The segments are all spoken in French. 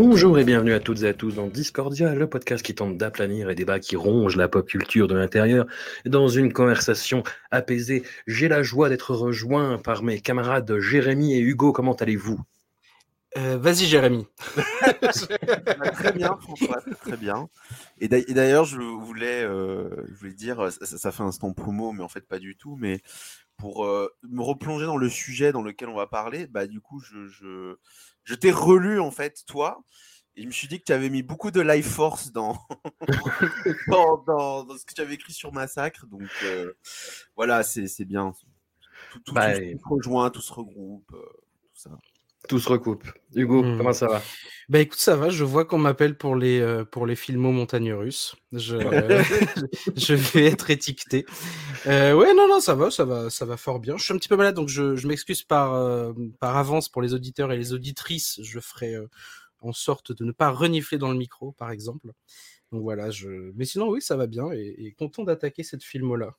Bonjour et bienvenue à toutes et à tous dans Discordia, le podcast qui tente d'aplanir les débats qui rongent la pop culture de l'intérieur. Dans une conversation apaisée, j'ai la joie d'être rejoint par mes camarades Jérémy et Hugo. Comment allez-vous? Euh, Vas-y, Jérémy. très bien, François, très bien. Et d'a- et d'ailleurs, je voulais, euh, je voulais dire, ça, ça fait instant promo, mais en fait pas du tout, mais pour euh, me replonger dans le sujet dans lequel on va parler, bah du coup, je, je, je t'ai relu en fait, toi, et je me suis dit que tu avais mis beaucoup de life force dans, dans, dans- dans ce que tu avais écrit sur Massacre, donc euh, voilà, c'est bien. Tout, tout, Bah, tout se rejoint, tout se regroupe, euh, tout ça. Tout se recoupe. Hugo, Hmm. comment ça va? Bah écoute, ça va, je vois qu'on m'appelle pour les, euh, pour les filmos montagnes russes. Je, euh, je vais être étiqueté. Euh, ouais, non, non, ça va, ça va, ça va fort bien. Je suis un petit peu malade, donc je, je m'excuse par, euh, par avance pour les auditeurs et les auditrices. Je ferai euh, en sorte de ne pas renifler dans le micro, par exemple. Donc voilà, je... mais sinon, oui, ça va bien et, et content d'attaquer cette film-là.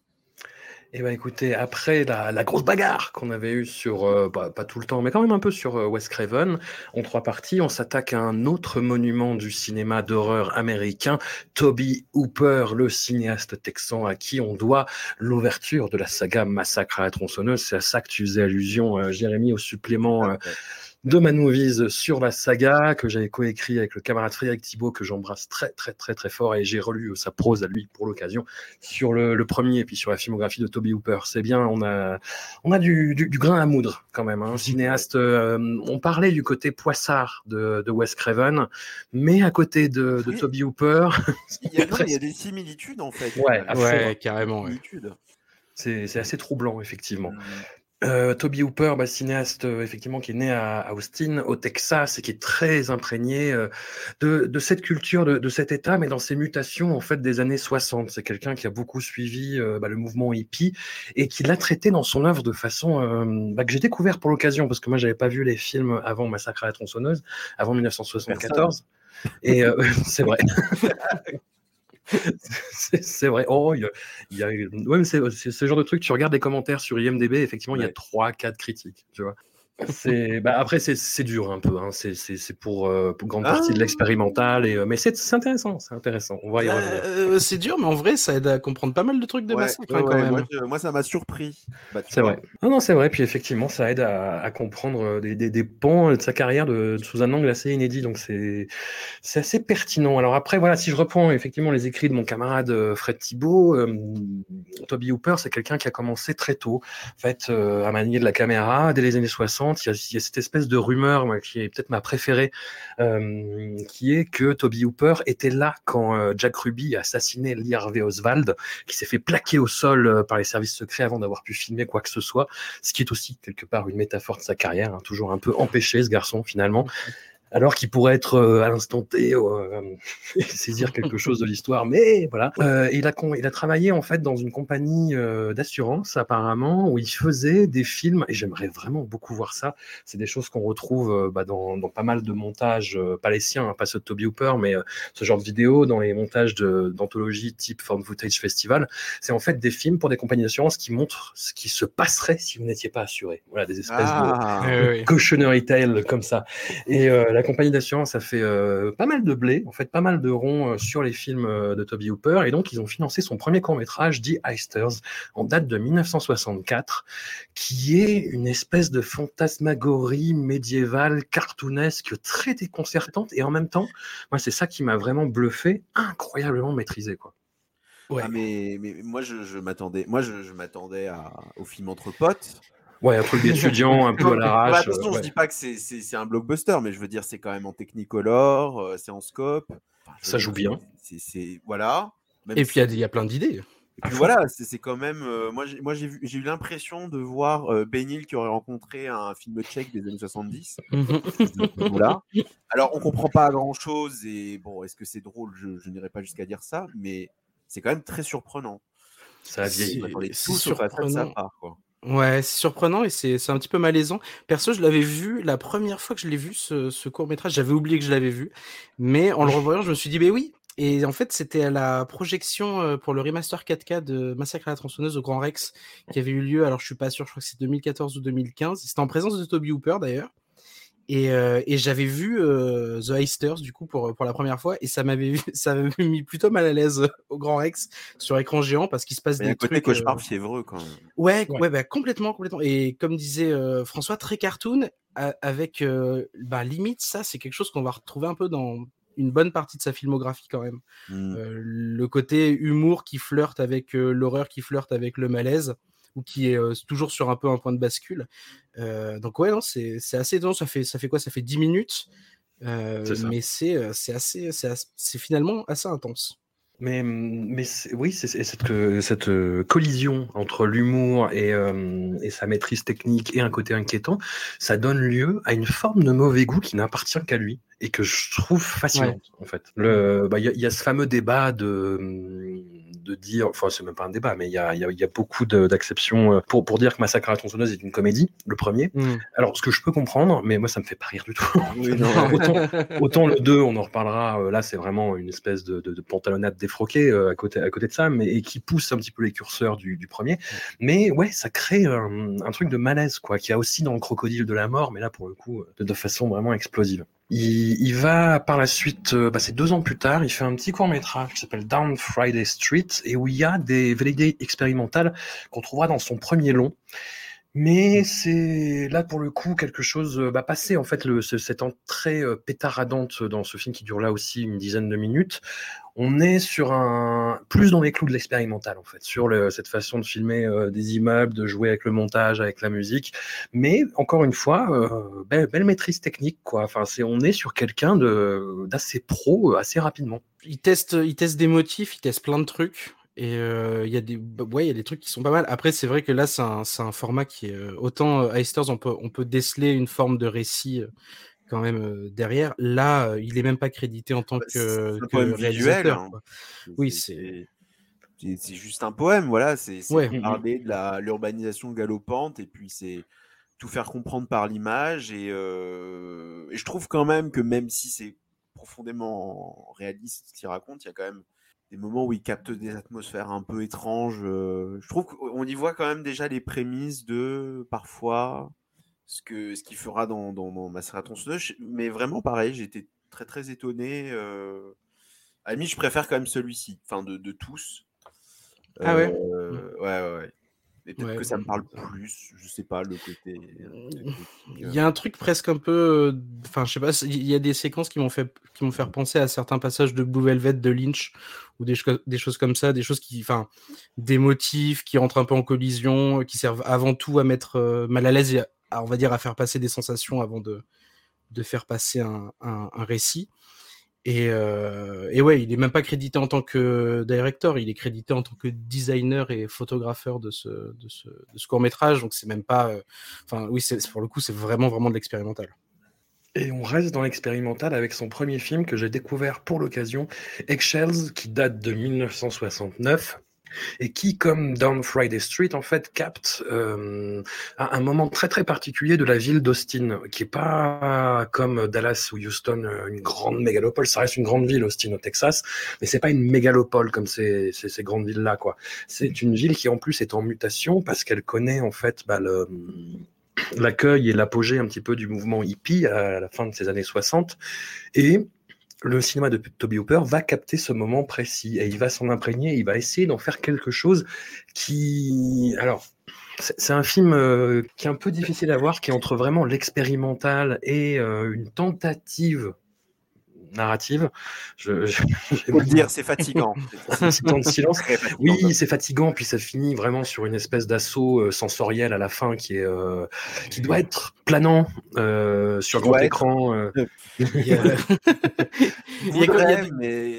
Eh ben écoutez, après la, grosse bagarre qu'on avait eue sur, euh, bah, pas tout le temps, mais quand même un peu sur euh, Wes Craven, en trois parties, on s'attaque à un autre monument du cinéma d'horreur américain, Toby Hooper, le cinéaste texan à qui on doit l'ouverture de la saga Massacre à la tronçonneuse. C'est à ça que tu faisais allusion, euh, Jérémy, au supplément euh, de Manmovies sur la saga que j'avais coécrit avec le camarade Frédéric Thibault que j'embrasse très très très très fort et j'ai relu sa prose à lui pour l'occasion sur le, le premier et puis sur la filmographie de Toby Hooper. C'est bien, on a on a du, du, du grain à moudre quand même. Hein. Cinéaste, euh, on parlait du côté poissard de, de Wes Craven, mais à côté de, de Oui. Toby Hooper, Il y, a, non, il y a des similitudes en fait. Ouais, carrément. ouais. C'est assez troublant effectivement. Mm. Euh, Toby Hooper, bah, cinéaste euh, effectivement qui est né à, à Austin, au Texas, et qui est très imprégné euh, de, de cette culture, de, de cet État, mais dans ses mutations en fait des années 60. C'est quelqu'un qui a beaucoup suivi bah, le mouvement hippie et qui l'a traité dans son œuvre de façon bah, que j'ai découvert pour l'occasion, parce que moi j'avais pas vu les films avant Massacre à la tronçonneuse, avant 1974. Et euh, c'est vrai. C'est vrai. Oh, il y a, a- mais c'est ce genre de truc. Tu regardes les commentaires sur IMDb, effectivement, il y a Ouais. trois, quatre critiques. Tu vois. C'est bah, après c'est dur un peu. Hein. C'est c'est c'est pour euh, pour grande partie de Ah. l'expérimental et euh, mais c'est intéressant, c'est intéressant. On va y revenir. Euh, c'est dur, mais en vrai, ça aide à comprendre pas mal de trucs de Ouais, massacre ouais, hein, quand ouais, même. Moi, je- moi, ça m'a surpris. Bah, C'est vrai. Non, non, c'est vrai. Puis effectivement, ça aide à, à comprendre des, des, des pans de sa carrière de, sous un angle assez inédit. Donc c'est c'est assez pertinent. Alors après, voilà, si je reprends effectivement les écrits de mon camarade Fred Thibault, euh, Toby Hooper, c'est quelqu'un qui a commencé très tôt, en fait, euh, à manier de la caméra dès les années 60. Il y a, cette espèce de rumeur qui est peut-être ma préférée, euh, qui est que Toby Hooper était là quand euh, Jack Ruby a assassiné Lee Harvey Oswald, qui s'est fait plaquer au sol euh, par les services secrets avant d'avoir pu filmer quoi que ce soit, ce qui est aussi quelque part une métaphore de sa carrière, hein, toujours un peu empêché ce garçon finalement. Alors qu'il pourrait être euh, à l'instant T euh, saisir quelque chose de l'histoire, mais voilà. Euh, il a con- il a travaillé en fait dans une compagnie euh, d'assurance apparemment où il faisait des films et j'aimerais vraiment beaucoup voir ça. C'est des choses qu'on retrouve euh, bah, dans, dans pas mal de montages, euh, pas les siens, hein, pas ceux de Toby Hooper, mais euh, ce genre de vidéos dans les montages de- d'anthologie type Found Footage Festival. C'est en fait des films pour des compagnies d'assurance qui montrent ce qui se passerait si vous n'étiez pas assuré. Voilà, des espèces de Ah, Ouais, ouais. cautionary tale comme ça. Et euh, la compagnie d'assurance a fait euh, pas mal de blé, en fait pas mal de ronds euh, sur les films euh, de Toby Hooper, et donc ils ont financé son premier court métrage, The Heisters, en date de 1964, qui est une espèce de fantasmagorie médiévale, cartoonesque, très déconcertante, et en même temps, moi c'est ça qui m'a vraiment bluffé, incroyablement maîtrisé quoi. Ah, mais, mais moi, je, je m'attendais, moi, je, je m'attendais à, au film entre potes. Ouais, un truc d'étudiant, un peu à Bah, l'arrache. attention, euh, je ouais. dis pas que c'est- un blockbuster, mais je veux dire, c'est quand même en Technicolor, euh, c'est en scope. Enfin, Ça dire, joue bien. c'est- voilà. Même Et puis il y a- il y, a plein d'idées. et puis voilà, c'est quand même. euh, moi, j'ai eu l'impression de voir euh, Ben Hill qui aurait rencontré un film tchèque des années 70. voilà. Alors, on comprend pas grand chose et bon, est-ce que c'est drôle? Je, je n'irai pas jusqu'à dire ça, mais c'est quand même très surprenant. Ça a vieilli. C'est à ça surprenant. part, quoi. Ouais, c'est surprenant et c'est c'est un petit peu malaisant. Perso, je l'avais vu la première fois que je l'ai vu, ce, ce court-métrage, j'avais oublié que je l'avais vu. Mais en le revoyant, je me suis dit, mais oui. Et en fait, c'était à la projection euh, pour le remaster 4K de Massacre à la tronçonneuse au Grand Rex qui avait eu lieu, alors je suis pas sûr, je crois que c'est 2014 ou 2015. C'était en présence de Toby Hooper d'ailleurs. Et, euh, et j'avais vu euh, The Heisters du coup pour, pour la première fois et ça m'avait ça m'avait mis plutôt mal à l'aise au Grand Rex sur écran géant parce qu'il se passe Mais des côté trucs. euh, cauchemar fiévreux quand même. Ouais, Ouais. ouais, bah, complètement, complètement. Et comme disait euh, François, très cartoon, a- avec euh, bah, limite, ça, c'est quelque chose qu'on va retrouver un peu dans une bonne partie de sa filmographie quand même. Mm. Euh, le côté humour qui flirte avec euh, l'horreur, qui flirte avec le malaise, ou qui est euh, toujours sur un peu un point de bascule. Euh, donc ouais, non, c'est c'est assez étonnant. Ça fait, ça fait quoi? Ça fait 10 minutes. Euh, mais c'est c'est assez, c'est finalement assez intense. Mais, mais oui, c'est cette, cette collision entre l'humour et, euh, et sa maîtrise technique et un côté inquiétant, ça donne lieu à une forme de mauvais goût qui n'appartient qu'à lui et que je trouve fascinante en fait. Bah, il y, a- il y a ce fameux débat de, de dire, enfin c'est même pas un débat, mais il y a, il y a- il y a beaucoup de- d'acceptions euh, pour, pour dire que Massacre à la tronçonneuse est une comédie, le premier. Alors ce que je peux comprendre, mais moi ça me fait pas rire du tout. Oui, non. autant, autant le 2, on en reparlera, euh, là c'est vraiment une espèce de, de, de pantalonnade défroquée euh, à, côté, à côté de ça, mais et qui pousse un petit peu les curseurs du, du premier. Mais ouais, ça crée un, un truc de malaise, quoi, qui a aussi dans le crocodile de la mort, mais là pour le coup, de, de façon vraiment explosive. Il, va par la suite, euh, bah, c'est deux ans plus tard, il fait un petit court métrage qui s'appelle Down Friday Street et où il y a des velléités expérimentales qu'on trouvera dans son premier long. Mais c'est là pour le coup quelque chose euh, bah, passé en fait le, ce- cette entrée euh, pétaradante dans ce film qui dure là aussi une dizaine de minutes. On est sur un plus dans les clous de l'expérimental en fait, sur cette façon de filmer euh, des immeubles, de jouer avec le montage, avec la musique. Mais encore une fois, belle, belle maîtrise technique quoi. Enfin c'est on est sur quelqu'un de d'assez pro assez rapidement. il teste, il teste des motifs, il teste plein de trucs. Et euh, il y a des, bah, ouais, y a des trucs qui sont pas mal. Après, c'est vrai que là, c'est un, format qui est euh, autant euh, Heisters, on peut, on peut déceler une forme de récit quand même derrière. Là, il est même pas crédité en tant Bah, que, poème visuel, réalisateur. hein. Oui, c'est- juste un poème, voilà. C'est Ouais. regarder de l'urbanisation galopante et puis c'est tout faire comprendre par l'image. Et, euh, et je trouve quand même que même si c'est profondément réaliste ce qu'il raconte, il y a quand même des moments où il capte des atmosphères un peu étranges. euh, je trouve qu'on y voit quand même déjà les prémices de parfois ce que ce qu'il fera dans, dans, dans. Mais vraiment pareil, été très très étonné. euh, limite, je préfère quand même celui-ci, enfin de, de tous. Ah ouais? Euh, Ouais, ouais, ouais. Mais peut-être Ouais. que ça me parle plus, je sais pas, le côté. Il y a un truc presque un peu, euh, enfin, je sais pas, il y a des séquences qui m'ont fait, qui m'ont fait penser à certains passages de Blue Velvet de Lynch ou des, des choses comme ça, des choses qui, enfin, des motifs qui rentrent un peu en collision, qui servent avant tout à mettre euh, mal à l'aise et à, on va dire, à faire passer des sensations avant de, de faire passer un, un, un récit. Et, euh, ouais, il est même pas crédité en tant que directeur, il est crédité en tant que designer et photographeur de ce, court métrage. Donc c'est même pas, euh, enfin oui, pour le coup, c'est vraiment vraiment de l'expérimental. Et on reste dans l'expérimental avec son premier film que j'ai découvert pour l'occasion, Eggshells, qui date de 1969 et qui, comme Down Friday Street, en fait, capte euh, un, moment très très particulier de la ville d'Austin, qui est pas comme Dallas ou Houston, euh, une grande mégalopole. Ça reste une grande ville, Austin, au Texas, mais c'est pas une mégalopole comme ces, ces, grandes villes-là, quoi. C'est une ville qui en plus est en mutation parce qu'elle connaît en fait bah, l'accueil et l'apogée un petit peu du mouvement hippie à la fin de ces années 60. Et le cinéma de Toby Hooper va capter ce moment précis et il va s'en imprégner, il va essayer d'en faire quelque chose qui... Alors, c'est un film euh, qui est un peu difficile à voir, qui est entre vraiment l'expérimental et euh, une tentative narrative. Je, je, Faut le dire, c'est fatigant. c'est temps de silence. Oui, c'est fatigant, puis ça finit vraiment sur une espèce d'assaut euh, sensoriel à la fin qui est euh, qui doit être planant euh, sur grand écran. euh. Il y a- Il a mais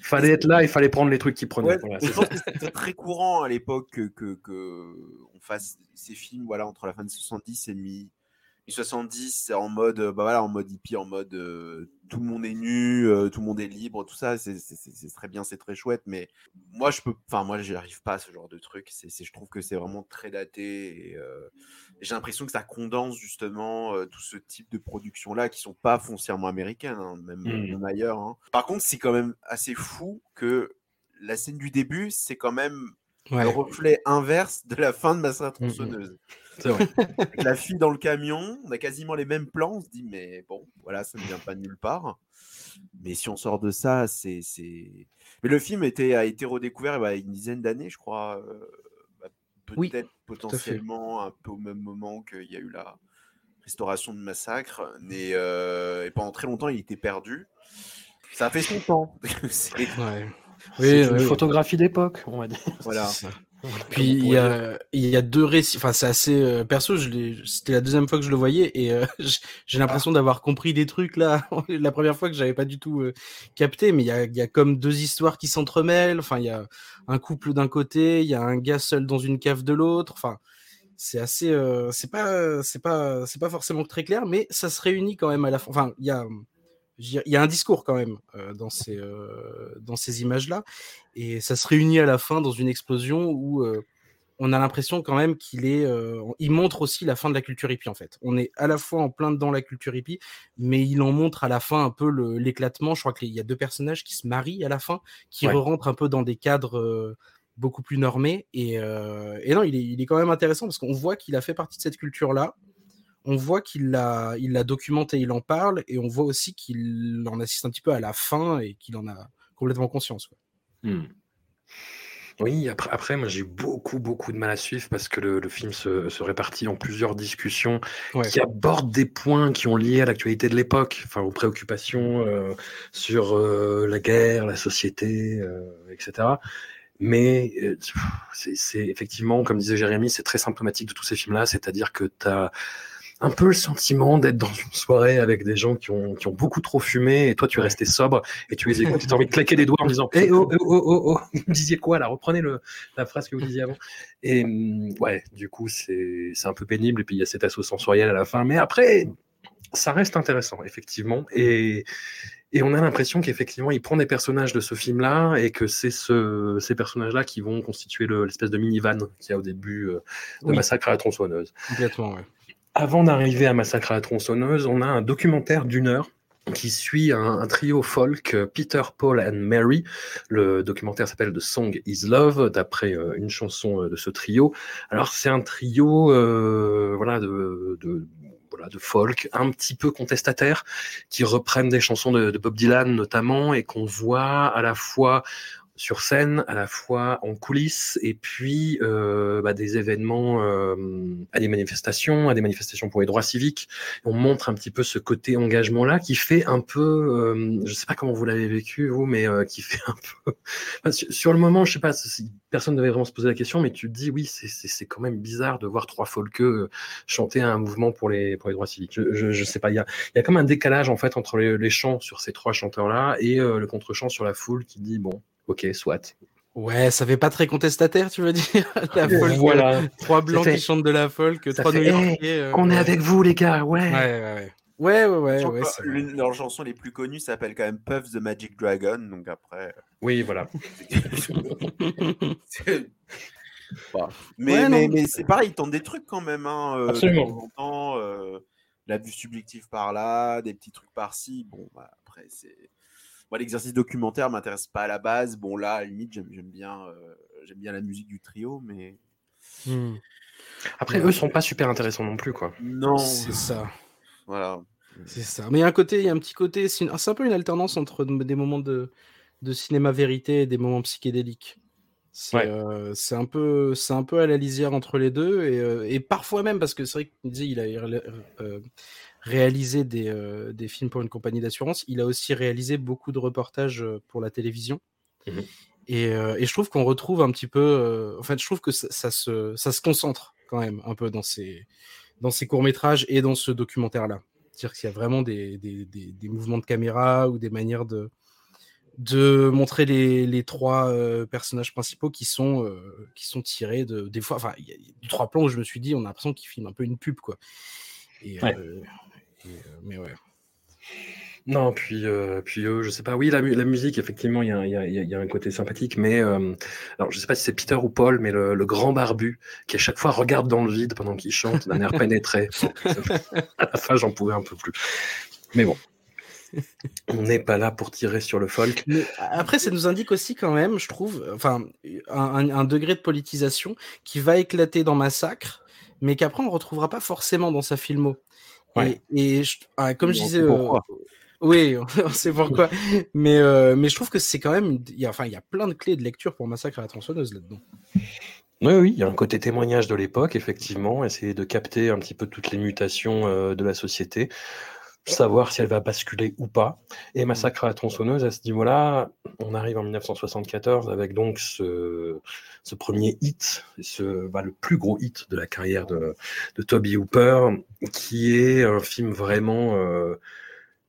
fallait être là, il fallait prendre les trucs qui prenaient. Ouais, Voilà, je c'est pense ça. que c'était très courant à l'époque que, que, que on fasse ces films voilà entre la fin des 70 et mi 70 en mode bah voilà en mode hippie en mode euh, tout le monde est nu euh, tout le monde est libre tout ça c'est très bien c'est très chouette mais moi je peux enfin moi j'y arrive pas à ce genre de truc c'est je trouve que c'est vraiment très daté et euh, j'ai l'impression que ça condense justement tout ce type de production là qui sont pas foncièrement américaines hein, même, Mm. même ailleurs hein. par contre c'est quand même assez fou que la scène du début c'est quand même Ouais. le reflet inverse de la fin de Massacre à Mm, mm. tronçonneuse. C'est vrai. Avec la fille dans le camion, on a quasiment les mêmes plans, on se dit mais bon, voilà, ça ne vient pas de nulle part. Mais si on sort de ça, c'est c'est. Mais le film était, a été redécouvert bah, il y a une dizaine d'années, je crois. euh, bah, Oui, Peut-être potentiellement un peu au même moment qu'il y a eu la restauration de Massacre. Mais, euh, et pendant très longtemps, il était perdu. Ça a fait son temps. Ouais. Oui, une oui, photographie d'époque, on va dire. voilà. Puis il y a, il y a deux récits. Enfin, c'est assez euh, perso. C'était la deuxième fois que je le voyais et euh, j'ai l'impression d'avoir compris des trucs là. la première fois que j'avais pas du tout euh, capté. Mais il y a, il y a comme deux histoires qui s'entremêlent. Enfin, il y a un couple d'un côté, il y a un gars seul dans une cave de l'autre. Enfin, c'est assez. c'est pas, c'est pas, c'est pas forcément très clair, mais ça se réunit quand même à la fin. Enfin, il y a. Il y a un discours quand même euh, dans ces, euh, dans ces images-là. Et ça se réunit à la fin dans une explosion où euh, on a l'impression quand même qu'il est. il montre aussi la fin de la culture hippie en fait. On est à la fois en plein dedans la culture hippie, mais il en montre à la fin un peu l'éclatement. Je crois qu'il y a deux personnages qui se marient à la fin, qui Ouais. rentrent un peu dans des cadres beaucoup plus normés. Et, et non, il est, il est quand même intéressant parce qu'on voit qu'il a fait partie de cette culture-là. On voit qu'il l'a, il l'a documenté, il en parle, et on voit aussi qu'il en assiste un petit peu à la fin et qu'il en a complètement conscience. quoi. Hmm. Oui, après, après moi j'ai beaucoup, beaucoup de mal à suivre parce que le, le film se, se répartit en plusieurs discussions Ouais. qui abordent des points qui ont lié à l'actualité de l'époque, enfin aux préoccupations euh, sur euh, la guerre, la société, euh, etc. Mais euh, c'est c'est effectivement, comme disait Jérémy, c'est très symptomatique de tous ces films-là, c'est-à-dire que tu as un peu le sentiment d'être dans une soirée avec des gens qui ont, qui ont beaucoup trop fumé et toi tu es Ouais. resté sobre et tu les écoutes et tu as envie de claquer des doigts en disant Eh oh, oh, oh, oh, oh, vous disiez quoi là? Reprenez le, la phrase que vous disiez avant. Et hum, ouais, du coup, c'est un peu pénible et puis il y a cet assaut sensoriel à la fin. Mais après, ça reste intéressant, effectivement. Et, et on a l'impression qu'effectivement, il prend des personnages de ce film-là et que c'est ce, ces personnages-là qui vont constituer le- l'espèce de minivan qu'il y a au début euh, de Oui. Massacre à la tronçonneuse. Complètement, ouais. Avant d'arriver à Massacre à la tronçonneuse, on a un documentaire d'une heure qui suit un, trio folk, euh, Peter, Paul and Mary. Le documentaire s'appelle The Song is Love, d'après euh, une chanson euh, de ce trio. Alors c'est un trio, euh, voilà, de, de voilà, de folk, un petit peu contestataire, qui reprennent des chansons de Bob Dylan notamment, et qu'on voit à la fois sur scène, à la fois en coulisses, et puis euh, bah, des événements euh, à des manifestations, à des manifestations pour les droits civiques. On montre un petit peu ce côté engagement-là qui fait un peu, euh, je sais pas comment vous l'avez vécu vous, mais euh, qui fait un peu. Sur, le moment, je sais pas, si personne ne devait vraiment se poser la question, mais tu te dis oui, c'est- quand même bizarre de voir trois folkeux chanter un mouvement pour les pour les droits civiques. Je, je, je sais pas, il y a il y a comme un décalage en fait entre les, les chants sur ces trois chanteurs-là et euh, le contre-chant sur la foule qui dit bon, ok, soit. Ouais, ça fait pas très contestataire, tu veux dire La folk, euh, Voilà. trois blancs fait- qui chantent de la folk, ça trois fait, euh, On est avec vous les gars, ouais. Ouais, ouais, ouais. Ouais, l'une de leurs chansons les plus connues s'appelle quand même Puff the Magic Dragon, donc après. Oui, voilà. c'est- Bah, Mais, Ouais, mais, non. mais c'est pareil, ils tentent des trucs quand même. Hein, euh, Absolument. Temps, euh, l'abus subjectif par là, des petits trucs par-ci. Bon, bah, après, c'est. Moi, l'exercice documentaire m'intéresse pas à la base. Bon, là, à la limite, j'aime j'aime bien, euh, j'aime bien la musique du trio, mais. Hmm, Après, eux sont pas super intéressants non plus, quoi. Non, C'est ça. voilà. C'est ça. Mais il y a un côté, il y a un petit côté. C'est une- c'est un peu une alternance entre des moments de, de cinéma vérité et des moments psychédéliques. C'est euh, c'est un peu c'est un peu à la lisière entre les deux et, euh, et parfois même parce que c'est vrai qu'il disait il a euh, réalisé des, euh, des films pour une compagnie d'assurance, il a aussi réalisé beaucoup de reportages euh, pour la télévision. Mhm. Et, euh, et je trouve qu'on retrouve un petit peu euh, en fait, je trouve que ça, ça se ça se concentre quand même un peu dans ces dans ces courts-métrages et dans ce documentaire-là. C'est-à-dire qu'il y a vraiment des, des, des, des mouvements de caméra ou des manières de de montrer les, les trois euh, personnages principaux qui sont euh, qui sont tirés de des fois enfin il y a trois plans où je me suis dit on a l'impression qu'ils filment un peu une pub quoi et, Ouais. euh, mais ouais Non, puis, euh, puis eux, je sais pas. Oui, la, mu- la musique, effectivement, il y a, un- il y, a, il y a- il y a un côté sympathique, mais euh, alors je sais pas si c'est Peter ou Paul, mais le, le grand barbu qui à chaque fois regarde dans le vide pendant qu'il chante d'un air pénétré. à la fin, j'en pouvais un peu plus. Mais bon, on n'est pas là pour tirer sur le folk. Mais après, ça nous indique aussi quand même, je trouve, enfin, un, un- un degré de politisation qui va éclater dans Massacre, mais qu'après on retrouvera pas forcément dans sa filmo. Ouais. Et, et je- ah, comme je disais, euh, oui, on sait pourquoi. mais euh, mais je trouve que c'est quand même, il y a, enfin, il y a plein de clés de lecture pour Massacre à la tronçonneuse là-dedans. Oui, oui, il y a un côté témoignage de l'époque, effectivement, essayer de capter un petit peu toutes les mutations euh, de la société, savoir si elle va basculer ou pas. Et Massacre à la tronçonneuse, à ce niveau-là, on arrive en 1974 avec donc ce, ce premier hit, ce, bah, le plus gros hit de la carrière de, de Toby Hooper, qui est un film vraiment euh,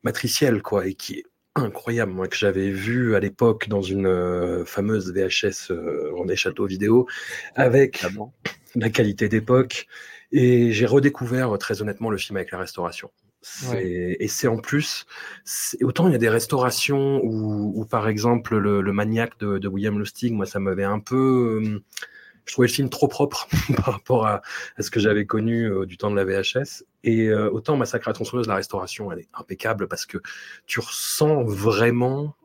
matriciel, quoi, et qui est incroyable, moi, que j'avais vu à l'époque dans une euh, fameuse VHS euh, René Château vidéo, avec la qualité d'époque. Et j'ai redécouvert très honnêtement le film avec la restauration. Et c'est en plus, autant il y a des restaurations où, où, par exemple, le, le maniaque de, de William Lustig, moi, ça m'avait un peu. euh, je trouvais le film trop propre par rapport à, à ce que j'avais connu euh, du temps de la VHS. Et euh, autant Massacre à la la restauration, elle est impeccable parce que tu ressens vraiment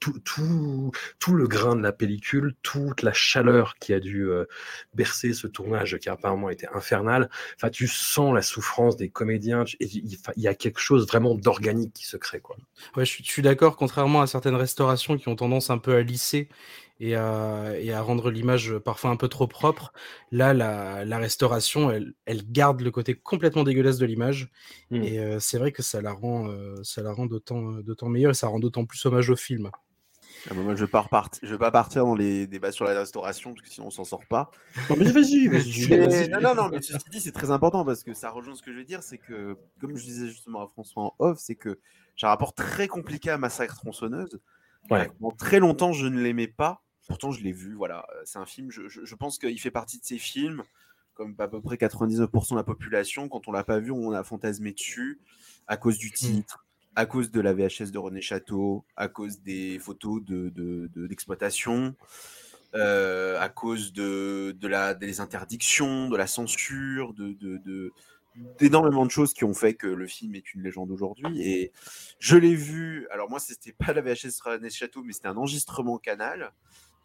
tout, tout, tout le grain de la pellicule, toute la chaleur qui a dû euh, bercer ce tournage qui a apparemment été infernal. Enfin, tu sens la souffrance des comédiens. tu- et Il il y a quelque chose vraiment d'organique qui se crée, quoi. Ouais, je suis, je suis d'accord, contrairement à certaines restaurations qui ont tendance un peu à lisser et à, et à rendre l'image parfois un peu trop propre. Là, la, la restauration, elle, elle garde le côté complètement dégueulasse de l'image. Mm. Et euh, c'est vrai que ça la rend, euh, ça la rend d'autant, d'autant meilleure et ça rend d'autant plus hommage au film. Ah bah moi, je je vais pas partir dans les débats sur la restauration parce que sinon on s'en sort pas. Non, mais vas-y, Mais- non, non, non, mais ceci dit, c'est très important parce que ça rejoint ce que je veux dire, c'est que, comme je disais justement à François en off, c'est que j'ai un rapport très compliqué à Massacre tronçonneuse. Ouais. Pendant très longtemps, je ne l'aimais pas. Pourtant, je l'ai vu. Voilà, Euh, c'est un film. Je, je- je pense qu'il fait partie de ces films, comme à peu près 99% de la population. Quand on l'a pas vu, on a fantasmé dessus à cause du titre, à cause de la VHS de René Château, à cause des photos de, de- de- d'exploitation, euh, à cause de, de la, des interdictions, de la censure, de, de, de- d'énormément de choses qui ont fait que le film est une légende aujourd'hui. Et je l'ai vu. Alors moi, c'était pas la VHS René Château, mais c'était un enregistrement Canal.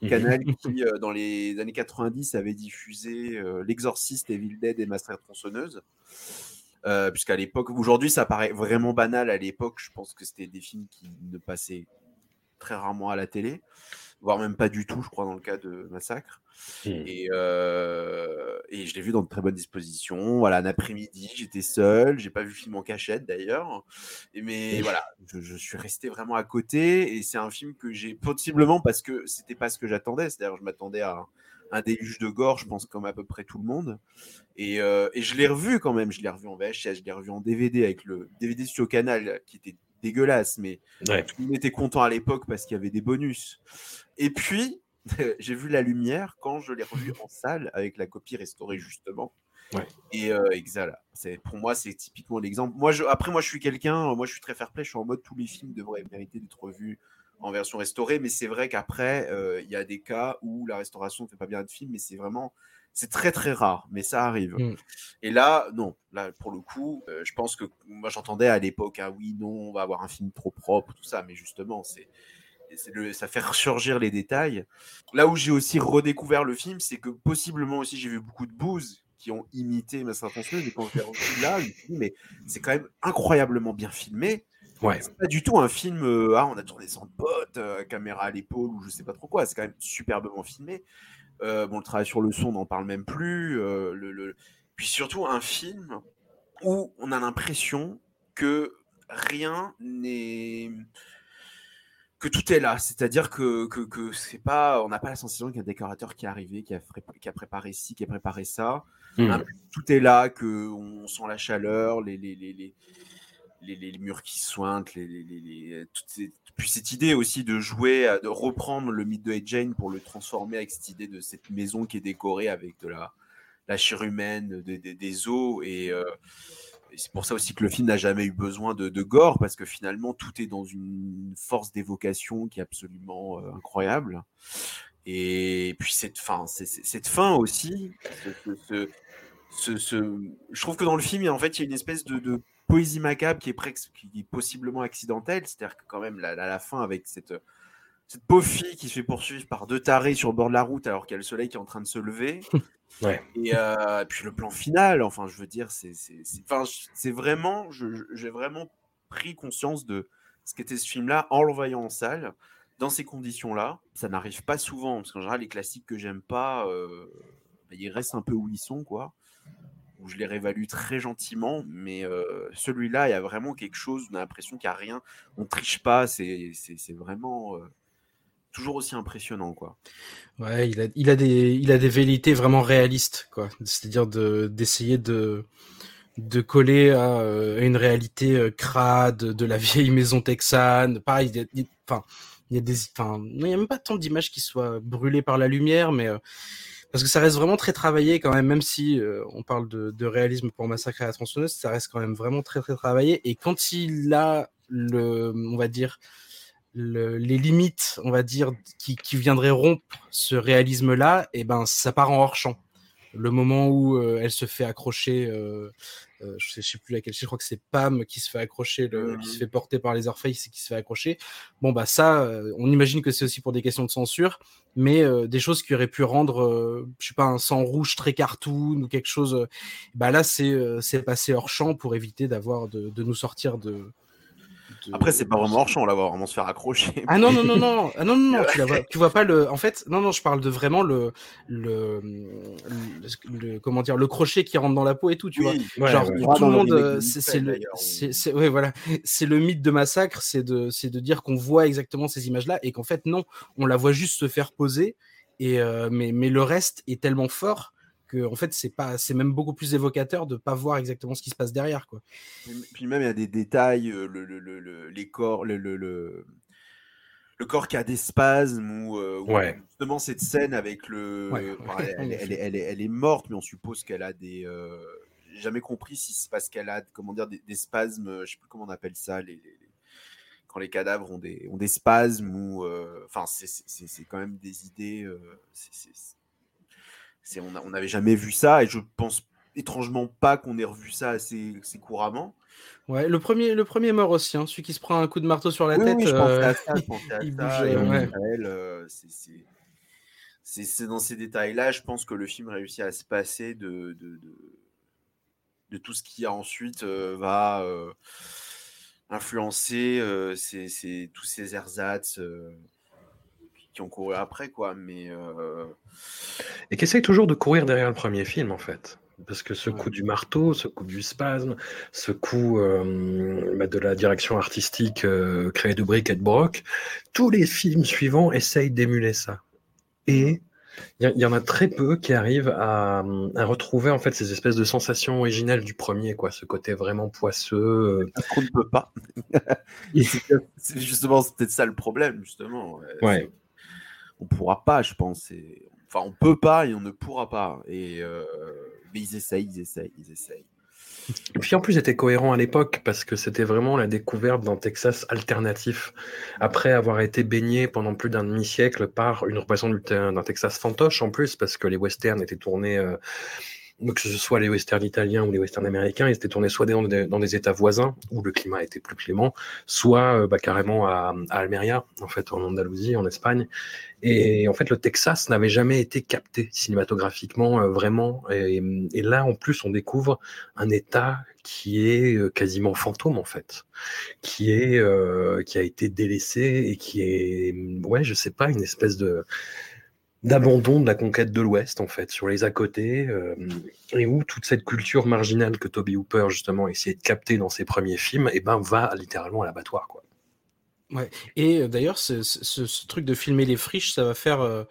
Canal qui, euh, dans les années 90, avait diffusé euh, L'Exorciste, Evil Dead et Master Tronçonneuse. Euh, Puisqu'à l'époque, aujourd'hui, ça paraît vraiment banal. À l'époque, je pense que c'était des films qui ne passaient très rarement à la télé, voire même pas du tout, je crois, dans le cas de Massacre. Mm. Et, euh, et je l'ai vu dans de très bonnes dispositions. Voilà, un après-midi, j'étais seul, j'ai pas vu le film en cachette d'ailleurs. Mais voilà, je, je suis resté vraiment à côté. Et c'est un film que j'ai possiblement parce que c'était pas ce que j'attendais. C'est-à-dire, je m'attendais à un, déluge de gore, je pense, comme à peu près tout le monde. Et, euh, et je l'ai revu quand même. Je l'ai revu en VHS, je l'ai revu en DVD avec le DVD sur Canal qui était dégueulasse, mais Ouais. tout le monde était content à l'époque parce qu'il y avait des bonus. Et puis, j'ai vu la lumière quand je l'ai revu en salle avec la copie restaurée justement. Ouais. Et euh, Exala, c'est pour moi c'est typiquement l'exemple. Moi, je, après moi je suis quelqu'un, moi je suis très fair play, je suis en mode tous les films devraient mériter d'être revus en version restaurée, mais c'est vrai qu'après euh, il y a des cas où la restauration ne fait pas bien de film, mais c'est vraiment c'est très très rare, mais ça arrive. Mm. Et là, non, là pour le coup, euh, je pense que moi j'entendais à l'époque, ah oui, non, on va avoir un film trop propre, tout ça, mais justement, c'est ça fait ressurgir les détails. Là où j'ai aussi redécouvert le film, c'est que possiblement aussi j'ai vu beaucoup de bouses qui ont imité Massacre tronçonneuse, et quand je l'ai revu là, je me suis dit, mais c'est quand même incroyablement bien filmé. Ouais. C'est pas du tout un film, euh, ah, on a tourné sans pote, euh, caméra à l'épaule ou je sais pas trop quoi. C'est quand même superbement filmé. Euh, bon, le travail sur le son, on n'en parle même plus. euh, le, le- Puis surtout, un film où on a l'impression que rien n'est. que tout est là. C'est-à-dire que, que, que c'est pas. On n'a pas la sensation qu'il y a un décorateur qui est arrivé, qui a, fré- qui a préparé ci, qui a préparé ça. Hmm. Tout est là, que on sent la chaleur, les, les, les, les, les, les- murs qui sointent, les, les, toutes ces- puis cette idée aussi de jouer, à- de reprendre le mythe de Ed Jane pour le transformer avec cette idée de cette maison qui est décorée avec de la, la chair humaine, de- de- des os. Et, euh, c'est pour ça aussi que le film n'a jamais eu besoin de, de gore, parce que finalement tout est dans une force d'évocation qui est absolument euh, incroyable. Et puis cette fin, c'est- cette fin aussi, ce- ce- ce- je trouve que dans le film, en fait, il y a une espèce de poésie macabre qui est, presque, qui est possiblement accidentelle. C'est-à-dire que quand même, la, la- la fin avec cette, cette pauvre fille qui se fait poursuivre par deux tarés sur le bord de la route alors qu'il y a le soleil qui est en train de se lever. Ouais. Et euh, puis le plan final, enfin, je veux dire, c'est enfin, vraiment, j'ai vraiment pris conscience de ce qu'était ce film-là en le voyant en salle, dans ces conditions-là. Ça n'arrive pas souvent, parce qu'en général, les classiques que j'aime pas, euh, bah, ils restent un peu où ils sont, quoi. Où je les réévalue très gentiment, mais euh, celui-là, il y a vraiment quelque chose, on a l'impression qu'il n'y a rien, on triche pas, c'est vraiment euh, toujours aussi impressionnant, quoi. Ouais, il a, des, il a des velléités vraiment réalistes. C'est-à-dire de, d'essayer de, coller à, euh, une réalité crade de la vieille maison texane. Pareil, enfin, il y a des, enfin, il y a même pas tant d'images qui soient brûlées par la lumière, mais parce que ça reste vraiment très travaillé quand même, même si euh, on parle de, réalisme pour Massacre à la tronçonneuse, ça reste quand même vraiment très très travaillé. Et quand il a le, on va dire, le- les limites, on va dire, qui, qui viendraient rompre ce réalisme-là, et ben ça part en hors champ. Le moment où euh, elle se fait accrocher, euh, je, sais, je sais plus laquelle, je crois que c'est Pam qui se fait accrocher, le, qui se fait porter par les orpheilles, c'est qui se fait accrocher. Bon bah ça, euh, on imagine que c'est aussi pour des questions de censure, mais euh, des choses qui auraient pu rendre, je sais pas, un sang rouge très cartoon ou quelque chose. bah là c'est c'est passé hors champ pour éviter d'avoir de, de nous sortir de. Après, c'est pas vraiment hors champ, on la voit vraiment se faire accrocher. ah non non non non ah non non non tu la vois tu vois pas le en fait non non je parle de vraiment le le, le, le- comment dire le crochet qui rentre dans la peau et tout tu vois Oui, Ouais, genre ouais. Ah, tout le le monde euh, c'est le c'est oui. c'est- ouais voilà c'est le mythe de massacre c'est de c'est de dire qu'on voit exactement ces images là et qu'en fait non on la voit juste se faire poser et euh, mais mais le reste est tellement fort que en fait c'est pas c'est même beaucoup plus évocateur de pas voir exactement ce qui se passe derrière quoi Puis même, il y a des détails, euh, le, le, le, le- les corps, le, le, le, le corps qui a des spasmes, ou euh, ou Ouais. justement cette scène avec le. Ouais. enfin, elle, elle- elle est- elle est, elle est morte, mais on suppose qu'elle a des. euh, J'ai jamais compris si c'est parce qu'elle a, comment dire, des, des spasmes, je sais plus comment on appelle ça, les, les- les- quand les cadavres ont des, ont des spasmes, ou. euh, Enfin, c'est- c'est c'est- c'est quand même des idées. euh, c'est- c'est- on n'avait jamais vu ça, et je pense étrangement pas qu'on ait revu ça assez, assez couramment. ouais le premier le premier mort aussi hein, celui qui se prend un coup de marteau sur la Oui, tête oui, je pensais à ça, je pensais à il ça, bouge, et en ouais. réel, euh, c'est- c'est- c'est c'est dans ces détails-là, je pense que le film réussit à se passer de, de, de, de tout ce qui ensuite euh, va euh, influencer euh, tous ces ersatz qui ont couru après, quoi. Mais euh, Et qui essaye toujours de courir derrière le premier film, en fait. Parce que ce Ouais. coup du marteau, ce coup du spasme, ce coup euh, bah, de la direction artistique euh, créée de briques et de broc, tous les films suivants essayent d'émuler ça. Et il y, en a très peu qui arrivent à, à retrouver en fait ces espèces de sensations originales du premier, quoi. Ce côté vraiment poisseux. on ne peut pas. Et- justement, c'est peut-être ça le problème, justement. ouais. Ouais. On pourra pas, je pense. Enfin, on peut pas et on ne pourra pas. Et euh, mais ils essayent, ils essayent, ils essayent. Et puis en plus, c'était cohérent à l'époque parce que c'était vraiment la découverte d'un Texas alternatif. Après avoir été baigné pendant plus d'un demi-siècle par une représentation d'un Texas fantoche en plus, parce que les westerns étaient tournés euh, que ce soit les westerns italiens ou les westerns américains, ils étaient tournés soit dans des, États voisins où le climat était plus clément, soit euh, bah, carrément à, à, Almeria, en fait, en Andalousie, en Espagne. Et en fait, le Texas n'avait jamais été capté cinématographiquement euh, vraiment. Et, et, là, en plus, on découvre un État qui est euh, quasiment fantôme en fait, qui est euh, qui a été délaissé et qui est ouais, je sais pas, une espèce de d'abandon de la conquête de l'Ouest, en fait, sur les à côté, euh, et où toute cette culture marginale que Toby Hooper, justement, essayait de capter dans ses premiers films, et eh ben, va littéralement à l'abattoir, quoi. Ouais. Et euh, d'ailleurs, ce, ce, ce, truc de filmer les friches, ça va faire, euh,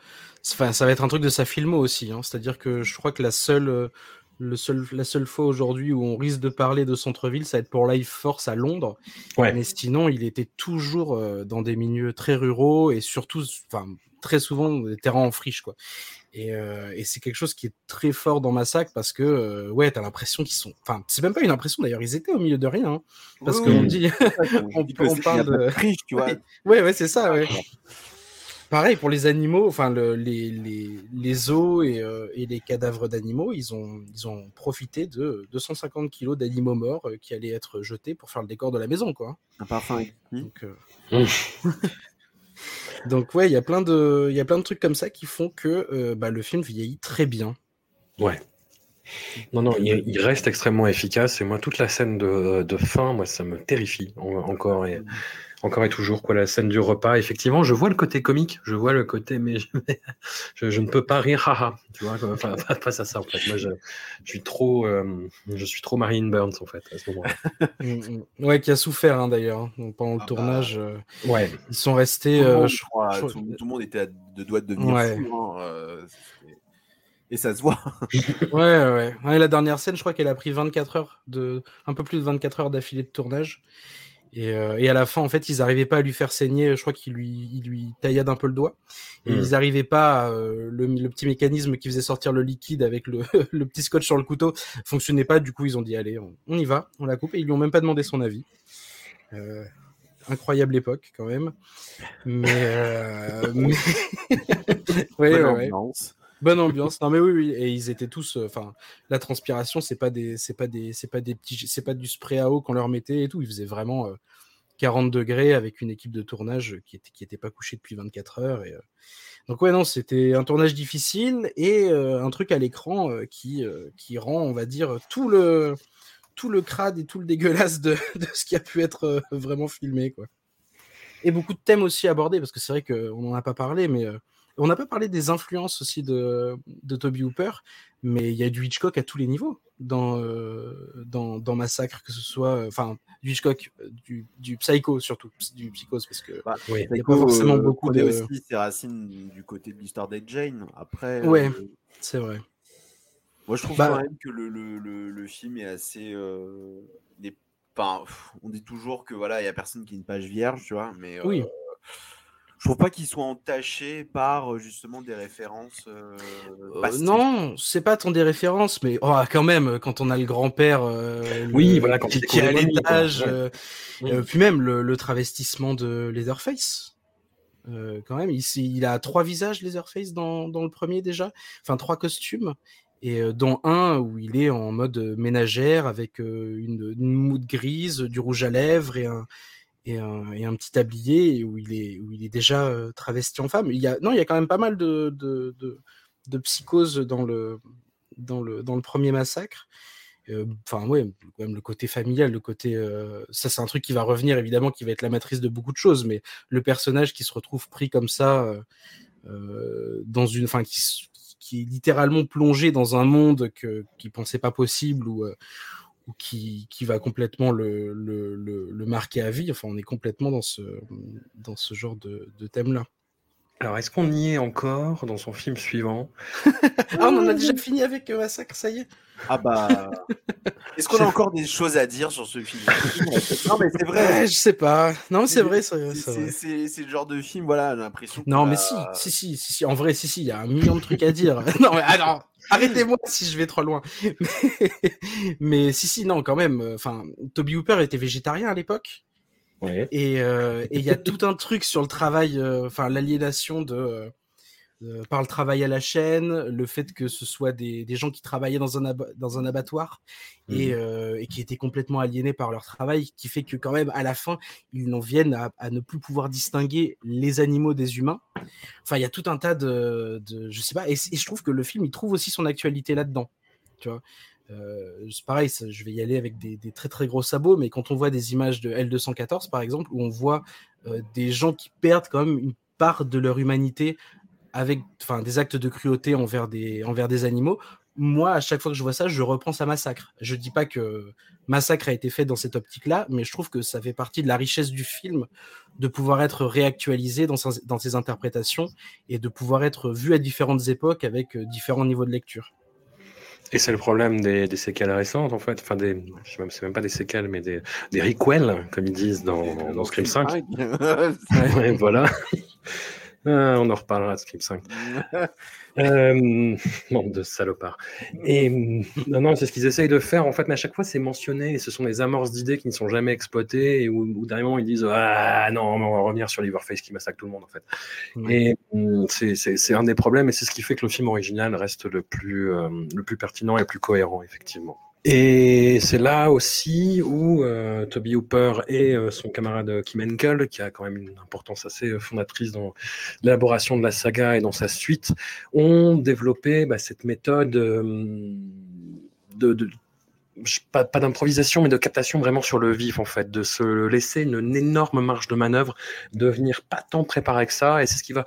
ça va être un truc de sa filmo aussi. Hein. C'est-à-dire que je crois que la seule, le seul, la seule fois aujourd'hui où on risque de parler de centre-ville, ça va être pour Life Force à Londres. Ouais. Mais sinon, il était toujours dans des milieux très ruraux et surtout, enfin, très souvent des terrains en friche, quoi. Et, euh, et c'est quelque chose qui est très fort dans Massacre parce que, euh, ouais, t'as l'impression qu'ils sont. Enfin, c'est même pas une impression d'ailleurs, ils étaient au milieu de rien. Hein, parce Oui, qu'on oui. dit. on, parle de. friche, tu vois. Ouais, ouais, c'est ça, ouais. Pareil pour les animaux, enfin le, les, les, les os et, euh, et les cadavres d'animaux, ils ont, ils ont profité de 250 kilos d'animaux morts euh, qui allaient être jetés pour faire le décor de la maison, quoi. Un parfum Donc, euh, Donc ouais, il y a plein de, trucs comme ça qui font que euh, bah, le film vieillit très bien. Ouais. Non, non, il, reste extrêmement efficace. Et moi, toute la scène de, de fin, moi, ça me terrifie en- encore et encore et toujours. Quoi, la scène du repas, effectivement, je vois le côté comique, je vois le côté, mais je, je, je ne peux pas rire, haha. Tu vois, enfin, face à ça, en fait. Moi, je, je suis trop, euh, je suis trop Marine Burns, en fait, à ce moment-là. Mm, mm. ouais, qui a souffert hein, d'ailleurs hein. Pendant le Ah bah, tournage. euh, Ouais. ils sont restés. Tout le euh, monde, je- crois, je- tout, tout le monde était à deux doigts de devenir Ouais. fou. hein, euh, et ça se voit. Ouais, ouais, ouais. La dernière scène, je crois qu'elle a pris 24 heures de, un peu plus de 24 heures d'affilée de tournage. Et, euh, et à la fin, en fait, ils n'arrivaient pas à lui faire saigner. Je crois qu'ils lui, ils lui taillade un peu le doigt. Et Mm. ils n'arrivaient pas. à, euh, le, le petit mécanisme qui faisait sortir le liquide avec le, le petit scotch sur le couteau fonctionnait pas. Du coup, ils ont dit allez, on, on y va, on la coupe. Et ils lui ont même pas demandé son avis. Euh, incroyable époque quand même. Mais, mais... ouais, ouais. Bonne ambiance. Non mais oui, oui. Et ils étaient tous. euh, Enfin, la transpiration, c'est pas des, c'est pas des, c'est pas des petits, c'est pas du spray à eau qu'on leur mettait et tout. Ils faisaient vraiment euh, 40 degrés avec une équipe de tournage qui était, qui pas couchée depuis 24 heures. Et, euh, Donc ouais, non, c'était un tournage difficile et euh, un truc à l'écran qui, qui rend, on va dire, tout le, tout le crade et tout le dégueulasse de, de ce qui a pu être vraiment filmé, quoi. Et beaucoup de thèmes aussi abordés parce que c'est vrai qu'on n'en a pas parlé, mais on n'a pas parlé des influences aussi de, de Toby Hooper, mais il y a du Hitchcock à tous les niveaux dans, euh, dans, dans Massacre, que ce soit, euh, enfin, du Hitchcock, euh, du, du Psycho surtout, du Psychose, parce que Bah, Oui. il y a pas forcément beaucoup de- aussi ses racines du côté de l'histoire d'Ed Jane. Après, Ouais. euh, c'est vrai. moi je trouve Bah- quand même que le, le, le, le film est assez. euh, on dit toujours que voilà, il y a personne qui est une page vierge, tu vois, mais euh, Oui. Je trouve pas qu'il soit entaché par euh, justement des références. euh, Euh, non, c'est pas tant des références, mais oh, quand même, quand on a le grand-père euh, Oui, le- voilà, quand qui, il qui est à l'étage, Ouais. euh, Oui. puis même le, le travestissement de Leatherface. Euh, quand même, il, il a trois visages, Leatherface, dans, dans le premier déjà, enfin trois costumes, et euh, dont un où il est en mode ménagère avec euh, une, une mousse grise, du rouge à lèvres et un, et un, et un petit tablier où il est, où il est déjà euh, travesti en femme. Il y a, non, il y a quand même pas mal de, de, de, de psychose dans le, dans, le, dans le premier massacre. Euh, Enfin, ouais, quand même le côté familial, le côté. euh, ça, c'est un truc qui va revenir, évidemment, qui va être la matrice de beaucoup de choses, mais le personnage qui se retrouve pris comme ça, euh, euh, dans une. Enfin, qui, qui est littéralement plongé dans un monde qu'il pensait pas possible ou. Ou qui, qui va complètement le, le, le, le marquer à vie. Enfin, on est complètement dans ce, dans ce genre de, de thème-là. Alors, est-ce qu'on y est encore dans son film suivant Ah, on en a déjà fini avec euh, Massacre, ça y est Ah bah. Est-ce qu'on a encore des choses à dire sur ce film Non, mais c'est vrai. Ouais, Je sais pas. Non, c'est vrai, c'est vrai. C'est c'est- c'est le genre de film, voilà, j'ai l'impression. Non, mais a- si, si, si, si, si, en vrai, si, si, il y a un million de trucs à dire. non, mais alors, arrêtez-moi si je vais trop loin. Mais, mais si, si, non, quand même. euh, Enfin, Toby Hooper était végétarien à l'époque. Ouais. Et euh, et il y a tout un truc sur le travail, euh, enfin, l'aliénation de. Euh, par le travail à la chaîne, le fait que ce soit des, des gens qui travaillaient dans un, dans un abattoir et, Mhm. euh, et qui étaient complètement aliénés par leur travail, qui fait que quand même à la fin, ils en viennent à, à ne plus pouvoir distinguer les animaux des humains. Enfin, il y a tout un tas de, de je sais pas, et, je trouve que le film, il trouve aussi son actualité là-dedans. Tu vois, Euh, c'est pareil, ça, je vais y aller avec des, des très très gros sabots, mais quand on voit des images de L214 par exemple, où on voit euh, des gens qui perdent quand même une part de leur humanité avec enfin, des actes de cruauté envers des, envers des animaux, moi, à chaque fois que je vois ça, je repense à Massacre. Je dis pas que Massacre a été fait dans cette optique-là, mais je trouve que ça fait partie de la richesse du film de pouvoir être réactualisé dans, ses- dans ses interprétations et de pouvoir être vu à différentes époques avec euh, différents niveaux de lecture. Et c'est le problème des, des séquelles récentes, en fait. Enfin, des, je sais même, c'est même pas des séquelles, mais des, des requels, comme ils disent dans, dans Scream 5. Ouais, voilà. Ah, on en reparlera de Scream 5. Euh, bande de salopards. Et non, non, c'est ce qu'ils essayent de faire en fait, mais à chaque fois c'est mentionné et ce sont des amorces d'idées qui ne sont jamais exploitées et où, où dernièrement ils disent ah non, mais on va revenir sur Liverface qui massacre tout le monde en fait. Et c'est- c'est c'est un des problèmes et c'est ce qui fait que le film original reste le plus euh, le plus pertinent et le plus cohérent effectivement. Et c'est là aussi où euh, Toby Hooper et euh, son camarade Kim Henkel, qui a quand même une importance assez euh, fondatrice dans l'élaboration de la saga et dans sa suite, ont développé bah, cette méthode euh, de, de- pas, pas d'improvisation, mais de captation vraiment sur le vif, en fait, de se laisser une, énorme marge de manœuvre, de venir pas tant préparé que ça, et c'est ce qui va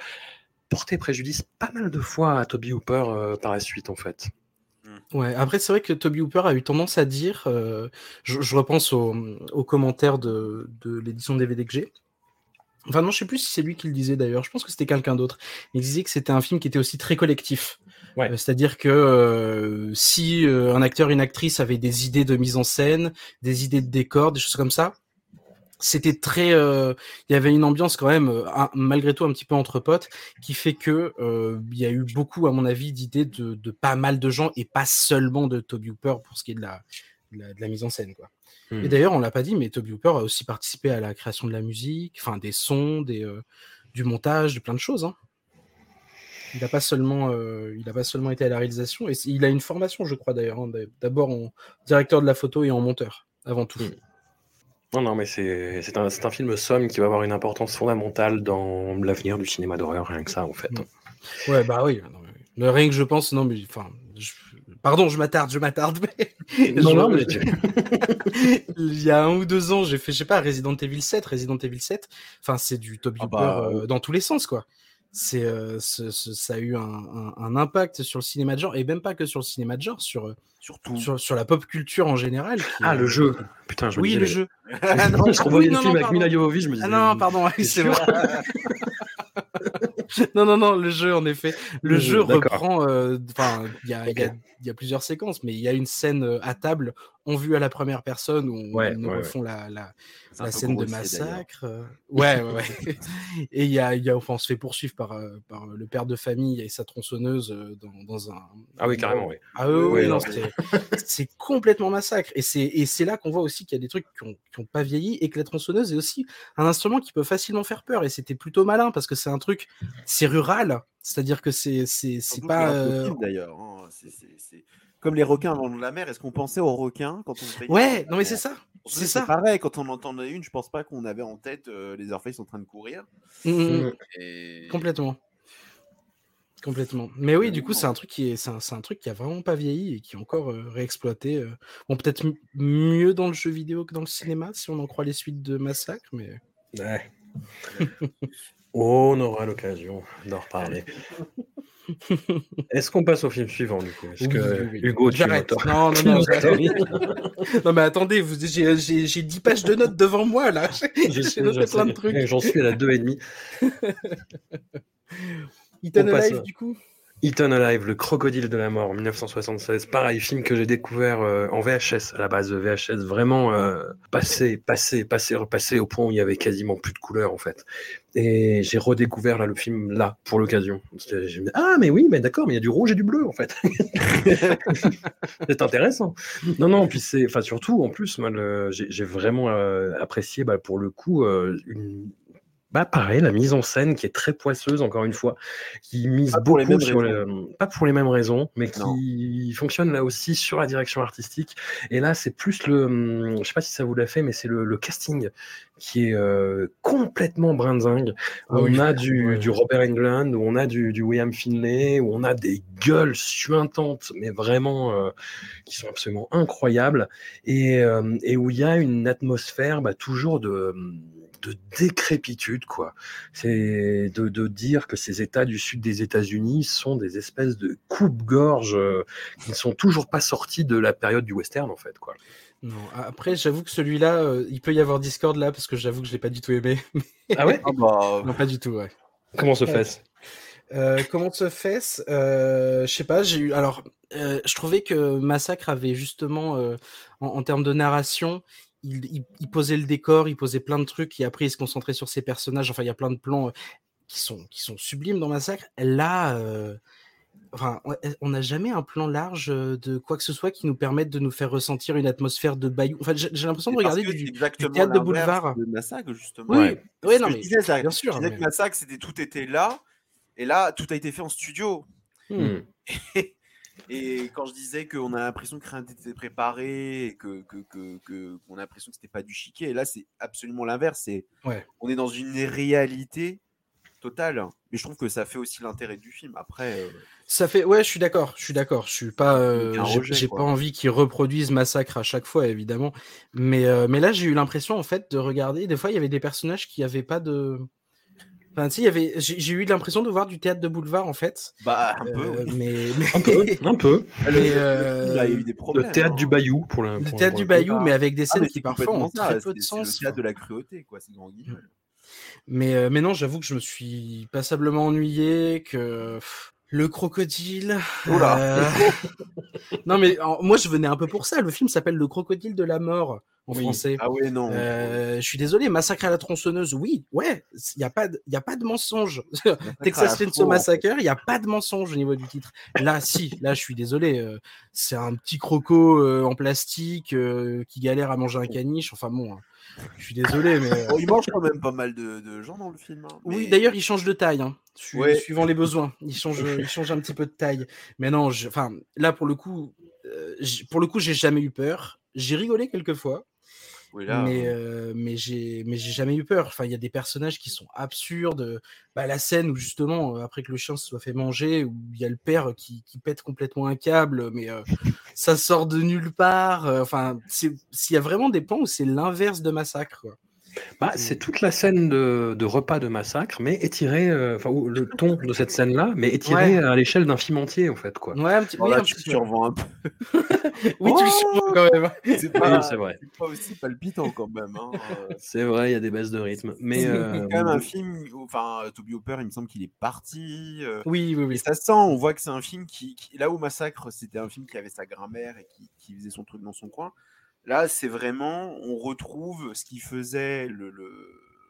porter préjudice pas mal de fois à Toby Hooper euh, par la suite, en fait. Ouais, après, c'est vrai que Toby Hooper a eu tendance à dire, euh, je, je repense aux, commentaires de, de l'édition DVD que j'ai. Enfin, non, je sais plus si c'est lui qui le disait d'ailleurs, je pense que c'était quelqu'un d'autre. Il disait que c'était un film qui était aussi très collectif. Ouais. Euh, C'est-à-dire que euh, si un acteur, une actrice avait des idées de mise en scène, des idées de décor, des choses comme ça, c'était très. euh, Il y avait une ambiance quand même, euh, un- malgré tout, un petit peu entre potes, qui fait que euh, il y a eu beaucoup, à mon avis, d'idées de, de pas mal de gens et pas seulement de Toby Hooper pour ce qui est de la, de la, de la mise en scène, quoi. Hmm. Et d'ailleurs, on l'a pas dit, mais Toby Hooper a aussi participé à la création de la musique, enfin des sons, des, euh, du montage, de plein de choses. hein. Il n'a pas seulement, il a pas seulement été à la réalisation, et il a une formation, je crois d'ailleurs, hein, d'abord en directeur de la photo et en monteur, avant tout. Hmm. Non, non, mais c'est c'est un, c'est un film somme qui va avoir une importance fondamentale dans l'avenir du cinéma d'horreur, rien que ça, en fait. Mm. Ouais, bah oui. non, mais- mais rien que je pense, non, mais enfin, je- pardon, je m'attarde, je m'attarde. Mais... Non, je- non, mais tu- Il y a un ou deux ans, j'ai fait, je sais pas, Resident Evil 7, Resident Evil 7. Enfin, c'est du Toby Ah Hooper bah, euh, dans tous les sens, quoi. C'est, euh, ce- ce- ça a eu un, un- un impact sur le cinéma de genre, et même pas que sur le cinéma de genre, sur, euh, Surtout. sur, sur la pop culture en général. qui Ah, le jeu Putain, je me Oui, le jeu. Ah non, je revoyais Oui, le non, film non, avec. Mila Jovovich, je me disais... Ah non, pardon, oui, c'est vrai. non, non, non, le jeu, en effet. Le Le jeu reprend. euh, Enfin, il y a, y y plusieurs séquences, mais il y a une scène euh, à table en vue à la première personne où on, Ouais, la, la, scène de massacre. euh. Ouais, ouais, ouais. Et il y a, y a, enfin, on se fait poursuivre par, euh, par le père de famille et sa tronçonneuse dans, dans un. Ah oui, carrément, oui. Ah oui, non, c'est- complètement massacre. Et c'est là qu'on voit aussi qu'il y a des trucs qui ont, qui ont pas vieilli et que la tronçonneuse est aussi un instrument qui peut facilement faire peur. Et c'était plutôt malin parce que c'est un truc, c'est rural, c'est-à-dire que c'est c'est c'est Surtout pas. que euh, d'ailleurs. hein. C'est- c'est- c'est Comme les requins dans la mer, est-ce qu'on pensait aux requins quand on Ouais, non mais c'est ça, c'est ça. pareil, quand on entendait une, je pense pas qu'on avait en tête euh, les Orpheus en train de courir. Mm, mm, mm. Et... Complètement. Complètement. Mais oui, du coup, c'est un truc qui est, c'est un, c'est un truc qui a vraiment pas vieilli et qui est encore euh, réexploité. euh. Bon, peut-être mieux dans le jeu vidéo que dans le cinéma, si on en croit les suites de Massacre, mais. Ouais. on aura l'occasion d'en reparler. Est-ce qu'on passe au film suivant, du coup? Est-ce Oui, que oui, oui. Hugo, tu J'arrête. Non, non, non, non, mais attendez, j'ai, j'ai, j'ai 10 pages de notes devant moi, là. J'ai, noté plein de trucs. J'en suis à la 2,5. Ethan passe Alive, à- du coup? Eaten Alive, le crocodile de la mort, 1976. Pareil, film que j'ai découvert euh, en VHS, à la base de VHS, vraiment euh, passé, passé, passé, repassé, au point où il y avait quasiment plus de couleurs, en fait. Et j'ai redécouvert là, le film là, pour l'occasion. Ah, mais oui, mais d'accord, mais il y a du rouge et du bleu, en fait. c'est intéressant. Non, non, puis c'est, enfin, surtout, en plus, moi, j'ai vraiment euh, apprécié, bah, pour le coup, euh, une bah pareil, la mise en scène qui est très poisseuse, encore une fois, qui mise Pas pour les beaucoup mêmes sur le, pas pour les mêmes raisons, mais Non. qui fonctionne là aussi sur la direction artistique. Et là, c'est plus le, hum, je sais pas si ça vous l'a fait, mais c'est le, le casting qui est euh, complètement brinzingue. Ah oui. on a du, Ouais. du Robert Englund, où on a du, du William Finlay, où on a des gueules suintantes, mais vraiment euh, qui sont absolument incroyables, et, euh, et où il y a une atmosphère bah, toujours de, de décrépitude, quoi. C'est de, de dire que ces États du sud des États-Unis sont des espèces de coupe-gorge euh, qui ne sont toujours pas sortis de la période du western, en fait, quoi. Non, après, j'avoue que celui-là, euh, il peut y avoir Discord là, parce que j'avoue que je l'ai pas du tout aimé. Ah ouais? Ah bah, non, pas du tout, ouais. Comment se fait Euh, comment se fait euh, Je sais pas, j'ai eu. Alors, euh, je trouvais que Massacre avait justement, euh, en, en termes de narration, il, il- il posait le décor, il posait plein de trucs, et après il se concentrait sur ses personnages. Enfin, il y a plein de plans euh, qui sont, qui sont sublimes dans Massacre. Là, euh, enfin, on- n'a jamais un plan large euh, de quoi que ce soit qui nous permette de nous faire ressentir une atmosphère de bayou. Enfin, j'ai l'impression de regarder du, exactement théâtre de boulevard. de Massacre, justement. Oui, Ouais. non, mais disais, ça- bien sûr. mais- Massacre, c'était tout était là, et là, tout a été fait en studio. Hmm. Et quand je disais qu'on a l'impression que rien n'était préparé, et que, que, que, que- qu'on a l'impression que c'était pas du chiquet, et là c'est absolument l'inverse. C'est, Ouais. On est dans une réalité totale. Mais je trouve que ça fait aussi l'intérêt du film. Après, euh, Ça fait, ouais, je suis d'accord, je suis d'accord. Je suis pas, euh, j'ai rejet, j'ai quoi. pas envie qu'ils reproduisent Massacre à chaque fois, évidemment. Mais, euh, mais là, j'ai eu l'impression, en fait, de regarder. Des fois, il y avait des personnages qui avaient pas de. Enfin, tu sais, j'ai eu l'impression de voir du théâtre de boulevard, en fait. bah, un peu. Euh, oui. mais, Un peu, un peu. Mais, le- euh, il a eu des problèmes. Le théâtre hein. du Bayou, pour le le théâtre du. Bayou, mais avec des Ah, scènes qui c'est parfois ont ça, très peu de c'est- c'est sens. le théâtre quoi. de la cruauté, quoi. C'est grand guillemets. Mais, euh, mais non, j'avoue que je me suis passablement ennuyé, que le crocodile. Oula. euh, non, mais en- moi, je venais un peu pour ça. Le film s'appelle Le crocodile de la mort en Oui. français. Ah ouais, non. Euh, je suis désolé, Massacre à la tronçonneuse, oui, ouais, il n'y a, pas de- y a pas de mensonge. Texas Chainsaw Massacre, il n'y a pas de mensonge au niveau du titre. Là, si, là, je suis désolé. euh, c'est un petit croco euh, en plastique euh, qui galère à manger un caniche. Enfin bon, hein, je suis désolé, mais. Bon, il mange quand même pas mal de, de gens dans le film. hein, Oui, d'ailleurs, il change de taille, hein, su- Ouais. suivant les besoins. Il change, il change un petit peu de taille. Mais non, je- là, pour le coup, euh, pour le coup, j'ai jamais eu peur. J'ai rigolé quelques fois. Oui, là, mais euh, mais j'ai mais j'ai jamais eu peur. Enfin, il y a des personnages qui sont absurdes. Bah, la scène où justement après que le chien se soit fait manger, où il y a le père qui, qui pète complètement un câble, mais euh, ça sort de nulle part. Enfin, s'il y a vraiment des plans où c'est l'inverse de massacre. Quoi. Bah, c'est toute la scène de, de repas de massacre, mais étirée, euh, enfin, le ton de cette scène-là, mais étiré Ouais. à l'échelle d'un film entier, en fait, quoi. Ouais, un petit, bon, oui, là, un tu petit survends un peu. Oui, tu le Oh surprends quand même. C'est Oui, pas, c'est vrai. c'est pas aussi palpitant quand même. hein, euh. C'est vrai, il y a des baisses de rythme. Mais C'est euh, quand même un film. où- Enfin, Toby Hooper, il me semble qu'il est parti. euh, Oui, oui, Et oui. ça se sent, on voit que c'est un film qui, qui- Là où Massacre, c'était un film qui avait sa grammaire et qui, qui faisait son truc dans son coin. Là, c'est vraiment. On retrouve ce qui faisait le.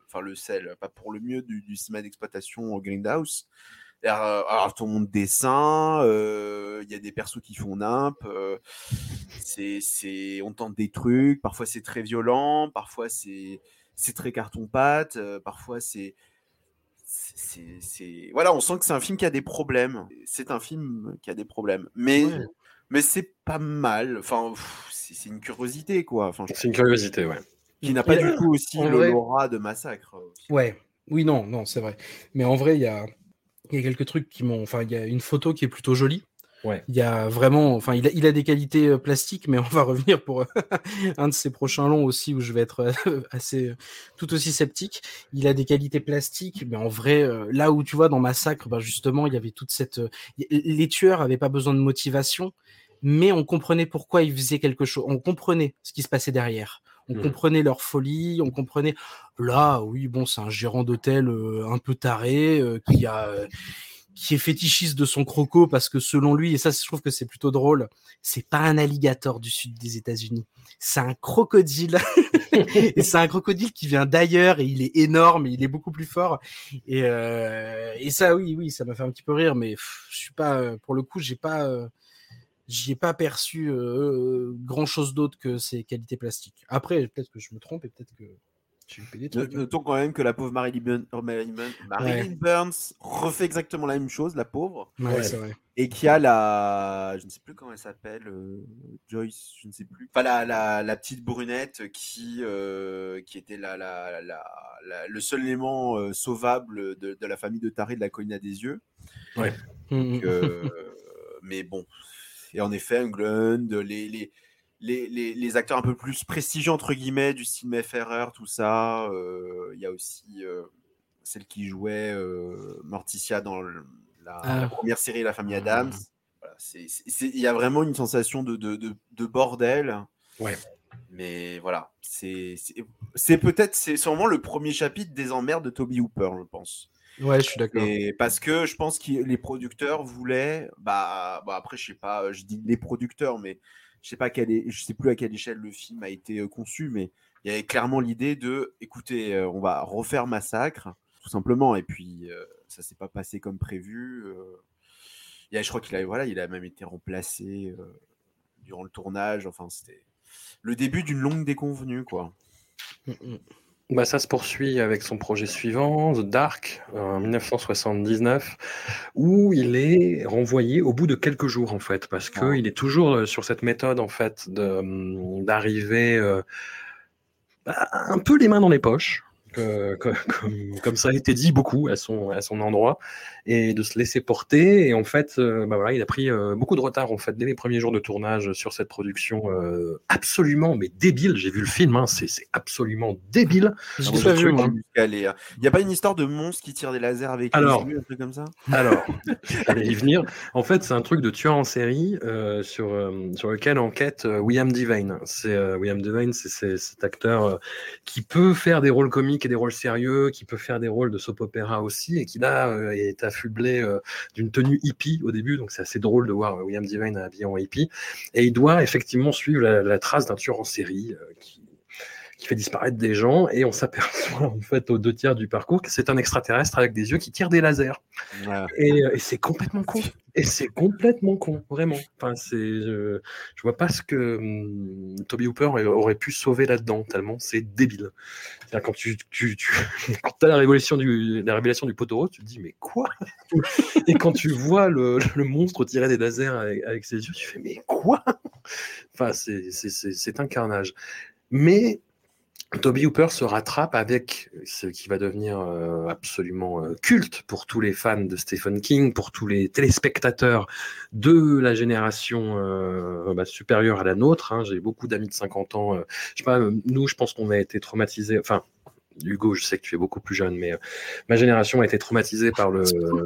Enfin, le sel, pas pour le mieux, du, du cinéma d'exploitation au Grindhouse. Alors, euh, alors, tout le monde dessin, euh, il y a des persos qui font nimp, euh, c'est, on tente des trucs, parfois c'est très violent, parfois c'est, c'est très carton-pâte, parfois c'est, c'est, Voilà, on sent que c'est un film qui a des problèmes. C'est un film qui a des problèmes. Mais. Mais c'est pas mal. Enfin, c'est, une curiosité, quoi. Enfin, je- c'est une curiosité, ouais. qui n'a pas du euh, tout aussi en le vrai- l'aura de Massacre. aussi. Ouais, oui, non, non, c'est vrai. Mais en vrai, il y a, il y a quelques trucs qui m'ont. Enfin, il y a une photo qui est plutôt jolie. Ouais. Il y a vraiment. Enfin, il a, il a des qualités euh, plastiques, mais on va revenir pour un de ses prochains longs aussi où je vais être euh, assez. euh, tout aussi sceptique. Il a des qualités plastiques, mais en vrai, euh, là où tu vois, dans Massacre, ben justement, il y avait toute cette. euh, les tueurs avaient pas besoin de motivation, mais on comprenait pourquoi ils faisaient quelque chose. On comprenait ce qui se passait derrière. On Mhm. comprenait leur folie, on comprenait. Là, oui, bon, c'est un gérant d'hôtel euh, un peu taré euh, qui a. euh, qui est fétichiste de son croco parce que selon lui, et ça je trouve que c'est plutôt drôle, c'est pas un alligator du sud des États-Unis, c'est un crocodile. et c'est un crocodile qui vient d'ailleurs et il est énorme et il est beaucoup plus fort. Et, euh, et ça, oui, oui, ça m'a fait un petit peu rire, mais pff, je suis pas, euh, pour le coup, j'ai pas, euh, j'y ai pas perçu grand chose d'autre que ses qualités plastiques. Après, peut-être que je me trompe et peut-être que Notons quand même que la pauvre Marilyn, Marilyn, Burns refait exactement la même chose, la pauvre. Ouais, c'est vrai. Et qui a la. Je ne sais plus comment elle s'appelle, Joyce, je ne sais plus. Enfin, la, la, la petite brunette qui, qui était la, la, la, le seul élément sauvable de, de, la famille de Taré de la colline à des yeux. Ouais. Donc, mais bon. Et en effet, Englund, les, les, les, les, les, acteurs un peu plus prestigieux, entre guillemets, du style Ferrer, tout ça. Il y a aussi celle qui jouait Morticia dans la, Ah. première série La famille Adams. Voilà, Il y a vraiment une sensation de, de, de, de bordel. Ouais. Mais voilà, c'est peut-être, c'est sûrement le premier chapitre des emmerdes de Toby Hooper, je pense. Ouais, je suis d'accord. Parce que je pense que les producteurs voulaient, bah, bah, après je sais pas, je dis les producteurs, mais je sais pas quelle je sais plus à quelle échelle le film a été euh, conçu, mais il y avait clairement l'idée de, écoutez, euh, on va refaire Massacre, tout simplement, et puis euh, ça s'est pas passé comme prévu. je crois qu'il a, voilà, il a même été remplacé durant le tournage. Enfin, c'était le début d'une longue déconvenue, quoi. Bah, ça se poursuit avec son projet suivant, The Dark, en 1979, où il est renvoyé au bout de quelques jours, en fait, parce qu'il est toujours euh, sur cette méthode, en fait, hum, d'arriver euh, bah, un peu les mains dans les poches, comme, comme ça a été dit beaucoup à son, à son endroit, et de se laisser porter. Et en fait, euh, bah voilà, il a pris euh, beaucoup de retard, en fait, dès les premiers jours de tournage sur cette production euh, absolument, mais débile. J'ai vu le film, hein, c'est absolument débile. Je Ah, l'ai pas vu, hein. Il n'y a pas une histoire de monstre qui tire des lasers avec Alors. un truc comme ça? Alors, j'allais y venir. En fait, c'est un truc de tueur en série euh, sur, euh, sur lequel enquête euh, William Devane. C'est William Devane, c'est cet acteur qui peut faire des rôles comiques et des rôles sérieux, qui peut faire des rôles de soap opéra aussi, et qui là est affublé euh, d'une tenue hippie au début. Donc c'est assez drôle de voir euh, William Devane habillé en hippie. Et il doit effectivement suivre la, la trace d'un tueur en série euh, qui qui fait disparaître des gens et on s'aperçoit en fait aux deux tiers du parcours que c'est un extraterrestre avec des yeux qui tirent des lasers. Ouais. Et, euh, et c'est complètement con. Et c'est complètement con, vraiment. Enfin, c'est, je, je vois pas ce que hum, Toby Hooper aurait pu sauver là-dedans, tellement c'est débile. C'est-à-dire, quand tu, tu, tu quand as la révélation du, la révélation du poteau rose, tu te dis, mais quoi? Et quand tu vois le, le monstre tirer des lasers avec, avec ses yeux, tu fais, mais quoi? Enfin, c'est, c'est, c'est, c'est un carnage. Mais Toby Hooper se rattrape avec ce qui va devenir euh, absolument euh, culte pour tous les fans de Stephen King, pour tous les téléspectateurs de la génération euh, bah, supérieure à la nôtre. hein. J'ai beaucoup d'amis de 50 ans. euh, je sais pas, euh, nous, je pense qu'on a été traumatisés. Enfin, Hugo, je sais que tu es beaucoup plus jeune, mais euh, ma génération a été traumatisée par le,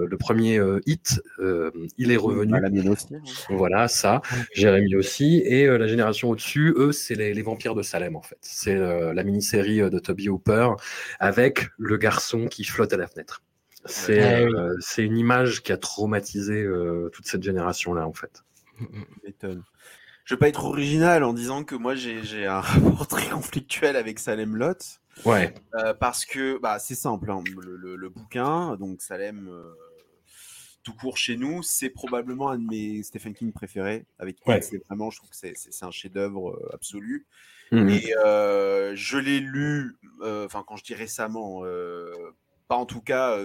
le premier euh, hit. euh, Il est revenu. Ah, la mienne aussi. hein. Voilà, ça. Jérémy aussi. Et la génération au-dessus, eux, c'est les, les vampires de Salem, en fait. C'est la mini-série de Toby Hooper avec le garçon qui flotte à la fenêtre. C'est une image qui a traumatisé toute cette génération-là, en fait. Je vais pas être original en disant que moi j'ai j'ai un rapport très conflictuel avec Salem Lot. Ouais. Euh, parce que bah, c'est simple, hein, le, le- le bouquin, donc Salem, euh, tout court chez nous, c'est probablement un de mes Stephen King préférés. Avec Ouais. c'est vraiment, je trouve que c'est- un chef-d'œuvre euh, absolu. Mhm. Et euh, je l'ai lu, euh, enfin quand je dis récemment, euh, pas en tout cas,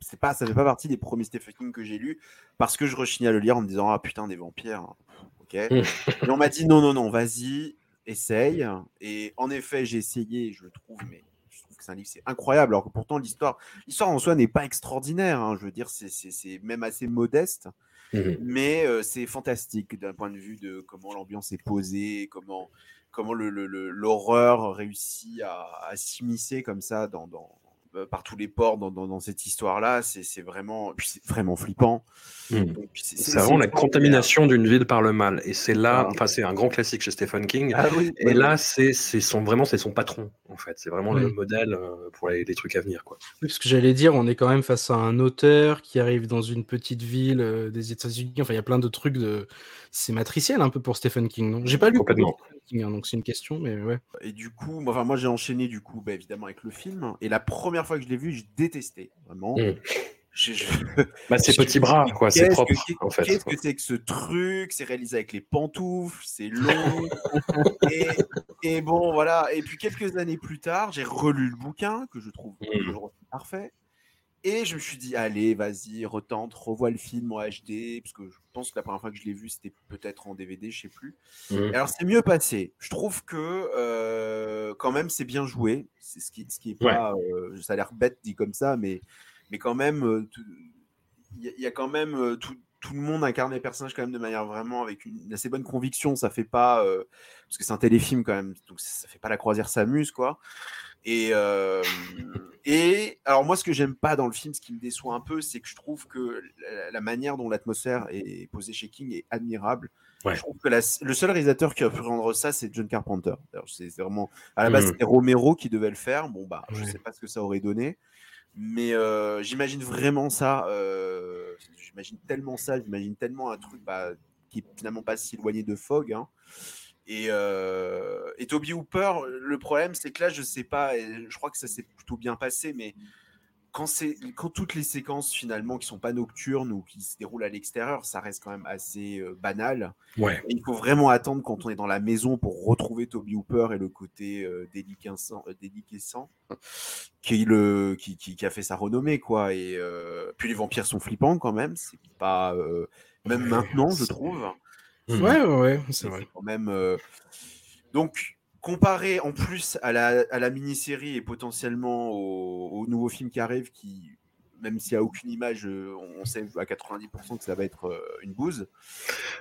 c'est pas, ça fait pas partie des premiers Stephen King que j'ai lus, parce que je rechignais à le lire en me disant ah putain des vampires, hein. ok. Mhm. Et on m'a dit non non non, vas-y, essaye. Et en effet j'ai essayé, je le trouve, mais je trouve que c'est un livre c'est incroyable, alors que pourtant l'histoire, l'histoire en soi n'est pas extraordinaire. hein. je veux dire c'est même assez modeste Mhm. mais euh, c'est fantastique d'un point de vue de comment l'ambiance est posée, comment, comment le- le- le- l'horreur réussit à, à s'immiscer comme ça dans, dans, par tous les ports dans, dans, dans cette histoire-là. C'est c'est vraiment, vraiment flippant. Puis c'est- vraiment la contamination d'une ville par le mal. Et c'est là, enfin, c'est un grand classique chez Stephen King. Ah oui, Et ouais, là, c'est c'est son, vraiment, c'est son patron, en fait. C'est vraiment le Mhm. modèle euh, pour les, les trucs à venir, quoi. Oui, parce que j'allais dire, on est quand même face à un auteur qui arrive dans une petite ville euh, des États-Unis. Enfin, il y a plein de trucs de. C'est matriciel un peu pour Stephen King, non? J'ai pas lu Complètement. Hein, donc c'est une question, mais ouais. Et du coup, moi, enfin, moi j'ai enchaîné du coup, bah, évidemment avec le film. Et la première fois que je l'ai vu, je détestais vraiment. Je- je- Bah, c'est petits bras, quoi. C'est Qu'est-ce propre, que- en fait. Qu'est-ce que c'est que ce truc? C'est réalisé avec les pantoufles, c'est long. et Et bon, voilà. Et puis quelques années plus tard, j'ai relu le bouquin que je trouve toujours parfait. Et je me suis dit, allez, vas-y, retente, revois le film en HD, parce que je pense que la première fois que je l'ai vu, c'était peut-être en DVD, je sais plus. Et alors, c'est mieux passé. Je trouve que, euh, quand même, c'est bien joué. C'est ce qui, ce qui est Ouais. pas. euh, ça a l'air bête dit comme ça, mais, mais quand même, euh, tout- il y, a- il y a quand même tout, tout le monde incarne les personnages quand même de manière vraiment avec une, une assez bonne conviction. Ça fait pas. euh, parce que c'est un téléfilm quand même, donc ça fait pas la croisière s'amuse, quoi. Et, euh, et alors moi, ce que j'aime pas dans le film, ce qui me déçoit un peu, c'est que je trouve que la, la manière dont l'atmosphère est posée chez King est admirable. Ouais. Je trouve que la- le seul réalisateur qui a pu rendre ça, c'est John Carpenter. C'est vraiment à la base Mhm. c'était Romero qui devait le faire. Bon bah, je sais pas ce que ça aurait donné, mais euh, j'imagine vraiment ça. euh, j'imagine tellement ça. J'imagine tellement un truc bah, qui est finalement pas si éloigné de Fogg. hein. Et, euh, et Toby Hooper, le problème, c'est que là, je sais pas, et je crois que ça s'est plutôt bien passé, mais quand, quand toutes les séquences finalement qui sont pas nocturnes ou qui se déroulent à l'extérieur, ça reste quand même assez euh, banal. Ouais. Et il faut vraiment attendre quand on est dans la maison pour retrouver Toby Hooper et le côté euh, déliquescent, euh, déliquescent qui, le, qui, qui, qui a fait sa renommée, quoi. Et puis les vampires sont flippants quand même, c'est pas. même maintenant, je trouve. Mhm. Ouais, ouais, ouais, c'est vrai. quand même. euh, Donc, comparé en plus à la, à la mini-série et potentiellement au, au nouveau film qui arrive, qui, même s'il n'y a aucune image, euh, on sait à 90% que ça va être euh, une bouse.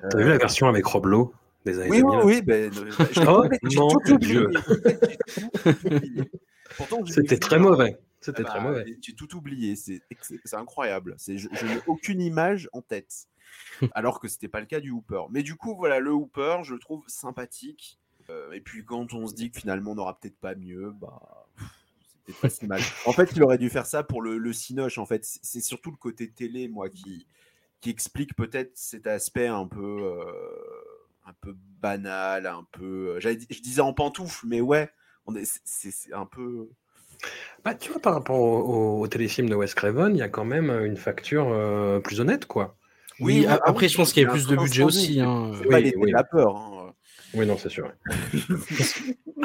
T'as vu la version avec Rob Lowe des années Oui, oui, 2000 oui. Ben, j'ai Oh, C'était très mauvais. C'était Ah très bah, mauvais. J'ai tout oublié, c'est incroyable. Je n'ai aucune image en tête, alors que c'était pas le cas du Hooper. Mais du coup, voilà, le Hooper, je le trouve sympathique. Euh, et puis quand on se dit que finalement on n'aura peut-être pas mieux, bah c'est pas si mal. En fait, il aurait dû faire ça pour le, le Cinoche. En fait, c'est surtout le côté télé, moi, qui qui explique peut-être cet aspect un peu euh, un peu banal, un peu. euh, Je disais en pantoufle, mais ouais, c'est- un peu. Bah, tu vois, par rapport au, au- téléfilm de Wes Craven, il y a quand même une facture plus honnête, quoi. Oui, ah après, oui, je pense qu'il y avait plus de budget aussi. c'est- hein. C'est pas Oui, les oui. vapeurs. Hein. Oui, non, c'est sûr.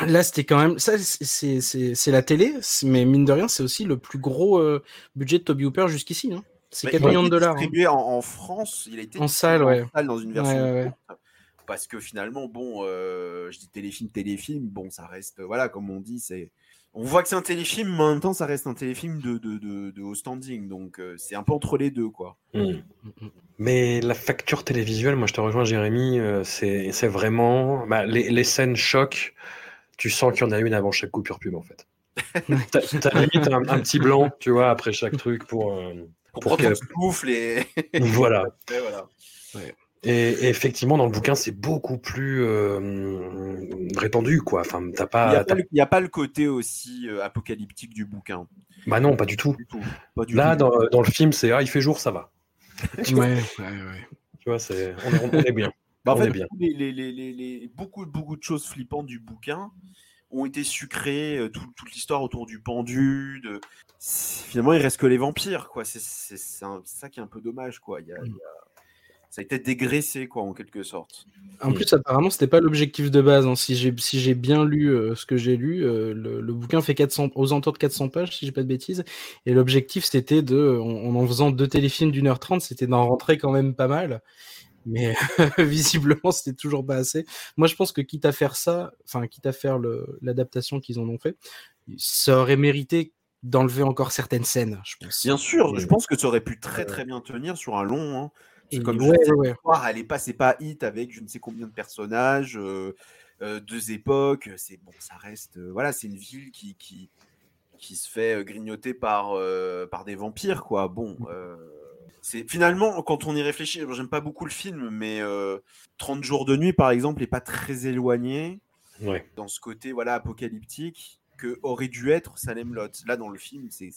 Là, c'était quand même. Ça, c'est- la télé, mais mine de rien, c'est aussi le plus gros euh, budget de Toby Hooper jusqu'ici. hein. C'est Mais 4 il a millions de été dollars. hein. Distribué en, en France, il a été En distribué salle, ouais. en salle dans une version Ouais, ouais, ouais. courte, parce que finalement, bon, euh, je dis téléfilm, téléfilm, bon, ça reste, voilà, comme on dit, c'est, on voit que c'est un téléfilm, mais en même temps, ça reste un téléfilm de de, de, de haut standing, donc euh, c'est un peu entre les deux, quoi. Hmm. Mais la facture télévisuelle, moi je te rejoins Jérémy, euh, c'est c'est vraiment bah, les, les scènes choc, tu sens qu'il y en a une avant chaque coupure pub en fait. T'as limite un, un petit blanc, tu vois, après chaque truc pour, euh, Pour, pour prendre souffle et, voilà. et voilà. Et, et effectivement, dans le bouquin, c'est beaucoup plus euh, répandu, quoi. Enfin, t'as Il n'y pas, a, pas t'as- le- il y a pas le côté aussi euh, apocalyptique du bouquin. bah non, pas du tout. Du tout. Pas du Là, tout. dans, dans le film, c'est ah, il fait jour, ça va. Ouais, ouais, ouais. tu vois, c'est on, est- on est bien. Bah, en On fait, est bien. tous les, les- les- les- les- beaucoup, beaucoup de choses flippantes du bouquin ont été sucrées, euh, tout- toute l'histoire autour du pendu. De... Finalement, il reste que les vampires, quoi. C'est ça qui est un peu dommage, quoi. Il y a- il y a- Ça a été dégraissé, quoi, en quelque sorte. En plus, apparemment, c'était pas l'objectif de base. hein. Si j'ai si j'ai bien lu euh, ce que j'ai lu, euh, le, le bouquin fait 400, aux alentours de 400 pages, si j'ai pas de bêtises. Et l'objectif, c'était de, en, en faisant deux téléfilms d'une heure trente, c'était d'en rentrer quand même pas mal. Mais visiblement, c'était toujours pas assez. Moi, je pense que quitte à faire ça, enfin, quitte à faire l'adaptation qu'ils en ont fait, ça aurait mérité d'enlever encore certaines scènes, je pense. Bien sûr, je pense que ça aurait pu très, très bien tenir sur un long. hein. Et Comme ouais, je disais, ouais, ouais. elle est pas, c'est pas hit avec je ne sais combien de personnages, euh, euh, deux époques. C'est bon, ça reste. euh, voilà, c'est une ville qui, qui, qui se fait euh, grignoter par, euh, par des vampires, quoi. Bon, euh, c'est finalement quand on y réfléchit. J'aime pas beaucoup le film, mais euh, 30 jours de nuit, par exemple, est pas très éloigné dans ce côté voilà apocalyptique que aurait dû être Salem Lot. Là, dans le film, c'est-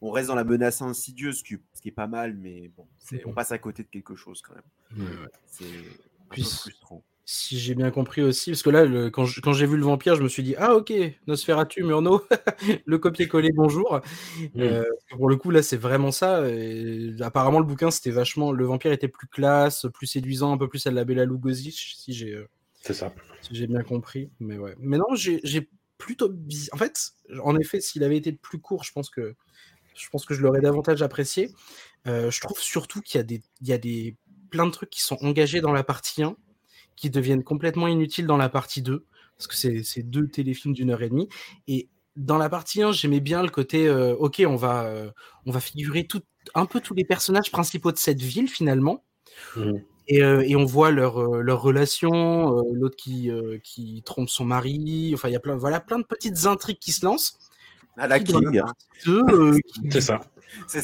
on reste dans la menace insidieuse, ce qui, est pas mal, mais bon, c'est, on passe à côté de quelque chose quand même. C'est un Puis peu c- frustrant. Si j'ai bien compris aussi, parce que là, le- quand je- quand j'ai vu le vampire, je me suis dit ah ok, Nosferatu, Murnau, le copier-coller, bonjour. Euh, pour le coup, là, c'est vraiment ça. Et apparemment, le bouquin, c'était vachement. Le vampire était plus classe, plus séduisant, un peu plus à la Bella Lugosi, si j'ai euh, C'est ça. Si j'ai bien compris. Mais ouais. Mais non, j'ai plutôt. En fait, en effet, s'il avait été plus court, je pense que je pense que je l'aurais davantage apprécié. Euh, je trouve surtout qu'il y a des, il y a des plein de trucs qui sont engagés dans la partie 1 qui deviennent complètement inutiles dans la partie 2 parce que c'est deux téléfilms d'une heure et demie et dans la partie 1, j'aimais bien le côté euh, OK, on va euh, on va figurer tout, un peu tous les personnages principaux de cette ville finalement. Mmh. Et, et, on voit leur, leur relation, l'autre qui, qui trompe son mari, enfin il y a plein, voilà, plein de petites intrigues qui se lancent. À la King. C'est ça. C'est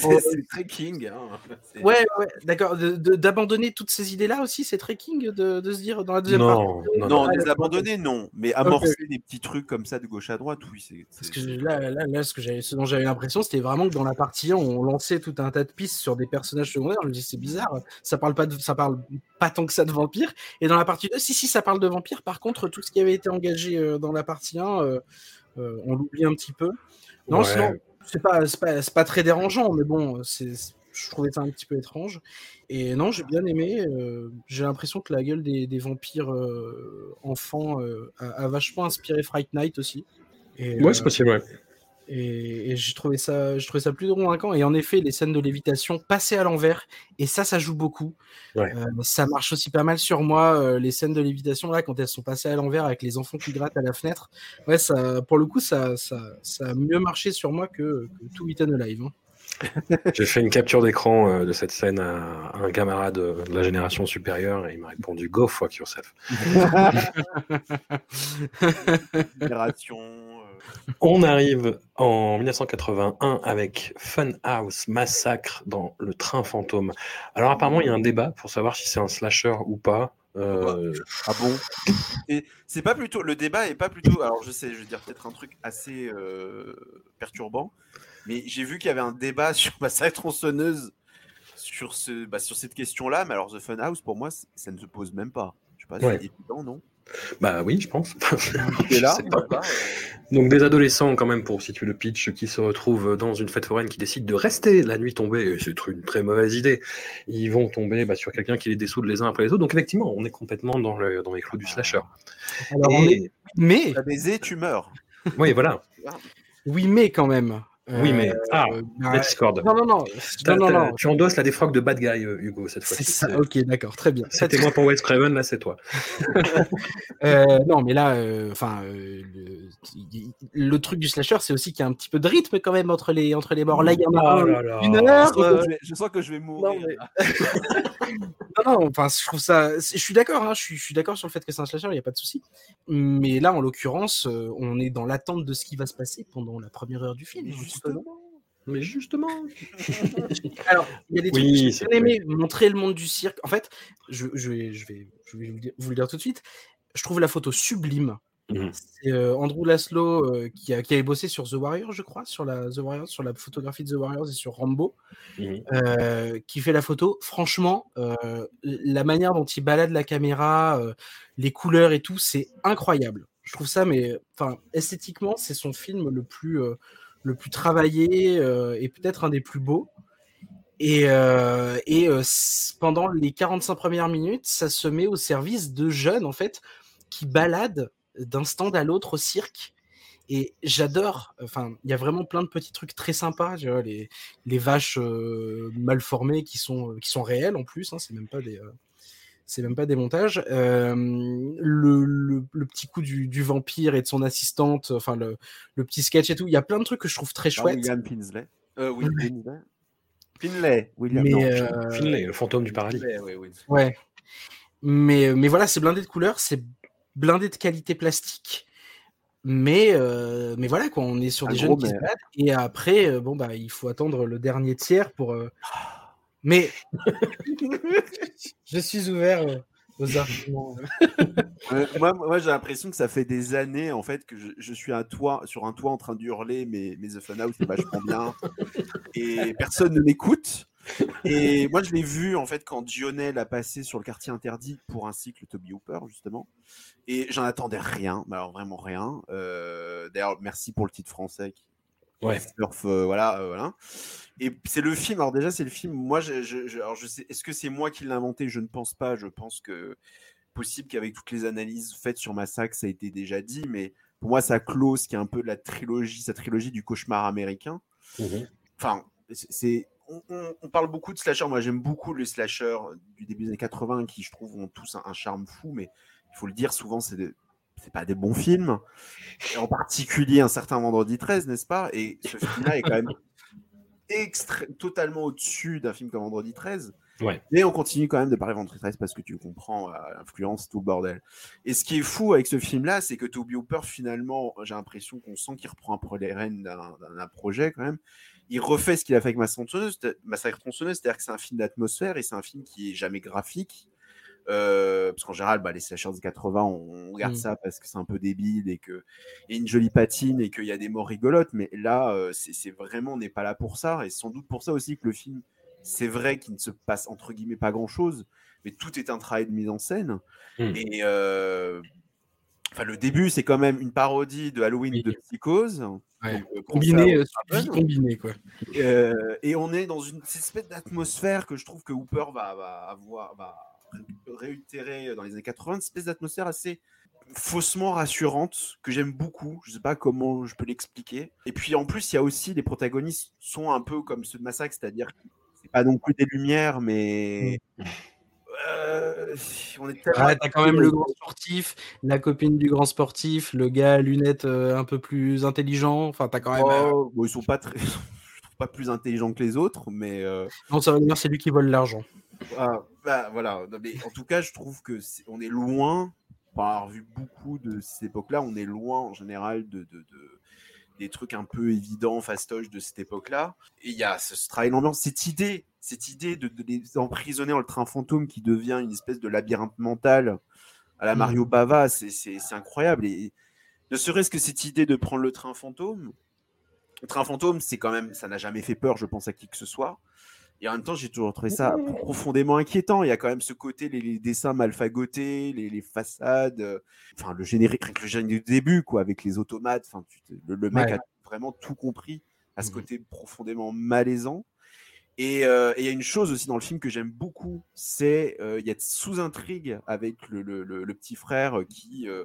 très King. Hein. Ouais, ouais d'accord. D'abandonner toutes ces idées-là aussi, c'est très King de, de, se dire dans la deuxième non, partie. Non, non, les abandonner, non. Mais amorcer des petits trucs comme ça de gauche à droite, oui. c'est Parce que là, là, là, ce, que ce dont j'avais l'impression, c'était vraiment que dans la partie 1, on lançait tout un tas de pistes sur des personnages secondaires. Je me dis, c'est bizarre. Ça parle pas de, ça parle pas tant que ça de vampires. Et dans la partie 2, si, si, ça parle de vampires. Par contre, tout ce qui avait été engagé euh, dans la partie 1, euh, euh, on l'oublie un petit peu. Non, Ouais. sinon, c'est pas, c'est pas, c'est pas très dérangeant, mais bon, c'est, je trouvais ça un petit peu étrange. Et non, j'ai bien aimé. euh, j'ai l'impression que la gueule des, des vampires euh, enfants euh, a, a vachement inspiré Fright Night aussi. Et, Ouais, c'est possible, ouais. Et, et j'ai trouvé ça, j'ai trouvé ça plus convaincant. Et en effet, les scènes de lévitation passées à l'envers, et ça, ça joue beaucoup. Ouais. Euh, ça marche aussi pas mal sur moi. euh, les scènes de lévitation là, quand elles sont passées à l'envers avec les enfants qui grattent à la fenêtre, ouais, ça, pour le coup, ça, ça, ça a mieux marché sur moi que, que tout Eaten Alive. hein. J'ai fait une capture d'écran euh, de cette scène à, à un camarade de la génération supérieure et il m'a répondu Go fuck yourself. Génération. On arrive en 1981 avec Funhouse Massacre dans le train fantôme. Alors apparemment il y a un débat pour savoir si c'est un slasher ou pas. Euh, Ah bon Et c'est pas plutôt le débat est pas plutôt alors je sais je vais dire peut-être un truc assez euh, perturbant mais j'ai vu qu'il y avait un débat sur Massacre tronçonneuse sur ce bah, sur cette question-là mais alors The Funhouse pour moi ça ne se pose même pas je sais pas Ouais. c'est évident non? Bah oui, je pense. Et Je là sais pas. Donc des adolescents quand même pour situer le pitch qui se retrouvent dans une fête foraine qui décident de rester la nuit tombée, c'est une très mauvaise idée. Ils vont tomber bah, sur quelqu'un qui les dessoude les uns après les autres. Donc effectivement, on est complètement dans, le, dans les clous du slasher. Alors, on Et- est... Mais, t'as baisé tu meurs Oui, voilà. oui, mais quand même. Oui, mais ah, Euh, la Discord. non, non, non, non, non, non. Tu endosses la défroque de bad guy, euh, Hugo, cette fois-ci. C'est ça, ok, d'accord, très bien. C'était moi pour Wes Craven, là c'est toi. Euh, non, mais là, enfin, euh, le, truc du slasher, c'est aussi qu'il y a un petit peu de rythme quand même entre les entre les morts. Là, il y en a Oh un, là là. une heure. euh, je, sens que je vais mourir non, mais-. Non, enfin, je trouve ça. Je suis d'accord, hein, je suis, je suis d'accord sur le fait que c'est un slasher, il n'y a pas de souci. Mais là, en l'occurrence, on est dans l'attente de ce qui va se passer pendant la première heure du film. Justement. Mais justement. Alors, il y a des trucs Oui, que j'ai bien aimé, montrer le monde du cirque. En fait, je, je vais, je vais, je vais vous le dire- tout de suite. Je trouve la photo sublime. Mhm. C'est euh, Andrew Laszlo euh, qui, a, qui avait bossé sur The Warrior, je crois, sur la The Warriors, sur la photographie de The Warriors et sur Rambo, Mhm. euh, qui fait la photo. Franchement, euh, la manière dont il balade la caméra, euh, les couleurs et tout, c'est incroyable. Je trouve ça, mais enfin, esthétiquement, c'est son film le plus, euh, le plus travaillé euh, et peut-être un des plus beaux. Et, euh, et euh, pendant les 45 premières minutes, ça se met au service de jeunes, en fait, qui baladent d'un stand à l'autre au cirque. Et j'adore, enfin, il y a vraiment plein de petits trucs très sympas, les, les vaches euh, mal formées qui sont, qui sont réelles en plus, hein, c'est même pas des, c'est même pas des montages. Euh, le, le, le petit coup du, du vampire et de son assistante, enfin le, le petit sketch et tout, il y a plein de trucs que je trouve très Ah, chouettes. William Pinsley euh, oui, Pinsley Finlay William Mais, non, euh, Finlay, le fantôme du paradis. Finlay, oui, oui. Ouais. Mais, mais voilà, c'est blindé de couleurs, c'est blindé de qualité plastique. Mais, euh, mais voilà, quoi, on est sur Un des jeunes qui se baladent. Et après, euh, bon, bah, il faut attendre le dernier tiers pour. Mais je suis ouvert aux arguments. Euh, moi, moi j'ai l'impression que ça fait des années en fait que je, je suis un toit, sur un toit en train d'hurler mais, mais The Funhouse c'est vachement bien et personne ne m'écoute. Et moi je l'ai vu en fait quand Dionel a passé sur le quartier interdit pour un cycle Toby Hooper justement et j'en attendais rien, mais alors vraiment rien. Euh, D'ailleurs merci pour le titre français qui Ouais. surf, euh, voilà, euh, voilà. Et c'est le film. Alors déjà, c'est le film. Moi, je, je, je- alors je sais. Est-ce que c'est moi qui l'ai inventé? Je ne pense pas. Je pense que possible qu'avec toutes les analyses faites sur Massacre, ça a été déjà dit, mais pour moi, ça close qui est un peu la trilogie, sa trilogie du cauchemar américain. Mhm. Enfin, c'est. On, on- on parle beaucoup de slasher. Moi, j'aime beaucoup les slashers du début des années 80 qui, je trouve, ont tous un, un charme fou, mais il faut le dire, souvent, c'est des- c'est pas des bons films. Et en particulier un certain Vendredi 13, n'est-ce pas? Et ce film-là est quand même totalement au-dessus d'un film comme Vendredi 13. Ouais. Mais on continue quand même de parler Vendredi 13 parce que tu comprends euh, l'influence, tout le bordel. Et ce qui est fou avec ce film-là, c'est que Toby Hooper, finalement, j'ai l'impression qu'on sent qu'il reprend un peu les rênes d'un projet quand même. Il refait ce qu'il a fait avec Massacre tronçonneuse, c'est-à-dire que c'est un film d'atmosphère et c'est un film qui est jamais graphique. Euh, parce qu'en général, bah, les slashers des 80, on, on regarde Mm. ça parce que c'est un peu débile et qu'il y a une jolie patine et qu'il y a des morts rigolotes. Mais là, euh, c'est vraiment, on n'est pas là pour ça. Et sans doute pour ça aussi que le film, c'est vrai qu'il ne se passe entre guillemets pas grand-chose, mais tout est un travail de mise en scène. Mm. Et euh, enfin, le début, c'est quand même une parodie de Halloween Oui. de Psychose. Ouais. Donc, Combiné, ça, euh, combiné, quoi. euh, et on est dans une espèce d'atmosphère que je trouve que Hooper va, va avoir, va réitérer dans les années 80, une espèce d'atmosphère assez faussement rassurante que j'aime beaucoup. Je sais pas comment je peux l'expliquer. Et puis en plus, il y a aussi les protagonistes sont un peu comme ceux de Massacre, c'est-à-dire c'est pas non plus des lumières, mais euh, on est tellement Ouais, t'as quand même le grand sportif, la copine du grand sportif, le gars à lunettes euh, un peu plus intelligent. Enfin, t'as quand même. euh, Oh, bon, ils sont pas très, pas plus intelligents que les autres, mais euh, Non, ça veut dire c'est lui qui vole l'argent. Ah, bah, voilà. Non, mais en tout cas, je trouve que c'est- on est loin, pour avoir vu beaucoup de cette époque-là, on est loin en général de, de- de- des trucs un peu évidents, fastoches de cette époque-là. Et il y a ce, ce travail d'ambiance, cette idée, cette idée de, de les emprisonner dans le train fantôme qui devient une espèce de labyrinthe mental à la Mhm. Mario Bava, c'est incroyable. Et ne serait-ce que cette idée de prendre le train fantôme, le train fantôme, c'est quand même, ça n'a jamais fait peur, je pense, à qui que ce soit. Et en même temps, j'ai toujours trouvé ça profondément inquiétant. Il y a quand même ce côté, les, les dessins mal fagotés, les, les façades, euh, enfin le générique, le générique du début, quoi, avec les automates. Enfin, le, le mec Ouais. a vraiment tout compris à ce Mhm. côté profondément malaisant. Et euh, et il y a une chose aussi dans le film que j'aime beaucoup, c'est euh, il y a de sous-intrigue avec le, petit frère qui, euh,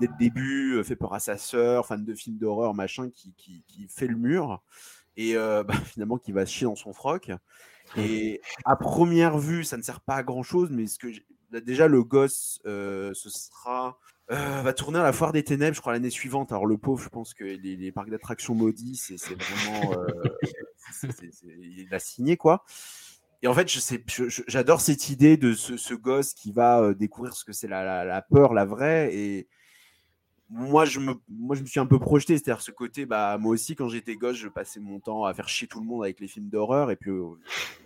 dès le début, fait peur à sa sœur, fan de films d'horreur, machin, qui, qui, fait le mur et bah, finalement qui va chier dans son froc. Et à première vue, ça ne sert pas à grand chose, mais ce que déjà le gosse, ce sera euh, va tourner à la foire des ténèbres, je crois l'année suivante. Alors le pauvre, je pense que les, parcs d'attractions maudits, c'est vraiment, euh, il a signé quoi. Et en fait, j'adore cette idée de ce, gosse qui va euh, découvrir ce que c'est la, peur, la vraie. Et moi, je me, moi, je me suis un peu projeté, c'est-à-dire ce côté, bah, moi aussi, quand j'étais gosse, je passais mon temps à faire chier tout le monde avec les films d'horreur. Et puis,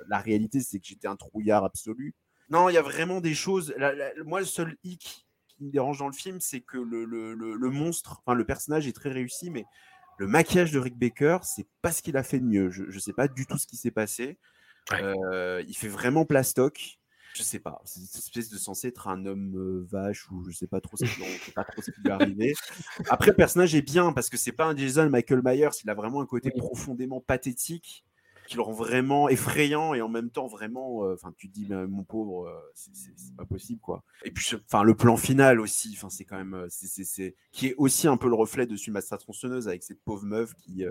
la réalité, c'est que j'étais un trouillard absolu. Non, il y a vraiment des choses. moi, le seul hic qui me dérange dans le film, c'est que le, le- le- le monstre, enfin, le personnage est très réussi, mais le maquillage de Rick Baker, c'est pas ce qu'il a fait de mieux. Je, je sais pas du tout ce qui s'est passé. Ouais. Euh, il fait vraiment plastoc. Je sais pas. C'est une espèce de censé être un homme euh, vache ou je sais pas trop ce qui, on sait pas trop ce qui lui est arrivé. Après, le personnage est bien parce que c'est pas un Jason Michael Myers. Il a vraiment un côté profondément pathétique qui le rend vraiment effrayant et en même temps vraiment. euh, Enfin, tu te dis, mon pauvre, euh, c'est- pas possible quoi. Et puis, enfin, le plan final aussi. Enfin, c'est quand même, euh, c'est- qui est aussi un peu le reflet de Sumatra tronçonneuse avec cette pauvre meuf qui.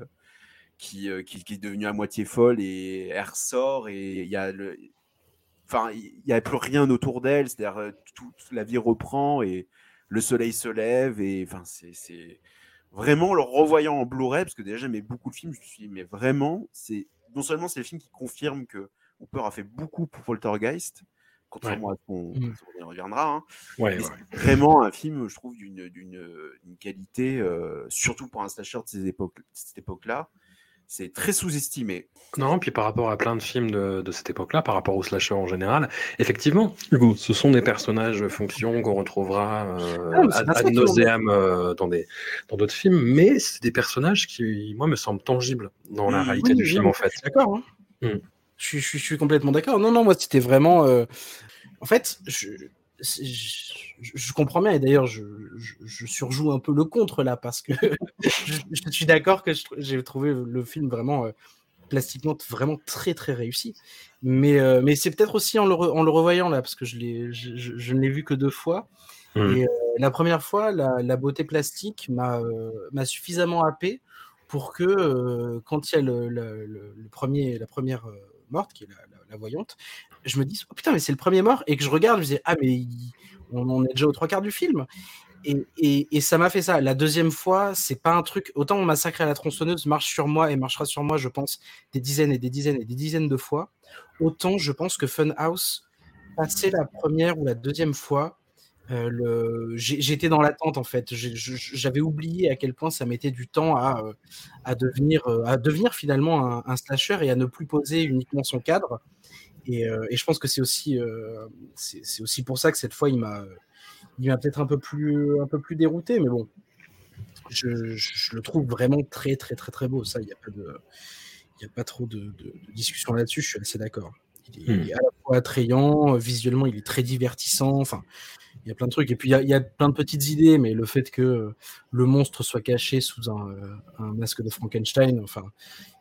qui, qui, est devenue à moitié folle et elle ressort et il y a le enfin il n'y a plus rien autour d'elle c'est-à-dire toute la vie reprend et le soleil se lève et enfin c'est vraiment le revoyant en Blu-ray parce que déjà j'aimais beaucoup le film je me suis dit mais vraiment c'est non seulement c'est le film qui confirme que Hooper a fait beaucoup pour Poltergeist contrairement à ce qu'on Mm. ce qu'on y reviendra hein, Ouais, mais ouais. c'est vraiment un film, je trouve, d'une qualité, euh, surtout pour un slasher de, ces époques, de cette époque-là. C'est très sous-estimé. Non, puis par rapport à plein de films de, de cette époque-là, par rapport aux slashers en général, effectivement, Hugo, ce sont des personnages fonctions qu'on retrouvera euh, Ah, ad, nauseam euh, dans des dans d'autres films, mais c'est des personnages qui, moi, me semblent tangibles dans la Oui, réalité Oui, du film, en fait. Je suis d'accord. hein. Mm. Je, suis, je suis- je suis complètement d'accord. Non, non, moi, c'était vraiment. euh, En fait, je, je, je comprends bien, et d'ailleurs, je, je, je surjoue un peu le contre là, parce que je, suis d'accord que j'ai trouvé le film vraiment euh, plastiquement vraiment très très réussi. Mais, euh, mais c'est peut-être aussi en le, en le revoyant là, parce que je, ne l'ai vu que deux fois. Mmh. Et euh, la première fois, la, la beauté plastique m'a m'a suffisamment happé pour que quand il y a le, le, le premier, la première morte, qui est la, voyante, je me dis oh putain mais c'est le premier mort et que je regarde, je me ah mais on, est déjà aux trois quarts du film et, et, et ça m'a fait ça. La deuxième fois, c'est pas un truc. Autant on massacre à la tronçonneuse marche sur moi et marchera sur moi, je pense, des dizaines et des dizaines et des dizaines de fois. Autant je pense que Funhouse, passé la première ou la deuxième fois, euh, le... j'étais dans l'attente en fait. J'avais oublié à quel point ça mettait du temps à, euh, à, devenir, euh, à devenir finalement un, un, slasher et à ne plus poser uniquement son cadre. Et, euh, et je pense que c'est aussi, euh, c'est aussi pour ça que cette fois il m'a peut-être un peu plus un peu plus dérouté, mais bon, je, je, le trouve vraiment très très très très beau. Ça, il n'y a pas de il y a pas trop de, de, de discussion là-dessus. Je suis assez d'accord. Il, il, est à la fois attrayant, visuellement, il est très divertissant. Enfin, il y a plein de trucs. Et puis, il y, a, il y, a, plein de petites idées, mais le fait que le monstre soit caché sous un, un masque de Frankenstein, enfin,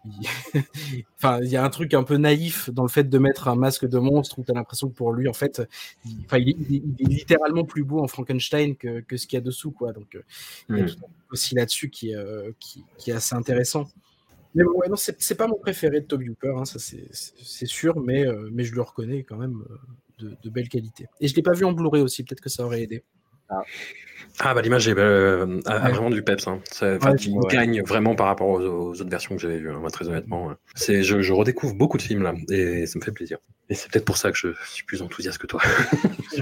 il... enfin, il y a un truc un peu naïf dans le fait de mettre un masque de monstre où tu as l'impression que pour lui, en fait, il, enfin, il, est, il, est, littéralement plus beau en Frankenstein que, que ce qu'il y a dessous, quoi. Donc, il y a mm. tout aussi là-dessus qui, euh, qui, qui, est assez intéressant. Mais bon, ouais, non, c'est pas mon préféré de Toby Hooper, hein, ça c'est sûr, mais, euh, mais je le reconnais quand même euh, de, de, belle qualité. Et je l'ai pas vu en Blu-ray aussi, peut-être que ça aurait aidé. Ah. Ah bah l'image euh, a, ouais. vraiment du peps. Hein. Ça, ouais, il ouais. gagne vraiment par rapport aux, aux autres versions que j'avais vues. Hein, moi, très honnêtement, c'est je, je, redécouvre beaucoup de films là et ça me fait plaisir. Et c'est peut-être pour ça que je suis plus enthousiaste que toi.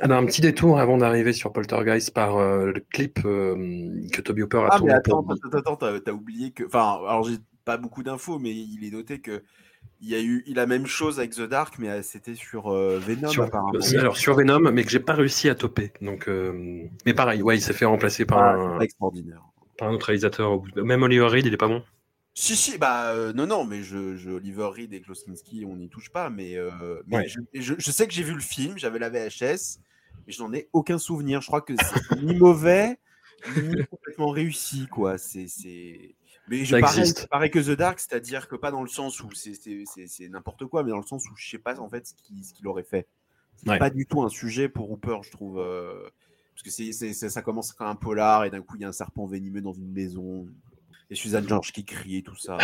Alors, un petit détour avant d'arriver sur Poltergeist par euh, le clip euh, que Toby Hooper a ah, tourné. Mais attends, pour... attends, attends, t'as oublié que. Enfin, alors j'ai pas beaucoup d'infos, mais il est noté que il y a eu la même chose avec The Dark, mais euh, c'était sur euh, Venom sur, apparemment. Alors sur Venom, mais que j'ai pas réussi à toper. Donc, euh, mais pareil, ouais, il s'est fait remplacer par, ah, un, extraordinaire. par un autre réalisateur. Même Oliver Reed, il est pas bon? Si si, bah euh, non non, mais je, je Oliver Reed et Klosinski, on n'y touche pas. Mais, mais ouais. je, je, je, sais que j'ai vu le film, j'avais la VHS, mais je n'en ai aucun souvenir. Je crois que c'est ni mauvais ni complètement réussi, quoi. C'est mais je pareil, pareil, que The Dark, c'est-à-dire que pas dans le sens où c'est n'importe quoi, mais dans le sens où je sais pas en fait ce qu'il qu aurait fait. C'est ouais. pas du tout un sujet pour Hooper, je trouve. Euh, parce que c'est ça commence comme un polar et d'un coup il y a un serpent venimeux dans une maison. Et Suzanne George qui crie tout ça.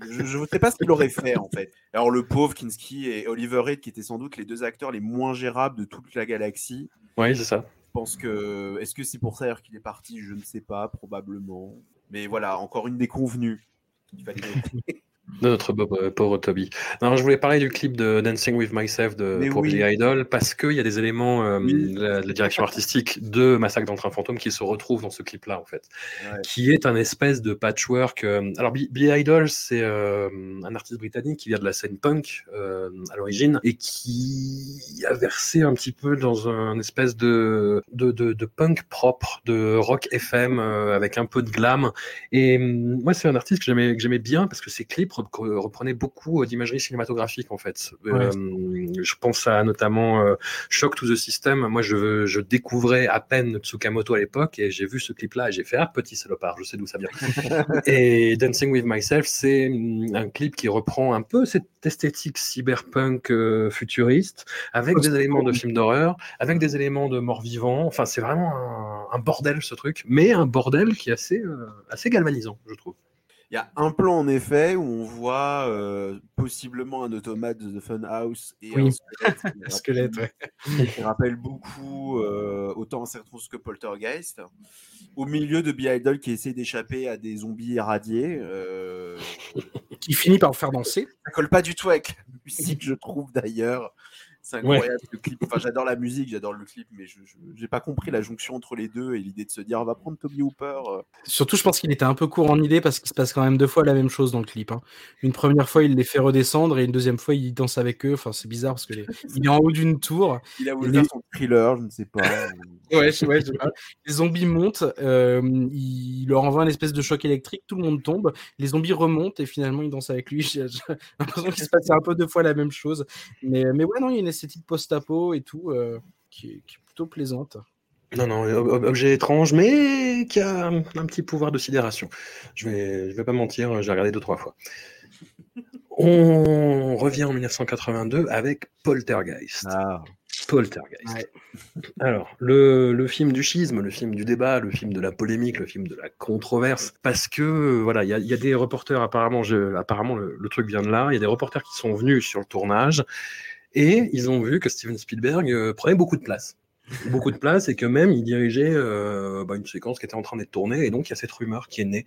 je ne sais pas ce qu'il aurait fait en fait. Alors le pauvre Kinski et Oliver Reed qui étaient sans doute les deux acteurs les moins gérables de toute la galaxie. Oui, c'est ça. Je pense que. Est-ce que c'est pour ça qu'il est parti? Je ne sais pas, probablement. Mais voilà, encore une déconvenue. Il de notre pauvre Toby. Non, je voulais parler du clip de Dancing with Myself de, pour oui. Billy Idol parce qu'il y a des éléments euh, oui. de, la, de la direction artistique de Massacre dans le train fantôme qui se retrouvent dans ce clip-là en fait, ouais. qui est un espèce de patchwork. Euh, alors Billy Idol, c'est euh, un artiste britannique qui vient de la scène punk euh, à l'origine et qui a versé un petit peu dans un espèce de de, de, de punk propre, de rock FM euh, avec un peu de glam. Et moi, c'est un artiste que j'aimais que j'aimais bien parce que ses clips reprenait beaucoup euh, d'imagerie cinématographique en fait. Ouais. Euh, je pense à notamment euh, Shock to the System. Moi, je, je découvrais à peine Tsukamoto à l'époque et j'ai vu ce clip-là et j'ai fait ah petit salopard, je sais d'où ça vient. et Dancing with Myself, c'est mm, un clip qui reprend un peu cette esthétique cyberpunk euh, futuriste avec des éléments de film d'horreur, avec des éléments de mort-vivant. Enfin, c'est vraiment un, un, bordel ce truc, mais un bordel qui est assez, euh, assez galvanisant, je trouve. Il y a un plan en effet où on voit euh, possiblement un automate de The Funhouse et oui. un squelette, squelette ouais. qui rappelle beaucoup euh, autant Ancestros que Poltergeist. Au milieu de B-Idol qui essaie d'échapper à des zombies irradiés. Euh... qui finit par le faire danser. Ça colle pas du tout avec la musique, je trouve d'ailleurs. C'est incroyable ouais. le clip. Enfin, j'adore la musique, j'adore le clip, mais je n'ai pas compris la jonction entre les deux et l'idée de se dire on va prendre Toby Hooper. Euh. Surtout, je pense qu'il était un peu court en idée parce qu'il se passe quand même deux fois la même chose dans le clip. Hein. Une première fois, il les fait redescendre et une deuxième fois, il danse avec eux. Enfin, c'est bizarre parce que les... il est en haut d'une tour. Il a voulu faire les... son thriller, je ne sais pas. ouais, je, ouais, je sais pas. Les zombies montent, euh, il leur envoie une espèce de choc électrique, tout le monde tombe, les zombies remontent et finalement, ils dansent avec lui. J'ai l'impression qu'il se passe un peu deux fois la même chose. Mais, mais ouais, non, il y a une esthétique post-apo et tout, euh, qui, est, qui, est, plutôt plaisante. Non, non, objet étrange, mais qui a un, petit pouvoir de sidération. Je vais, je vais pas mentir, j'ai regardé deux, trois fois. On revient en 1982 avec Poltergeist. Ah. Poltergeist. Alors, le, film du schisme, le film du débat, le film de la polémique, le film de la controverse, parce que voilà, il y, a des reporters, apparemment, je, apparemment le, le, truc vient de là, il y a des reporters qui sont venus sur le tournage et ils ont vu que Steven Spielberg euh, prenait beaucoup de place beaucoup de place et que même il dirigeait euh, bah, une séquence qui était en train d'être tournée et donc il y a cette rumeur qui est née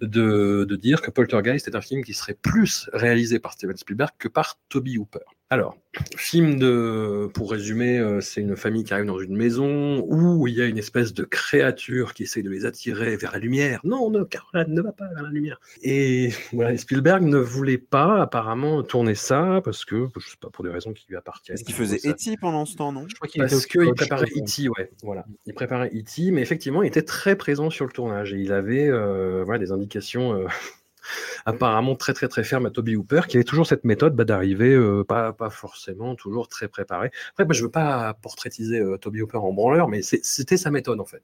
de, dire que Poltergeist est un film qui serait plus réalisé par Steven Spielberg que par Toby Hooper. Alors, film de, pour résumer, euh, c'est une famille qui arrive dans une maison où il y a une espèce de créature qui essaie de les attirer vers la lumière. Non, non, Caroline ne va pas vers la lumière. Et voilà, Spielberg ne voulait pas apparemment tourner ça parce que, je sais pas, pour des raisons qui lui appartiennent. Est-ce qu'il faisait E.T. pendant ce temps, non? Je crois qu'il Parce qu'il préparait E.T., ouais, voilà. Il préparait E.T., mais effectivement, il était très présent sur le tournage et il avait euh, voilà, des indications. Euh, apparemment très très très ferme à Toby Hooper, qui avait toujours cette méthode bah, d'arriver euh, pas, pas forcément toujours très préparé. Après, je veux pas portraitiser euh, Toby Hooper en branleur, mais c'était sa méthode en fait.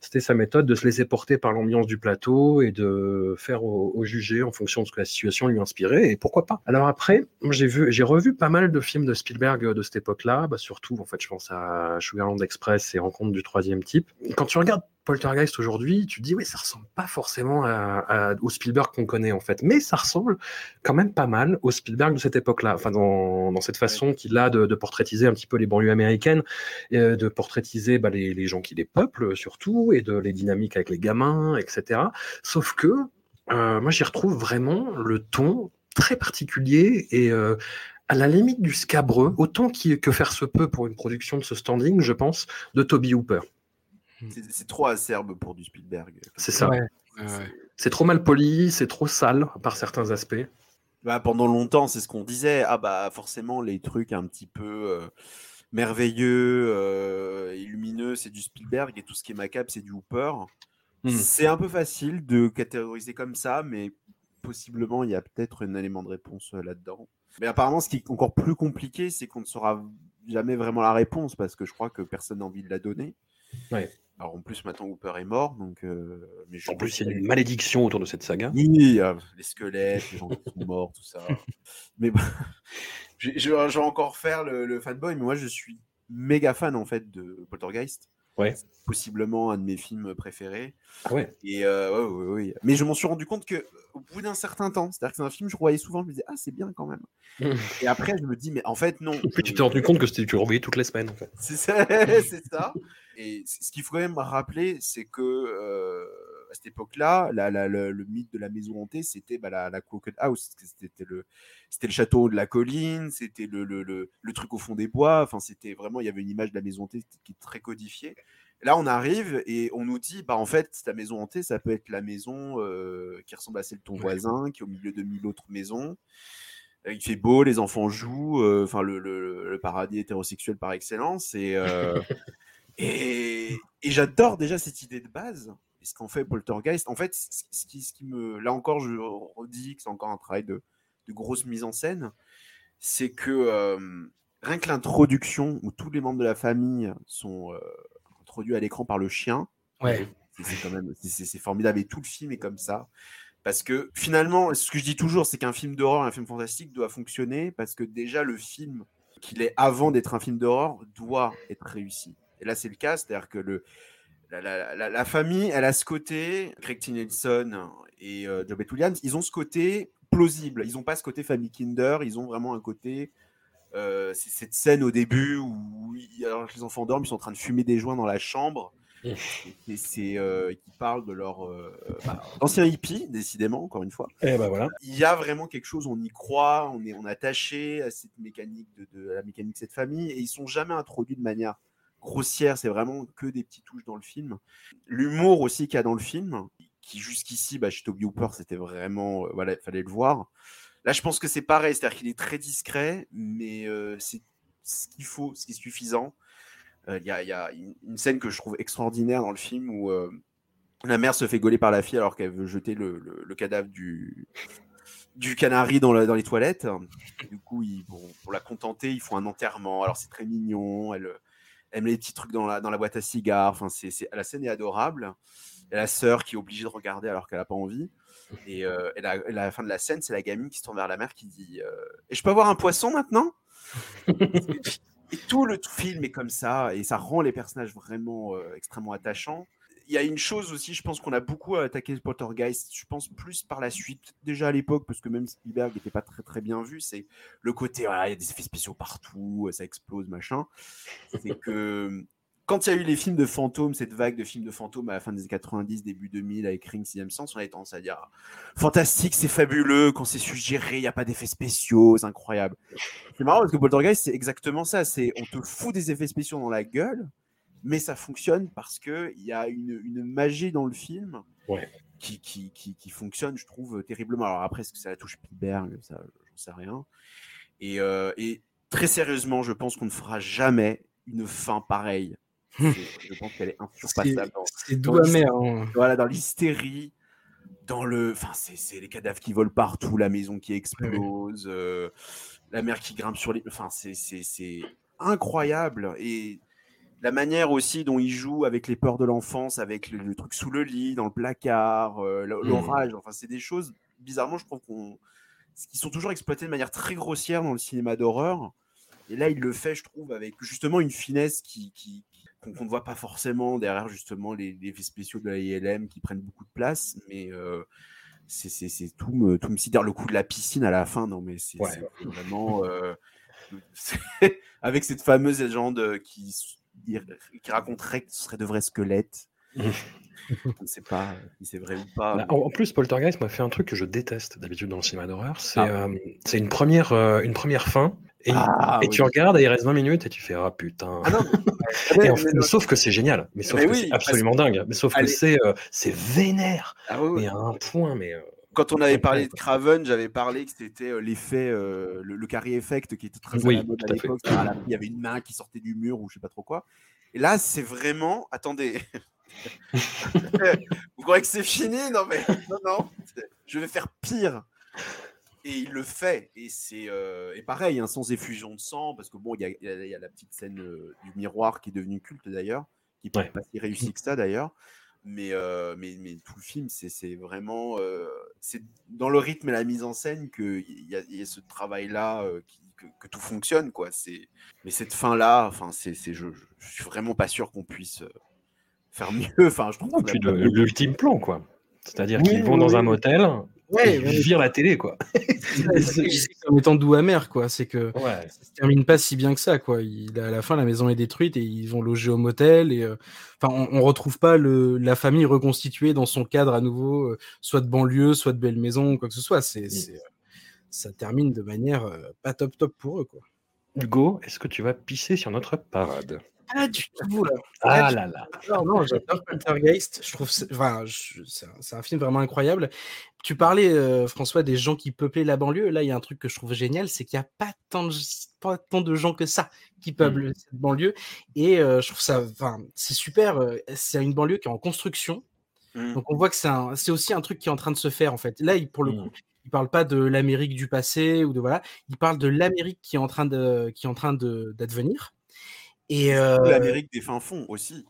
C'était sa méthode de se laisser porter par l'ambiance du plateau et de faire au, jugé en fonction de ce que la situation lui inspirait, et pourquoi pas. Alors après, j'ai vu, j'ai revu pas mal de films de Spielberg de cette époque-là, bah, surtout en fait, je pense à Sugarland Express et Rencontre du troisième type. Quand tu regardes Poltergeist aujourd'hui, tu te dis, oui, ça ressemble pas forcément au Spielberg qu'on connaît en fait, mais ça ressemble quand même pas mal au Spielberg de cette époque-là, enfin dans, cette façon qu'il a de, portraitiser un petit peu les banlieues américaines, et euh, de portraitiser bah, les, gens qui les peuplent surtout, et de les dynamiques avec les gamins, etc. Sauf que euh, moi j'y retrouve vraiment le ton très particulier et euh, à la limite du scabreux, autant que faire se peut pour une production de ce standing, je pense, de Toby Hooper. Mmh. C'est trop acerbe pour du Spielberg. C'est ça. C'est trop mal poli, c'est trop sale par certains aspects. Bah, pendant longtemps, c'est ce qu'on disait. Ah bah forcément, les trucs un petit peu euh, merveilleux euh, et lumineux, c'est du Spielberg et tout ce qui est macabre, c'est du Hooper. Mmh. C'est un peu facile de catégoriser comme ça, mais possiblement il y a peut-être un élément de réponse euh, là-dedans. Mais apparemment, ce qui est encore plus compliqué, c'est qu'on ne saura jamais vraiment la réponse parce que je crois que personne n'a envie de la donner. Ouais. Alors en plus, maintenant Hooper est mort, donc. Euh, mais en plus, il y a une malédiction autour de cette saga. Oui, euh, les squelettes, les gens qui sont morts, tout ça. mais je, vais encore faire le, fanboy, mais moi je suis méga fan en fait de Poltergeist. Ouais. Possiblement un de mes films préférés. Ah ouais. Et euh, ouais, ouais, Mais je m'en suis rendu compte que au bout d'un certain temps, c'est-à-dire que c'est un film, je voyais souvent, je me disais ah c'est bien quand même. et après je me dis mais en fait non. Et puis tu t'es rendu compte que tu le revoyais toutes les semaines en fait. C'est ça. ça. Et ce qu'il faut quand même rappeler, c'est que euh, à cette époque-là, le mythe de la maison hantée, c'était bah, la, la House. C'était le, le château de la colline, c'était le, truc au fond des bois. Enfin, c'était vraiment, il y avait une image de la maison hantée qui est très codifiée. Là, on arrive et on nous dit, bah en fait, ta maison hantée, ça peut être la maison euh, qui ressemble à celle de ton voisin, qui est au milieu de mille autres maisons. Euh, il fait beau, les enfants jouent, enfin le, le, paradis hétérosexuel par excellence. Et, Et, j'adore déjà cette idée de base. Ce qu'en fait Poltergeist, en fait, ce qui, ce qui me. Là encore, je redis que c'est encore un travail de, de, grosse mise en scène. C'est que euh, rien que l'introduction où tous les membres de la famille sont euh, introduits à l'écran par le chien. Ouais. C'est quand même c'est formidable et tout le film est comme ça parce que finalement ce que je dis toujours c'est qu'un film d'horreur un film fantastique doit fonctionner parce que déjà le film qu'il est avant d'être un film d'horreur doit être réussi et là, c'est le cas, c'est-à-dire que le, la, famille, elle a ce côté, Craig T. Nelson et euh, Jobet Williams, ils ont ce côté plausible. Ils n'ont pas ce côté famille Kinder, ils ont vraiment un côté. Euh, c'est cette scène au début où, alors que les enfants dorment, ils sont en train de fumer des joints dans la chambre. Et c'est euh, qui parlent de leur euh, bah, ancien hippie, décidément, encore une fois. Et eh ben voilà. Il y a vraiment quelque chose, on y croit, on est, on est attaché à cette mécanique de, de, la mécanique de cette famille, et ils sont jamais introduits de manière grossière, c'est vraiment que des petites touches dans le film. L'humour aussi qu'il y a dans le film, qui jusqu'ici, bah, chez Toby Hooper, c'était vraiment, euh, voilà, il fallait le voir. Là, je pense que c'est pareil, c'est-à-dire qu'il est très discret, mais euh, c'est ce qu'il faut, ce qui est suffisant. Euh, il y, a, une, scène que je trouve extraordinaire dans le film où la mère se fait gauler par la fille alors qu'elle veut jeter le, cadavre du, canari dans, les toilettes. Du coup, ils, pour la contenter, ils font un enterrement. Alors c'est très mignon. Elle, elle met les petits trucs dans la, dans la boîte à cigares. Enfin, c'est, la scène est adorable. Et la sœur qui est obligée de regarder alors qu'elle n'a pas envie. Et, euh, et la, et la fin de la scène, c'est la gamine qui se tourne vers la mer qui dit euh, Et je peux avoir un poisson maintenant? Et tout le tout film est comme ça, et ça rend les personnages vraiment euh, extrêmement attachants. Il y a une chose aussi, je pense qu'on a beaucoup attaqué Poltergeist, je pense plus par la suite, déjà à l'époque, parce que même Spielberg n'était pas très très bien vu, c'est le côté, il y a des effets spéciaux partout, ça explose, machin. C'est que quand il y a eu les films de fantômes, cette vague de films de fantômes à la fin des années 90, début 2000, avec Ring 6 Sens, on avait tendance à dire fantastique, c'est fabuleux, quand c'est suggéré, il n'y a pas d'effets spéciaux, c'est incroyable. C'est marrant parce que Poltergeist, c'est exactement ça. C'est on te fout des effets spéciaux dans la gueule, mais ça fonctionne parce que il y a une, une magie dans le film Ouais. qui, qui, qui, qui fonctionne, je trouve, terriblement. Alors après, est-ce que ça la touche Spielberg Ça, j'en sais rien. Et, euh, et très sérieusement, je pense qu'on ne fera jamais une fin pareille. Je pense qu'elle est insurpassable. C'est doux amer. hein. Voilà, dans l'hystérie, dans le. Enfin, c'est les cadavres qui volent partout, la maison qui explose, euh, la mer qui grimpe sur les. Enfin, c'est incroyable. Et la manière aussi dont il joue avec les peurs de l'enfance, avec le, le truc sous le lit, dans le placard, euh, l- l'orage, enfin, c'est des choses, bizarrement, je trouve qu'on. qui sont toujours exploitées de manière très grossière dans le cinéma d'horreur. Et là, il le fait, je trouve, avec justement une finesse qui, qu'on ne voit pas forcément derrière justement les, les effets spéciaux de la ILM qui prennent beaucoup de place, mais euh, c'est tout me tout me cite le coup de la piscine à la fin. Non, mais c'est Ouais. vraiment euh, avec cette fameuse légende qui s- qui raconterait que ce serait de vrais squelettes. On ne sait pas si c'est vrai ou pas. Bah, en, en plus, Poltergeist m'a fait un truc que je déteste d'habitude dans le cinéma d'horreur. C'est Ah. euh, une, première, euh, une première fin. Et, Ah, et oui. tu regardes et il reste 20 minutes et tu fais Ah putain. Ah non, Et en mais- fait, mais sauf que c'est génial. Mais sauf Mais que oui, c'est absolument dingue. Mais sauf que c'est euh, c'est vénère. Oui, oui. Mais à un point. Mais euh, Quand on avait parlé de. Craven, j'avais parlé que c'était euh, l'effet, euh, le, le carré effect qui était très à Oui, la mode à à l'époque. à Il y avait une main qui sortait du mur ou je sais pas trop quoi. Et là, c'est vraiment. Attendez. Vous croyez que c'est fini? Non, mais non, non. Je vais faire pire. Et il le fait. Et c'est euh, et pareil, hein, sans effusion de sang, parce que bon, il y a, il y a- il y a la petite scène euh, du miroir qui est devenue culte d'ailleurs, qui n'est Ouais. pas si réussi que ça d'ailleurs. Mais, euh, mais, mais tout le film, c'est c'est vraiment. euh, c'est dans le rythme et la mise en scène qu'il y, y a ce travail-là, euh, qui- que, que tout fonctionne. Quoi. C'est- Mais cette fin-là, enfin, c'est c'est- je, je, je suis vraiment pas sûr qu'on puisse faire mieux. Enfin, je trouve non, puis le- l'ultime plan, quoi. C'est-à-dire Oui, qu'ils vont oui, dans oui. un motel Ouais, ouais. virent la télé, quoi. C'est comme étant doux amer, quoi. C'est que Ouais. ça se termine pas si bien que ça, quoi. Il, à la fin, la maison est détruite et ils vont loger au motel. Et, euh, enfin, on, on retrouve pas le, la famille reconstituée dans son cadre à nouveau, euh, soit de banlieue, soit de belle maison, ou quoi que ce soit. C'est, c'est, euh, ça termine de manière pas top top pour eux, quoi. Hugo, est-ce que tu vas pisser sur notre parade? Pas du tout, là. Ah là là. Non, non, j'adore Poltergeist. Je trouve, c'est- enfin, un, un film vraiment incroyable. Tu parlais, euh, François, des gens qui peuplaient la banlieue. Là, il y a un truc que je trouve génial, c'est qu'il n'y a pas tant, de, pas tant de gens que ça qui peuplent cette banlieue. Et euh, je trouve ça, enfin, c'est super. euh, C'est une banlieue qui est en construction. Mm. Donc on voit que c'est aussi un truc qui est en train de se faire en fait. Là, pour le Mm. coup, il parle pas de l'Amérique du passé ou de voilà, il parle de l'Amérique qui est en train de qui est en train d'advenir. Et euh, L'Amérique des fins fonds aussi.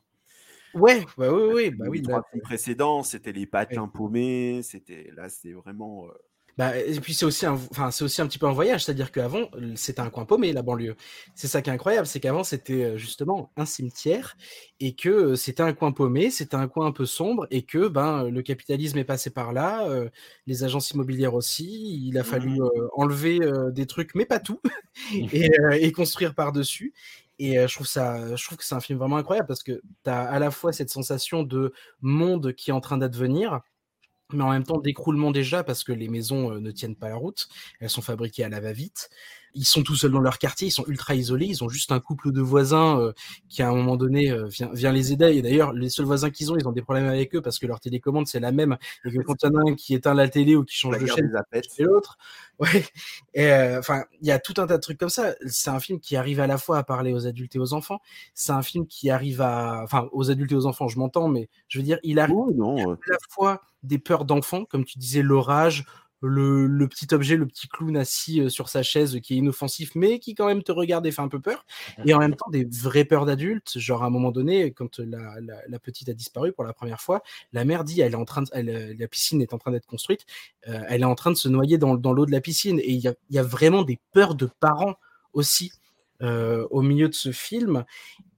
ouais, bah oui, oui, bah les oui. trois là, films précédents, c'était les patins paumés, c'était là, c'est vraiment. euh, Bah, et puis c'est aussi un, enfin c'est aussi un petit peu un voyage, c'est-à-dire qu'avant c'était un coin paumé la banlieue. C'est ça qui est incroyable, c'est qu'avant c'était euh, justement un cimetière et que c'était un coin paumé, c'était un coin un peu sombre et que ben le capitalisme est passé par là, euh, les agences immobilières aussi. Il a fallu euh, enlever euh, des trucs, mais pas tout, et, et construire par dessus. Et euh, je trouve que c'est un film vraiment incroyable parce que tu as à la fois cette sensation de monde qui est en train d'advenir mais en même temps d'écroulement déjà parce que les maisons euh, ne tiennent pas la route, elles sont fabriquées à la va-vite. Ils sont tout seuls dans leur quartier, ils sont ultra isolés, ils ont juste un couple de voisins euh, qui à un moment donné euh, vient, vient les aider. Et d'ailleurs, les seuls voisins qu'ils ont, ils ont des problèmes avec eux parce que leur télécommande c'est la même et que quand il y en a un qui éteint la télé ou qui change la de chaîne, et l'autre. Ouais. Et euh, enfin, il y a tout un tas de trucs comme ça. C'est un film qui arrive à la fois à parler aux adultes et aux enfants. C'est un film qui arrive à, enfin, aux adultes et aux enfants, je m'entends, mais je veux dire, il arrive Oh, non, à la fois des peurs d'enfants, comme tu disais, l'orage, le, petit objet, le petit clown assis euh, sur sa chaise qui est inoffensif, mais qui quand même te regarde et fait un peu peur. Et en même temps, des vraies peurs d'adultes. Genre, à un moment donné, quand la, petite a disparu pour la première fois, la mère dit elle est en train elle, la piscine est en train d'être construite, euh, elle est en train de se noyer dans, l'eau de la piscine. Et il y a, vraiment des peurs de parents aussi. Euh, au milieu de ce film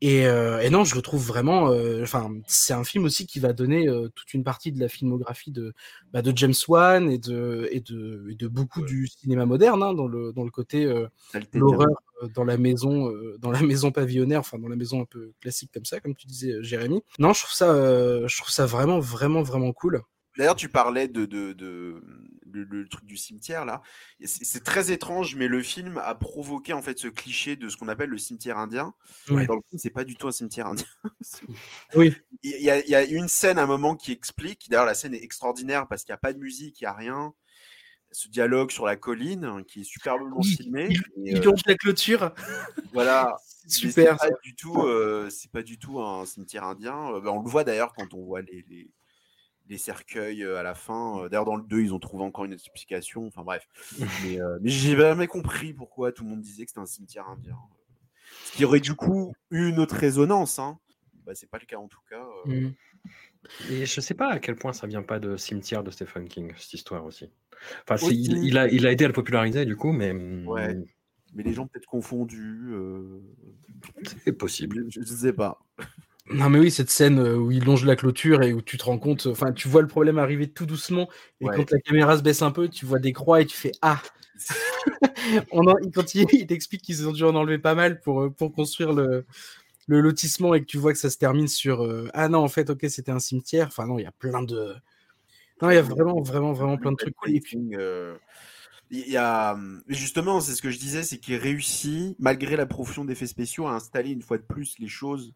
et, euh, et, non, je le trouve vraiment. Euh, enfin, c'est un film aussi qui va donner toute une partie de la filmographie de, bah, de James Wan et de, et de, et de beaucoup ouais. du cinéma moderne hein, dans le dans le côté l'horreur dans la maison dans la maison pavillonnaire, enfin dans la maison un peu classique comme ça, comme tu disais, Jérémy. Non, je trouve ça je trouve ça vraiment vraiment vraiment cool. D'ailleurs, tu parlais de, de, de, le truc du cimetière là. C'est très étrange, mais le film a provoqué en fait ce cliché de ce qu'on appelle le cimetière indien. Ouais. Dans le film, c'est pas du tout un cimetière indien. oui. Il y, a, il y, a, une scène à un moment qui explique. D'ailleurs, la scène est extraordinaire parce qu'il n'y a pas de musique, il n'y a rien. Ce dialogue sur la colline hein, qui est superbement oui, filmé. Il, longe euh, la clôture. Voilà. Super. C'est pas du tout. Euh, pas du tout un cimetière indien. Euh, ben, on le voit d'ailleurs quand on voit les, les les cercueils à la fin. D'ailleurs, dans le 2, ils ont trouvé encore une explication. Enfin bref. mais, euh, mais j'ai jamais compris pourquoi tout le monde disait que c'était un cimetière indien. Ce qui aurait du coup eu une autre résonance. Hein. Bah, c'est pas le cas en tout cas. Euh... Mmh. Et je sais pas à quel point ça vient pas de cimetière de Stephen King, cette histoire aussi. Enfin, aussi. Il, il, a, il a aidé à le populariser du coup, mais. mmh, Ouais. Mais les gens peut-être confondus. Euh... C'est possible. Je, je sais pas. Non mais oui, cette scène où il longe la clôture et où tu te rends compte, enfin tu vois le problème arriver tout doucement et ouais. quand la caméra se baisse un peu, tu vois des croix et tu fais ah. On en, quand il, il t'explique qu'ils ont dû en enlever pas mal pour pour construire le, le lotissement et que tu vois que ça se termine sur euh, ah non en fait ok c'était un cimetière. Enfin non il y a plein de non il y a vraiment vraiment vraiment plein de trucs cool. Et puis, euh... Il y a justement, c'est ce que je disais, c'est qu'il réussit, malgré la profusion d'effets spéciaux, à installer une fois de plus les choses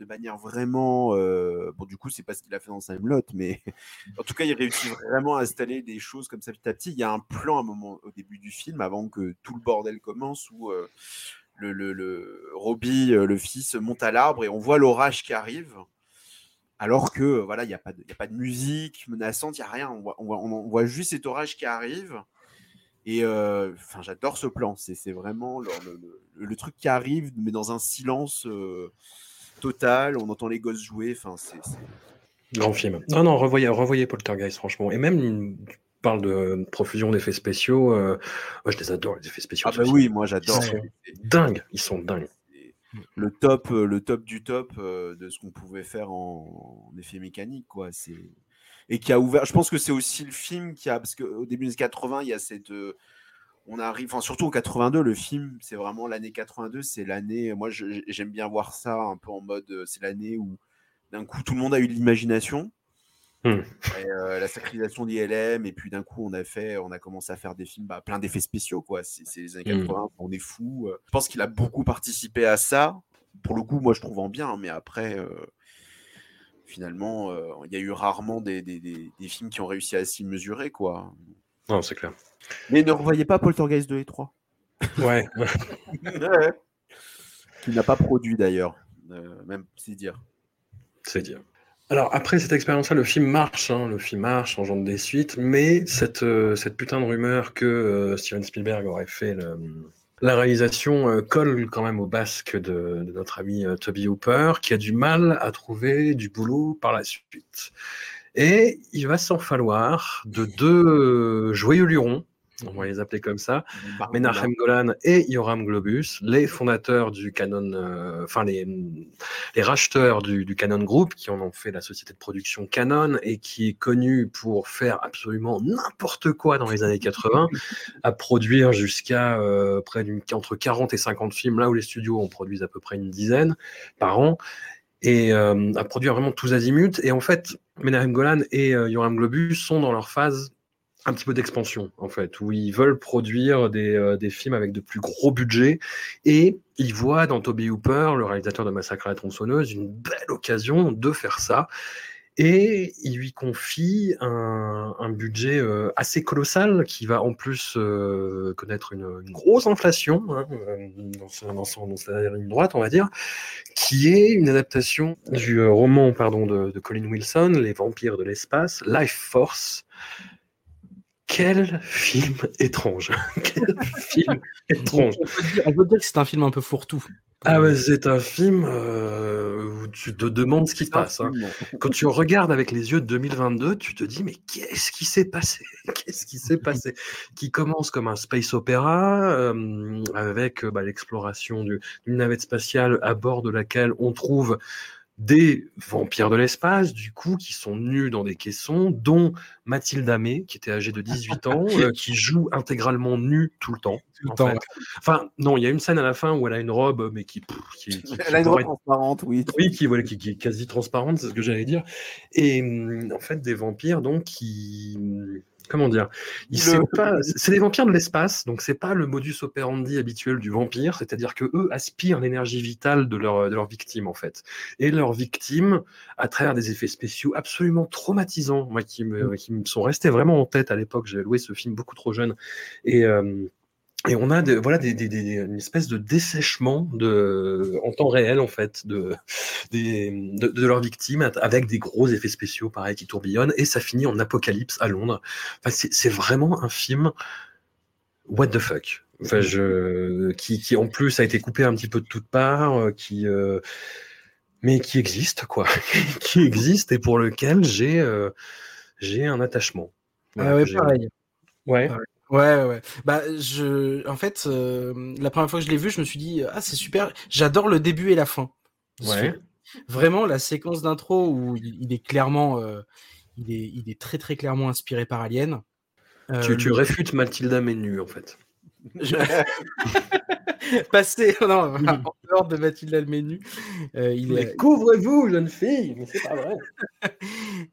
de manière vraiment. Euh, bon, du coup, c'est pas ce qu'il a fait dans Samelot, mais en tout cas, il réussit vraiment à installer des choses comme ça petit à petit. Il y a un plan à un moment au début du film, avant que tout le bordel commence, où euh, le, le, le Robbie, le fils, monte à l'arbre et on voit l'orage qui arrive. Alors que voilà, il n'y a, pas de, a pas de musique menaçante, il n'y a rien. On voit, on, voit, on voit, juste cet orage qui arrive. Et euh, enfin, j'adore ce plan. C'est vraiment le, truc qui arrive, mais dans un silence. Euh, total, on entend les gosses jouer, enfin c'est grand film. Non non, revoyez revoyez Poltergeist franchement et même tu parles de profusion d'effets spéciaux, euh, moi je les adore les effets spéciaux. Ah bah oui, moi j'adore. Dingue, ils sont dingues. Le top le top du top euh, de ce qu'on pouvait faire en, en effet mécanique quoi, c'est et qui a ouvert je pense que c'est aussi le film qui a parce qu'au début des 80, il y a cette euh, on arrive, enfin surtout en 82, le film, c'est vraiment l'année 82, c'est l'année, moi j'aime bien voir ça un peu en mode, c'est l'année où d'un coup tout le monde a eu de l'imagination, mmh. euh, la sacralisation d'ILM, et puis d'un coup on a fait, on a commencé à faire des films, bah, plein d'effets spéciaux, quoi, c'est les années 80, mmh. on est fou. Je pense qu'il a beaucoup participé à ça, pour le coup, moi je trouve en bien, mais après, euh, finalement, euh, il y a eu rarement des, des, des, des, films qui ont réussi à s'y mesurer, quoi. Non, c'est clair. Mais ne revoyez pas Poltergeist 2 et 3. Ouais. ouais. Qui n'a pas produit d'ailleurs. Euh, même c'est dire. C'est dire. Alors après cette expérience-là, le film marche, hein, le film marche, engendre des suites, mais cette, euh, cette putain de rumeur que euh, Steven Spielberg aurait fait le, la réalisation euh, colle quand même au basque de, de notre ami Toby Hooper, qui a du mal à trouver du boulot par la suite. Et il va s'en falloir de deux joyeux lurons, on va les appeler comme ça, Menachem Golan et Yoram Globus, les fondateurs du Canon, euh, enfin les, les racheteurs du, du, Canon Group, qui en ont fait la société de production Canon et qui est connu pour faire absolument n'importe quoi dans les années 80, à produire jusqu'à euh, près d'une entre 40 et 50 films, là où les studios en produisent à peu près une dizaine par an et euh, à produire vraiment tous azimuts. Et en fait, Menahem Golan et euh, Yoram Globus sont dans leur phase un petit peu d'expansion, en fait, où ils veulent produire des, euh, des, films avec de plus gros budgets. Et ils voient dans Toby Hooper, le réalisateur de Massacre à la tronçonneuse, une belle occasion de faire ça. Et il lui confie un, un budget euh, assez colossal qui va en plus euh, connaître une, une, grosse inflation hein, dans, son, dans, son, dans, sa ligne droite, on va dire, qui est une adaptation du euh, roman pardon, de, de, Colin Wilson, Les vampires de l'espace, Life Force, quel film étrange. quel film étrange. On peut dire, on peut dire que c'est un film un peu fourre-tout. Ah ouais, c'est un film euh, où tu te demandes ce qui se passe. hein. Quand tu regardes avec les yeux de 2022, tu te dis mais qu'est-ce qui s'est passé? Qu'est-ce qui s'est passé? Qui commence comme un space opéra euh, avec euh, bah, l'exploration du- d'une navette spatiale à bord de laquelle on trouve des vampires de l'espace, du coup, qui sont nus dans des caissons, dont Mathilde Amé, qui était âgée de 18 ans, euh, qui joue intégralement nue tout le temps. Tout le en temps, fait. ouais. Enfin, non, il y a une scène à la fin où elle a une robe, mais qui, pff, qui, qui- Elle a une robe transparente, oui. oui, qui, voilà, qui, qui est quasi transparente, c'est ce que j'allais dire. Et hum, en fait, des vampires, donc, qui. Comment dire? Le- C'est des vampires de l'espace, donc c'est pas le modus operandi habituel du vampire, c'est-à-dire que eux aspirent l'énergie vitale de leur, de leur victime, en fait. Et leur victime, à travers des effets spéciaux absolument traumatisants, moi, qui me, qui me sont restés vraiment en tête à l'époque, j'ai loué ce film beaucoup trop jeune. Et. euh, et on a de, voilà des, des- des- une espèce de dessèchement de, en temps réel en fait de, des, de, de leurs victimes avec des gros effets spéciaux pareil qui tourbillonnent et ça finit en apocalypse à Londres. Enfin, c'est c'est vraiment un film what the fuck. Enfin, je, qui, qui en plus a été coupé un petit peu de toutes parts, euh, qui euh, mais qui existe quoi, qui existe et pour lequel j'ai euh, j'ai un attachement. Voilà, Ah ouais, pareil. Ouais. Pareil. Ouais, ouais. Bah, je, en fait, euh, la première fois que je l'ai vu, je me suis dit, ah, c'est super. J'adore le début et la fin. Ouais. Vraiment, la séquence d'intro où il, il est clairement, euh, il est, il est très très clairement inspiré par Alien. Euh, Tu, tu le- réfutes Mathilda Menu en fait. Je- Passer, non, en dehors de Mathilde Almenu, euh, il est, couvrez-vous, jeune fille, mais c'est pas vrai.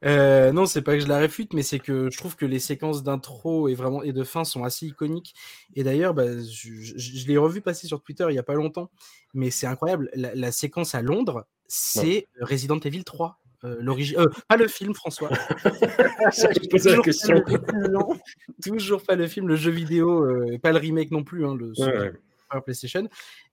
Euh, non, c'est pas que je la réfute, mais c'est que je trouve que les séquences d'intro et vraiment et de fin sont assez iconiques. Et d'ailleurs, bah, je, je- je l'ai revu passer sur Twitter il y a pas longtemps, mais c'est incroyable. La, la séquence à Londres, c'est Resident Evil 3. Euh, l'origine, euh, pas le film, François. La Toujours pas le- non, toujours pas le film, le jeu vidéo, euh, pas le remake non plus, hein, le Ouais, PlayStation.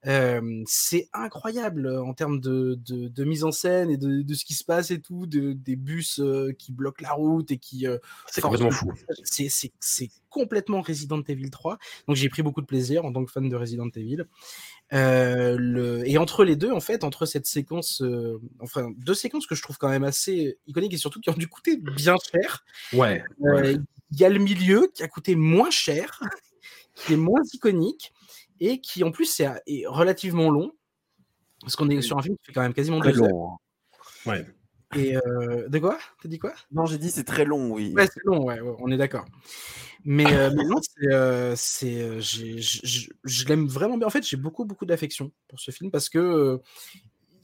Euh, c'est incroyable en termes de, de, de mise en scène et de, de ce qui se passe et tout, de, des bus qui bloquent la route et qui. C'est complètement fou. c'est complètement Resident Evil 3. Donc j'ai pris beaucoup de plaisir en tant que fan de Resident Evil. Euh, le... Et entre les deux, en fait, entre cette séquence, euh, enfin deux séquences que je trouve quand même assez iconiques et surtout qui ont dû coûter bien cher. Ouais. Euh, ouais. Il y a le milieu qui a coûté moins cher, qui est moins iconique et qui en plus est, est relativement long. Parce qu'on est sur un film qui fait quand même quasiment Très deux heures. long. hein. Ouais. Et euh, de quoi? T'as dit quoi? Non, j'ai dit c'est très long, oui. Ouais, c'est long, ouais, ouais, on est d'accord. Mais, euh, mais non, c'est, euh, c'est, euh, j'ai- je l'aime vraiment bien. En fait, j'ai beaucoup, beaucoup d'affection pour ce film parce que,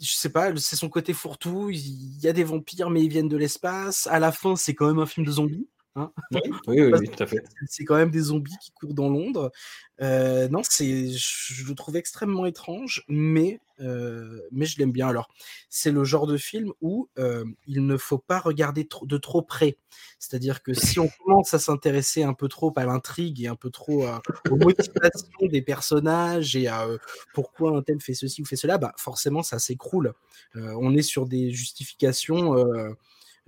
je sais pas, c'est son côté fourre-tout. Il y a des vampires, mais ils viennent de l'espace. À la fin, c'est quand même un film de zombies. Hein. Oui, oui, oui, tout à fait. c'est quand même des zombies qui courent dans Londres. Euh, non, c'est, je, le trouve extrêmement étrange, mais, euh, mais je l'aime bien. Alors, c'est le genre de film où euh, il ne faut pas regarder de trop près. C'est-à-dire que si on commence à s'intéresser un peu trop à l'intrigue et un peu trop à- aux motivations des personnages et à pourquoi un tel fait ceci ou fait cela, bah forcément ça s'écroule. On est sur des justifications.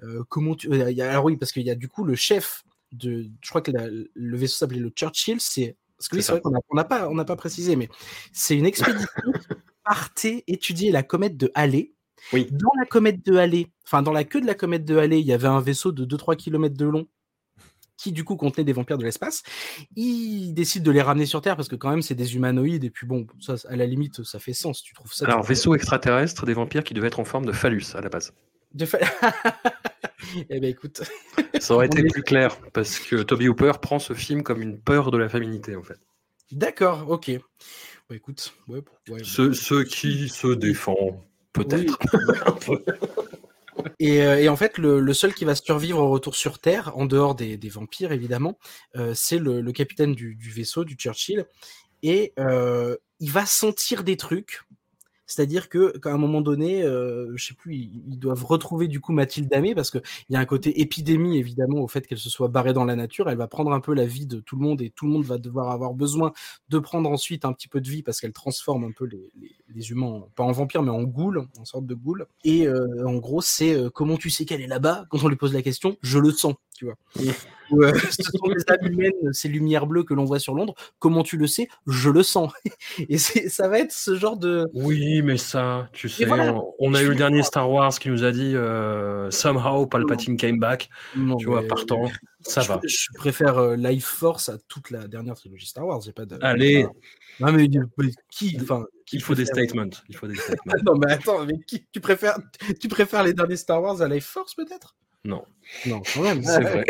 Euh, comment tu... euh, alors oui, parce qu'il y a du coup le chef de, je crois que la- le vaisseau s'appelait le Churchill, c'est parce que oui, C'est vrai qu'on n'a pas, on pas précisé, mais c'est une expédition qui partait étudier la comète de Halley. Oui. Dans la comète de Halley, enfin dans la queue de la comète de Halley, il y avait un vaisseau de 2-3 km de long qui du coup contenait des vampires de l'espace. Ils décident de les ramener sur Terre parce que quand même c'est des humanoïdes et puis bon, ça à la limite ça fait sens. Tu trouves ça Alors, vaisseau extraterrestre des vampires qui devaient être en forme de phallus à la base. De fa- eh ben écoute, Ça aurait été plus clair parce que Toby Hooper prend ce film comme une peur de la féminité en fait. d'accord, ok. Bah écoute, ouais, ouais, Ceux, ceux qui se défendent, peut-être. Et, euh, et en fait, le, le seul qui va survivre au retour sur Terre, en dehors des, des vampires évidemment, euh, c'est le, le capitaine du, du vaisseau, du Churchill. Et euh, il va sentir des trucs C'est-à-dire que qu'à un moment donné, euh, je sais plus, ils, doivent retrouver du coup Mathilde Amé parce qu'il y a un côté épidémie évidemment au fait qu'elle se soit barrée dans la nature. Elle va prendre un peu la vie de tout le monde et tout le monde va devoir avoir besoin de prendre ensuite un petit peu de vie parce qu'elle transforme un peu les, les- les humains, pas en vampires mais en ghouls, en sorte de ghouls. Et euh, en gros, c'est euh, comment tu sais qu'elle est là-bas Quand on lui pose la question, je le sens, tu vois. Ou, euh, ce sont les âmes humaines, ces lumières bleues que l'on voit sur Londres. Comment tu le sais? Je le sens. Et ça va être ce genre de. Oui, mais ça, tu sais, voilà. on, on a eu le dernier. Star Wars qui nous a dit euh, somehow Palpatine came back. Non, Tu vois, partant, ça je, va. je préfère euh, Life Force à toute la dernière trilogie Star Wars. J'ai pas de. Allez, Non, mais, mais qui, enfin, qui il faut des statements. Il faut des statements. Non, mais attends, mais qui, tu préfères, tu préfères les derniers Star Wars à Life Force peut-être? Non, Non, quand même. c'est vrai.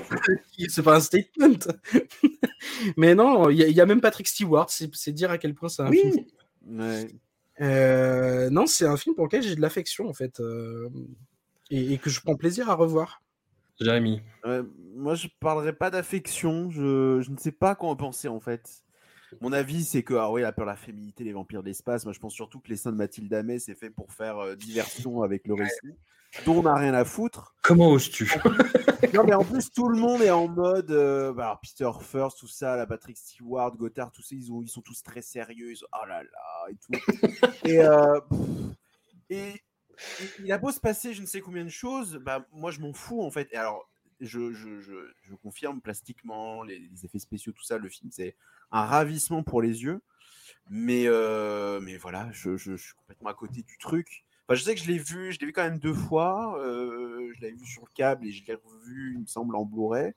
C'est pas un statement. mais non, il y, a- il y a même Patrick Stewart. C'est dire à quel point c'est un film. Oui, Ouais. Euh, non, c'est un film pour lequel j'ai de l'affection en fait, euh, et, et que je prends plaisir à revoir. Jérémy. Moi, je parlerai pas d'affection. Je, je ne sais pas quoi en penser en fait. Mon avis, c'est que ah oui, la peur, la féminité, les vampires de l'espace. Moi, je pense surtout que les seins de Mathilde Amet, c'est fait pour faire euh, diversion avec le récit, dont on n'a rien à foutre. Comment oses-tu? Non, mais en plus, tout le monde est en mode. euh, bah, alors, Peter First, tout ça, la Patrick Stewart, Gothard, tout ça, ils, ont, ils sont tous très sérieux. Ils sont, oh là là, et tout. et, euh, et, et il a beau se passer je ne sais combien de choses, bah, moi, je m'en fous, en fait. Et alors, je, je, je, je confirme plastiquement, les, les effets spéciaux, tout ça, le film, c'est un ravissement pour les yeux. Mais, euh, mais voilà, je, je, je suis complètement à côté du truc. Enfin, je sais que je l'ai vu, je l'ai vu quand même deux fois. euh, je l'avais vu sur le câble et je l'ai revu, il me semble, en Blu-ray.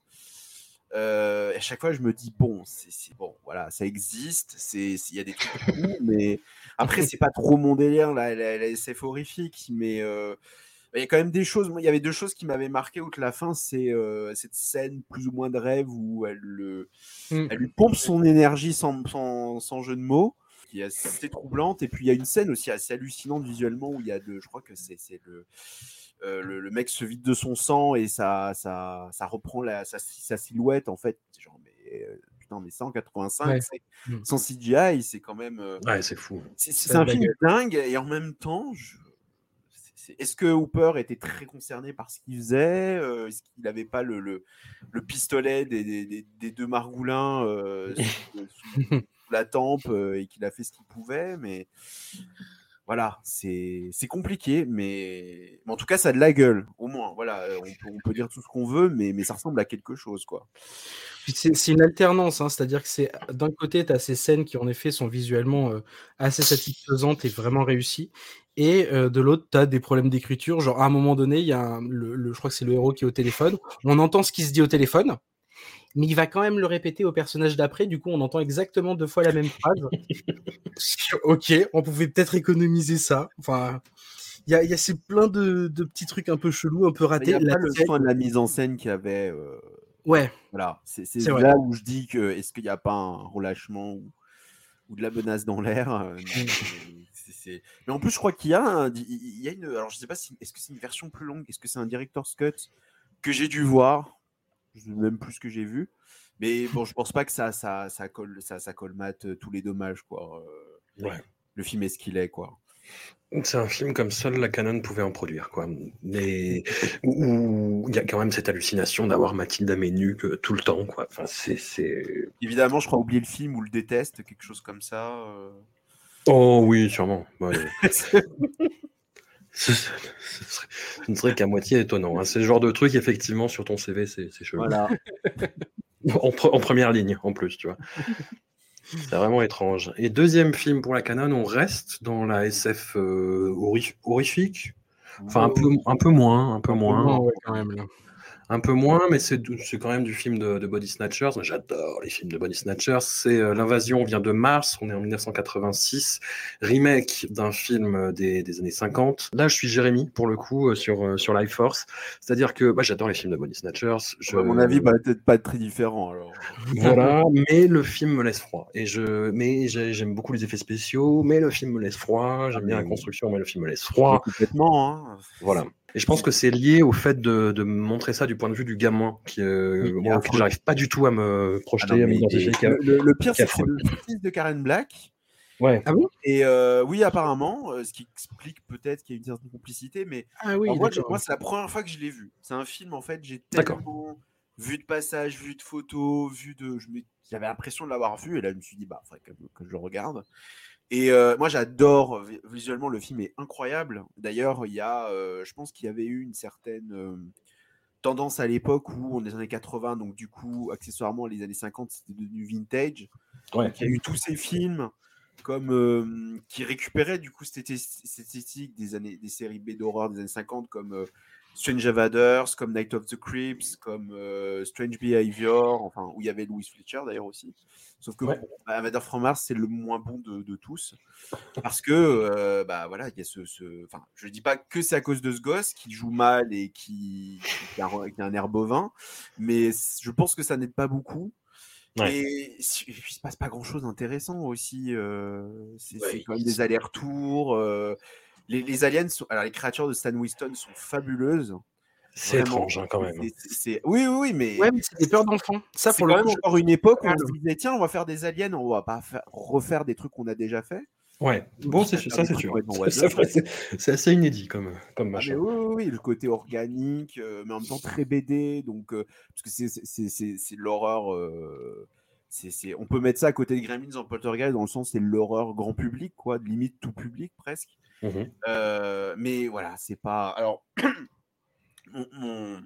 Euh, et à chaque fois, je me dis bon, c'est bon, voilà, ça existe, c'est il y a des trucs cool, mais après, c'est pas trop mon délire, la, la, la SF horrifique, mais euh, il y a quand même des choses. Moi, il y avait deux choses qui m'avaient marqué outre la fin, c'est euh, cette scène plus ou moins de rêve où elle, le, Mm. elle lui pompe son énergie sans, sans, sans jeu de mots qui est assez troublante. Et puis il y a une scène aussi assez hallucinante visuellement où il y a de, je crois que c'est c'est le, euh, le, le mec se vide de son sang et ça, ça, ça reprend la, sa, sa silhouette en fait. C'est Genre, mais euh, putain, mais 185, Ouais. c'est- Mm. sans CGI, c'est quand même. euh, Ouais, c'est fou. c'est un film dingue et en même temps, je- est-ce que Hooper était très concerné par ce qu'il faisait Euh, Est-ce qu'il n'avait pas le, le, le pistolet des, des- des- des deux margoulins euh, sous, sous- la tempe euh, et qu'il a fait ce qu'il pouvait Mais voilà, c'est compliqué, mais... en tout cas, ça a de la gueule, au moins. Voilà, euh, on peut, dire tout ce qu'on veut, mais, ça ressemble à quelque chose, quoi. C'est une alternance, hein, c'est-à-dire que c'est d'un côté, tu as ces scènes qui en effet sont visuellement euh, assez satisfaisantes et vraiment réussies, et de l'autre, tu des problèmes d'écriture. Genre à un moment donné, il y a le, le- je crois que c'est le héros qui est au téléphone, on entend ce qui se dit au téléphone, mais il va quand même le répéter au personnage d'après, du coup on entend exactement deux fois la même phrase. ok, on pouvait peut-être économiser ça. Enfin, il y a, il y a ces plein de, de petits trucs un peu chelous, un peu Il ratés. n'y a La pas le soin de la mise en scène qu'il y avait... euh, Ouais, Voilà, c'est vrai. là où je dis que est-ce qu'il n'y a pas un relâchement ou, ou de la menace dans l'air euh, Mais en plus, je crois qu'il y a, un- il y a une. Alors, je sais pas si est-ce que c'est une version plus longue, est-ce que c'est un director's cut que j'ai dû voir, même plus ce que j'ai vu. Mais bon, je pense pas que ça, ça, ça colle, ça, ça colmate euh, tous les dommages, quoi. Euh, Ouais. Le film est ce qu'il est, quoi. C'est un film comme seul la Canon pouvait en produire, quoi. Mais où il y a quand même cette hallucination d'avoir Mathilde Amé nue que tout le temps, quoi. Enfin, c'est, c'est... Évidemment, je crois oublier le film ou le déteste, quelque chose comme ça. euh. Oh oui, sûrement. Ouais. ce, ce serait, ce ne serait qu'à moitié étonnant. hein. C'est le genre de truc, effectivement, sur ton CV, c'est, chelou. voilà. En, pre- en première ligne, en plus, tu vois. C'est vraiment étrange. Et deuxième film pour la Canon, on reste dans la SF euh, horri- horrifique? Enfin, un peu, un peu moins, un peu moins. Non, ouais, quand même, là. Un peu moins, mais c'est quand même du film de, de Body Snatchers. J'adore les films de Body Snatchers. C'est euh, L'invasion vient de Mars, on est en 1986, remake d'un film euh, des, des années 50. Là, je suis Jérémy, pour le coup, euh, sur, euh, sur Life Force. C'est-à-dire que bah, j'adore les films de Body Snatchers. Je... À mon avis, va peut-être pas être très différent, alors. Voilà, mais le film me laisse froid. Et je, mais j'ai- j'aime beaucoup les effets spéciaux, mais le film me laisse froid. J'aime bien la mais- construction, mais le film me laisse froid. Complètement, hein. Voilà. Et je pense que c'est lié au fait de, de montrer ça du point de vue du gamin, qui, euh, Oui, moi, j'arrive pas du tout à me Ah projeter, non, à mais m'identifier. le, le- le pire, c'est que c'est affreux. le fils de Karen Black. Ouais. Ah bon Et euh, oui, apparemment, euh, ce qui explique peut-être qu'il y a une certaine complicité, mais Ah oui, moi, c'est la première fois que je l'ai vu. C'est un film, en fait, j'ai D'accord. tellement vu de passages, vu de photos, vu de. J'avais l'impression de l'avoir vu, et là, je me suis dit, bah, faudrait que, que je le regarde. Et euh, moi, j'adore vi- visuellement, le film est incroyable. D'ailleurs, il y a, euh, je pense qu'il y avait eu une certaine euh, tendance à l'époque où on est dans les années 80, donc du coup, accessoirement, les années 50, c'était devenu vintage. Ouais. Il y a eu tous ces films comme qui récupéraient du coup cette, esthé- cette esthétique des années des séries B d'horreur des années 50 comme Strange Invaders, comme Night of the Creeps, comme euh, Strange Behavior, enfin où il y avait Louis Fletcher d'ailleurs aussi. Sauf que Ouais. bon, bah, Invader from Mars c'est le moins bon de, de tous parce que euh, bah voilà il y a ce, ce- enfin je dis pas que c'est à cause de ce gosse qui joue mal et qui, qui a, qui a un air bovin, mais je pense que ça n'aide pas beaucoup. Ouais. Et il se passe pas grand chose d'intéressant aussi. euh, c'est Ouais, quand même des allers-retours. Les, les aliens, sont, alors les créatures de Stan Winston sont fabuleuses. C'est étrange hein, quand même. c'est- Oui, oui, oui, mais Ouais, mais c'est des peurs d'enfants. Ça, pour quand le même encore une époque où on Ah, se disait tiens, on va faire des aliens, on va pas faire- refaire des trucs qu'on a déjà fait. Ouais. Bon, c'est Ça ça, c'est sûr. C'est assez inédit comme, comme Ah, mais machin. oui, oui, oui, le côté organique, euh, mais en même temps très BD, donc euh, parce que c'est- c'est c'est- c'est c'est de l'horreur. euh, c'est c'est- on peut mettre ça à côté de Gremlins en Poltergeist dans le sens c'est de l'horreur grand public, quoi, de limite tout public presque. Mhm. Euh, mais voilà, c'est pas. Alors, mon, mon,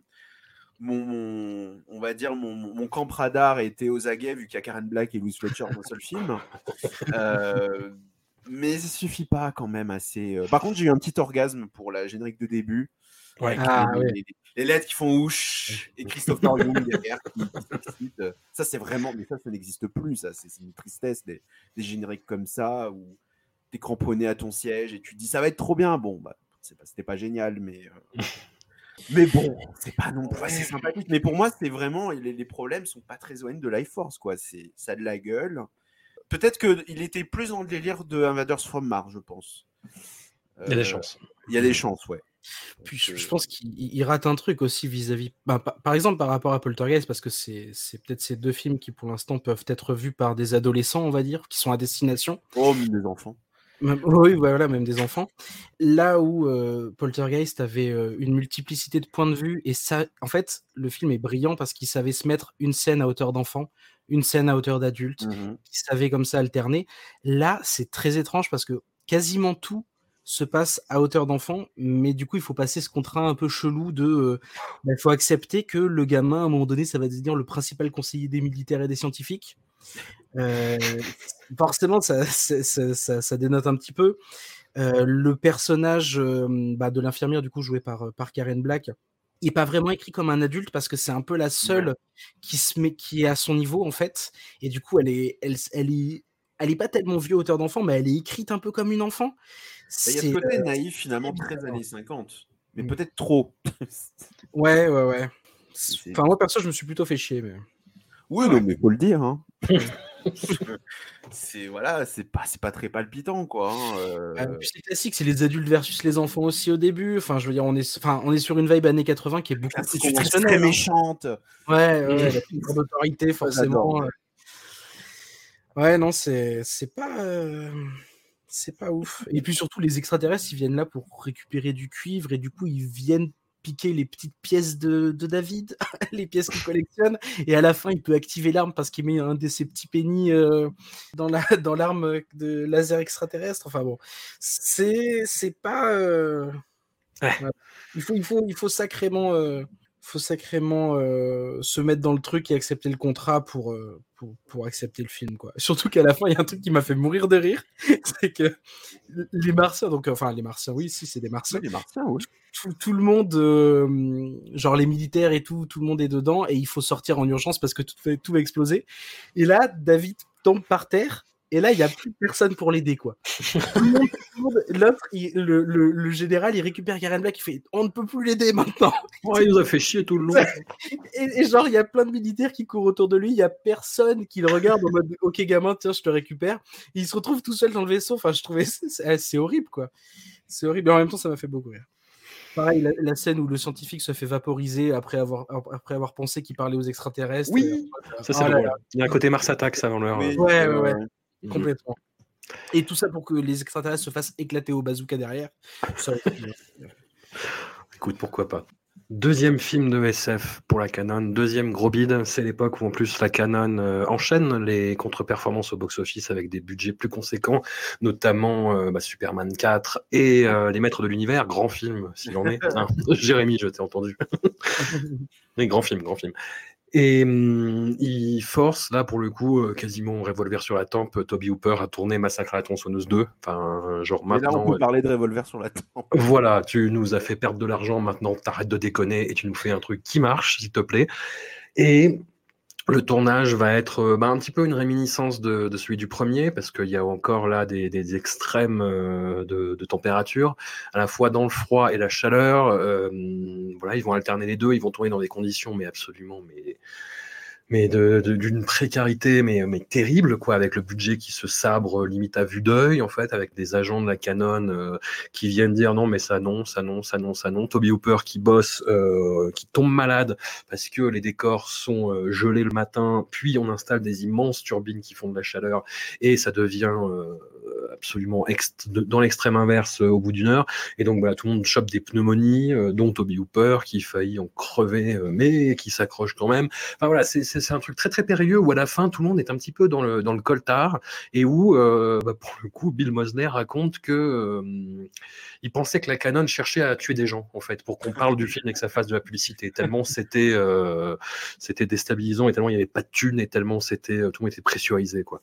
mon- mon- on va dire mon, mon, camp radar était aux aguets vu qu'il y a Karen Black et Louis Fletcher dans un seul film. Euh, mais ça suffit pas quand même assez. euh. Par contre, j'ai eu un petit orgasme pour la générique de début. Ouais. Ah, les, ouais. les- les lettres qui font ouch et Christophe Young derrière qui, qui. Ça, c'est vraiment, mais ça, ça n'existe plus. Ça, c'est c'est une tristesse des, des génériques comme ça où t'es cramponné à ton siège et tu te dis ça va être trop bien. Bon, bah, c'est pas- c'était pas génial, mais. euh, Mais bon, c'est pas non plus assez sympathique. Mais pour moi, c'est vraiment les, les problèmes sont pas très éloignés de Life Force, quoi. C'est ça a de la gueule. Peut-être qu'il était plus dans le délire de Invaders from Mars, je pense. Il y a des Euh, chances. Il y a des chances, ouais. Puis Donc, je, je euh, pense qu'il il rate un truc aussi vis-à-vis. bah, par, par exemple, par rapport à Poltergeist, parce que c'est c'est peut-être ces deux films qui, pour l'instant, peuvent être vus par des adolescents, on va dire, qui sont à destination. Oh, mais des enfants. Même- oui, voilà, même des enfants. Là où euh, Poltergeist avait euh, une multiplicité de points de vue, et ça, en fait, le film est brillant parce qu'il savait se mettre une scène à hauteur d'enfant, une scène à hauteur d'adulte, Mhm. qui savait comme ça alterner. Là, c'est très étrange parce que quasiment tout se passe à hauteur d'enfant, mais du coup, il faut passer ce contrat un peu chelou de. euh, bah, il faut accepter que le gamin, à un moment donné, ça va devenir le principal conseiller des militaires et des scientifiques. Euh, forcément, ça, ça, ça- ça- ça dénote un petit peu. Euh, le personnage euh, bah, de l'infirmière, du coup, joué par, par Karen Black, est pas vraiment écrit comme un adulte parce que c'est un peu la seule qui se met, qui est à son niveau en fait. Et du coup, elle est, elle, elle est, elle est pas tellement vue à hauteur d'enfant, mais elle est écrite un peu comme une enfant. Il y a ce C'est, côté euh, naïf, finalement, très années 50. Mais Mm. peut-être trop. ouais, ouais, ouais. Enfin, moi perso, je me suis plutôt fait chier. Mais... Oui, non, mais faut le dire. Hein. c'est voilà, c'est pas, c'est pas très palpitant, quoi. hein, euh, Euh, c'est classique, c'est les adultes versus les enfants aussi au début. Enfin, je veux dire, on est, enfin, on est sur une vibe années 80 qui est beaucoup plus situation très conventionnelle. hein. méchante. Ouais, ouais, la figure d'autorité, forcément. euh. Ouais, non, c'est c'est pas euh, c'est pas ouf. Et puis surtout, les extraterrestres, ils viennent là pour récupérer du cuivre et du coup, ils viennent piquer les petites pièces de, de David, les pièces qu'il collectionne. Et à la fin, il peut activer l'arme parce qu'il met un de ses petits pennies euh, dans la dans l'arme de laser extraterrestre. Enfin bon, c'est c'est pas. euh, Ouais. Il faut il faut il faut sacrément euh, faut sacrément euh, se mettre dans le truc et accepter le contrat pour, euh, pour, pour accepter le film. Quoi. Surtout qu'à la fin, il y a un truc qui m'a fait mourir de rire. c'est que les Martiens, donc enfin les Martiens, oui, si c'est des Martiens, les Martiens, oui. tout, tout le monde, euh, genre les militaires et tout, tout le monde est dedans et il faut sortir en urgence parce que tout, tout va exploser. Et là, David tombe par terre. Et là, il n'y a plus personne pour l'aider, quoi. L'autre, le, le, le général, il récupère Karen Black, il fait On ne peut plus l'aider maintenant. Ouais, il nous a fait chier tout le long. Et, et genre, il y a plein de militaires qui courent autour de lui, il y a personne qui le regarde en mode Ok, gamin, tiens, je te récupère. Et il se retrouve tout seul dans le vaisseau. Enfin, je trouvais c'est- c'est c'est horrible, quoi. C'est horrible. Et en même temps, ça m'a fait beaucoup rire. Pareil, la, la scène où le scientifique se fait vaporiser après avoir, après avoir pensé qu'il parlait aux extraterrestres. Oui. Euh, Ça, c'est oh drôle. là, Il y a un côté Mars Attack, ça, dans leur. Mais, Ouais, ouais, euh, ouais. Complètement. Et tout ça pour que les extraterrestres se fassent éclater au bazooka derrière. Ça, Écoute, pourquoi pas. Deuxième film de SF pour la Canon, deuxième gros bid, c'est l'époque où en plus la Canon euh, enchaîne les contre-performances au box-office avec des budgets plus conséquents, notamment euh, bah, Superman 4 et euh, Les Maîtres de l'Univers, grand film s'il en est. Hein, Jérémy, je t'ai entendu. Mais grand film, grand film. Et hum, il force, là, pour le coup, euh, quasiment revolver sur la tempe, Toby Hooper a tourné Massacre à la tronçonneuse 2. Enfin, genre Et là, maintenant. on peut euh, parler de revolver sur la tempe. voilà, tu nous as fait perdre de l'argent, maintenant t'arrêtes de déconner et tu nous fais un truc qui marche, s'il te plaît. Et le tournage va être euh, bah, un petit peu une réminiscence de, celui du premier, parce qu'il y a encore là des, extrêmes euh, de, de température, à la fois dans le froid et la chaleur. euh, voilà, ils vont alterner les deux, ils vont tourner dans des conditions, mais absolument, mais mais d'une précarité mais, mais terrible quoi avec le budget qui se sabre euh, limite à vue d'œil en fait avec des agents de la Canon euh, qui viennent dire non mais ça non ça non ça non ça non. Toby Hooper qui bosse euh, qui tombe malade parce que les décors sont euh, gelés le matin puis on installe des immenses turbines qui font de la chaleur et ça devient euh, absolument ext- de- dans l'extrême inverse euh, au bout d'une heure. Et donc voilà tout le monde chope des pneumonies euh, dont Toby Hooper qui faillit en crever euh, mais qui s'accroche quand même. Enfin voilà, c'est- un truc très très périlleux où à la fin tout le monde est un petit peu dans le dans le coltard et où euh, bah, pour le coup Bill Mosley raconte que euh, il pensait que la Canon cherchait à tuer des gens en fait pour qu'on parle du film et que ça fasse de la publicité. Tellement c'était euh, c'était déstabilisant et tellement il n'y avait pas de thunes et tellement c'était euh, tout le monde était pressurisé quoi.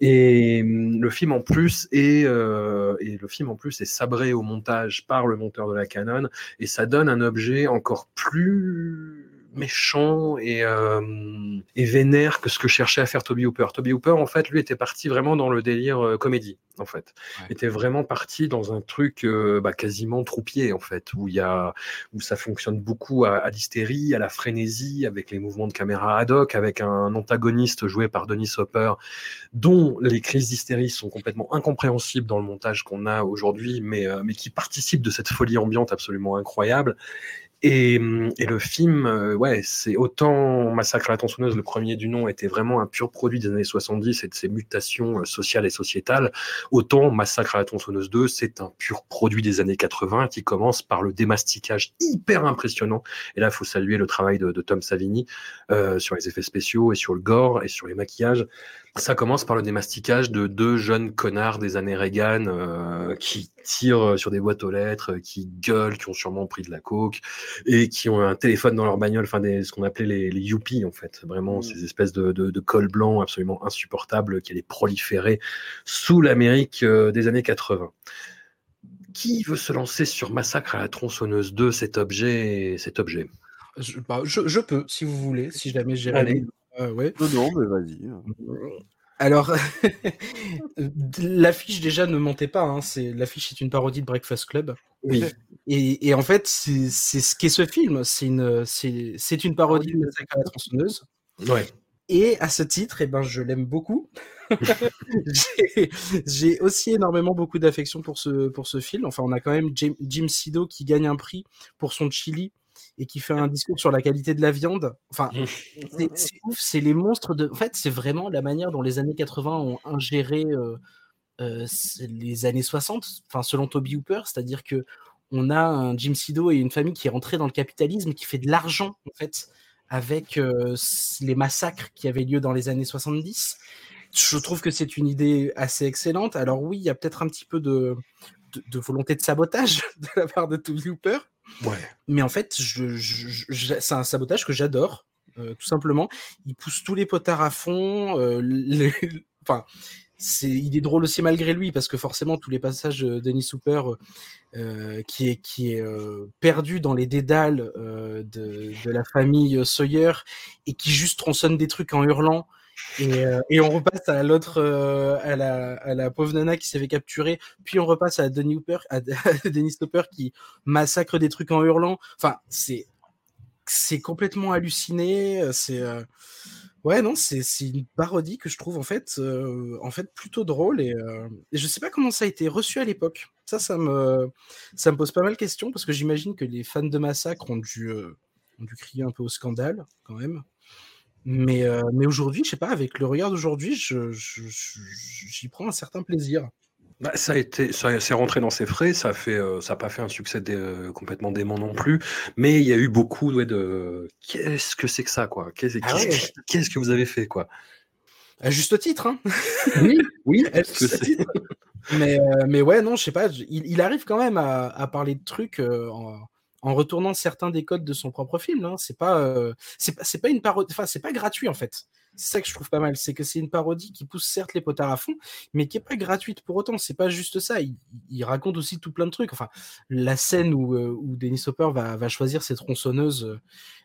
Et hum, le film en plus est euh, et le film en plus est sabré au montage par le monteur de la Canon. Et ça donne un objet encore plus méchant et, euh, et vénère que ce que cherchait à faire Toby Hooper. Toby Hooper, en fait, lui était parti vraiment dans le délire euh, comédie, en fait. Ouais. était vraiment parti dans un truc euh, bah, quasiment troupier, en fait, où il y a où ça fonctionne beaucoup à, à l'hystérie, à la frénésie, avec les mouvements de caméra ad hoc, avec un antagoniste joué par Denis Hopper, dont les crises d'hystérie sont complètement incompréhensibles dans le montage qu'on a aujourd'hui, mais, euh, mais qui participe de cette folie ambiante absolument incroyable. Et, hum, et le film, euh, ouais, c'est autant Massacre à la tronçonneuse, le premier du nom, était vraiment un pur produit des années 70 et de ses mutations euh, sociales et sociétales, autant Massacre à la tronçonneuse 2, c'est un pur produit des années 80 qui commence par le démasticage hyper impressionnant. Et là, il faut saluer le travail de, de Tom Savini euh, sur les effets spéciaux et sur le gore et sur les maquillages. Ça commence par le démasticage de deux jeunes connards des années Reagan euh, qui tirent sur des boîtes aux lettres, qui gueulent, qui ont sûrement pris de la coke et qui ont un téléphone dans leur bagnole, enfin des, ce qu'on appelait les, les yuppies en fait, vraiment ces espèces de, de, de cols blancs absolument insupportables qui allaient proliférer sous l'Amérique euh, des années 80. Qui veut se lancer sur Massacre à la tronçonneuse 2, cet objet, cet objet? Je, bah, je- je peux, si vous voulez, si jamais j'ai. Euh, ouais. Non, non, mais vas-y. Alors, l'affiche déjà ne mentait pas. Hein. C'est l'affiche est une parodie de Breakfast Club. Oui. Et, et en fait, c'est ce qu'est ce film. C'est une, c'est c'est une parodie de Massacre à la tronçonneuse. Ouais. Et à ce titre, eh ben, je l'aime beaucoup. J'ai- J'ai aussi énormément beaucoup d'affection pour ce, pour ce film. Enfin, on a quand même Jim, Jim Sido qui gagne un prix pour son chili et qui fait un discours sur la qualité de la viande. Enfin, c'est c'est ouf, c'est les monstres de. En fait, c'est vraiment la manière dont les années 80 ont ingéré euh, euh, les années 60, enfin, selon Toby Hooper, c'est-à-dire que on a un Jim Sido et une famille qui est rentrée dans le capitalisme, qui fait de l'argent, en fait, avec euh, les massacres qui avaient lieu dans les années 70. Je trouve que c'est une idée assez excellente. Alors oui, il y a peut-être un petit peu de, de, de volonté de sabotage de la part de Toby Hooper, Ouais. mais en fait, je, je- je- c'est un sabotage que j'adore, euh, tout simplement. Il pousse tous les potards à fond. euh, les- Enfin, c'est, il est drôle aussi malgré lui, parce que forcément, tous les passages de Denis Hooper, euh, qui est, qui est euh, perdu dans les dédales euh, de, de la famille Sawyer, et qui juste tronçonne des trucs en hurlant. Et, euh, et on repasse à l'autre, euh, à, la, pauvre nana qui s'est fait capturer, puis on repasse à Denis Hooper, à, à Hopper qui massacre des trucs en hurlant. Enfin, c'est c'est complètement halluciné. C'est euh, ouais non, c'est une parodie que je trouve en fait en fait plutôt drôle et, et je sais pas comment ça a été reçu à l'époque. Ça, ça me ça me pose pas mal de questions parce que j'imagine que les fans de Massacre ont dû ont dû crier un peu au scandale quand même. Mais, euh, mais aujourd'hui, je sais pas, avec le regard d'aujourd'hui, je, je- je- j'y prends un certain plaisir. Bah, ça a été, ça c'est rentré dans ses frais, ça a fait, euh, ça pas fait un succès dé- euh, complètement dément non plus, mais il y a eu beaucoup ouais, de qu'est-ce que c'est que ça quoi? Qu'est-ce Ah ouais. que vous avez fait quoi? À juste titre, hein. Oui, oui, À juste c'est- titre. mais, euh, mais ouais, non, je sais pas, il, il arrive quand même à, à parler de trucs euh, en, en retournant certains des codes de son propre film. Hein. C'est pas, euh, c'est pas, c'est pas une parodie, enfin, c'est pas gratuit en fait. C'est ça que je trouve pas mal, c'est que c'est une parodie qui pousse certes les potards à fond, mais qui est pas gratuite pour autant. C'est pas juste ça. Il, raconte aussi tout plein de trucs. Enfin, la scène où, euh, Dennis Hopper va, choisir ses tronçonneuses euh,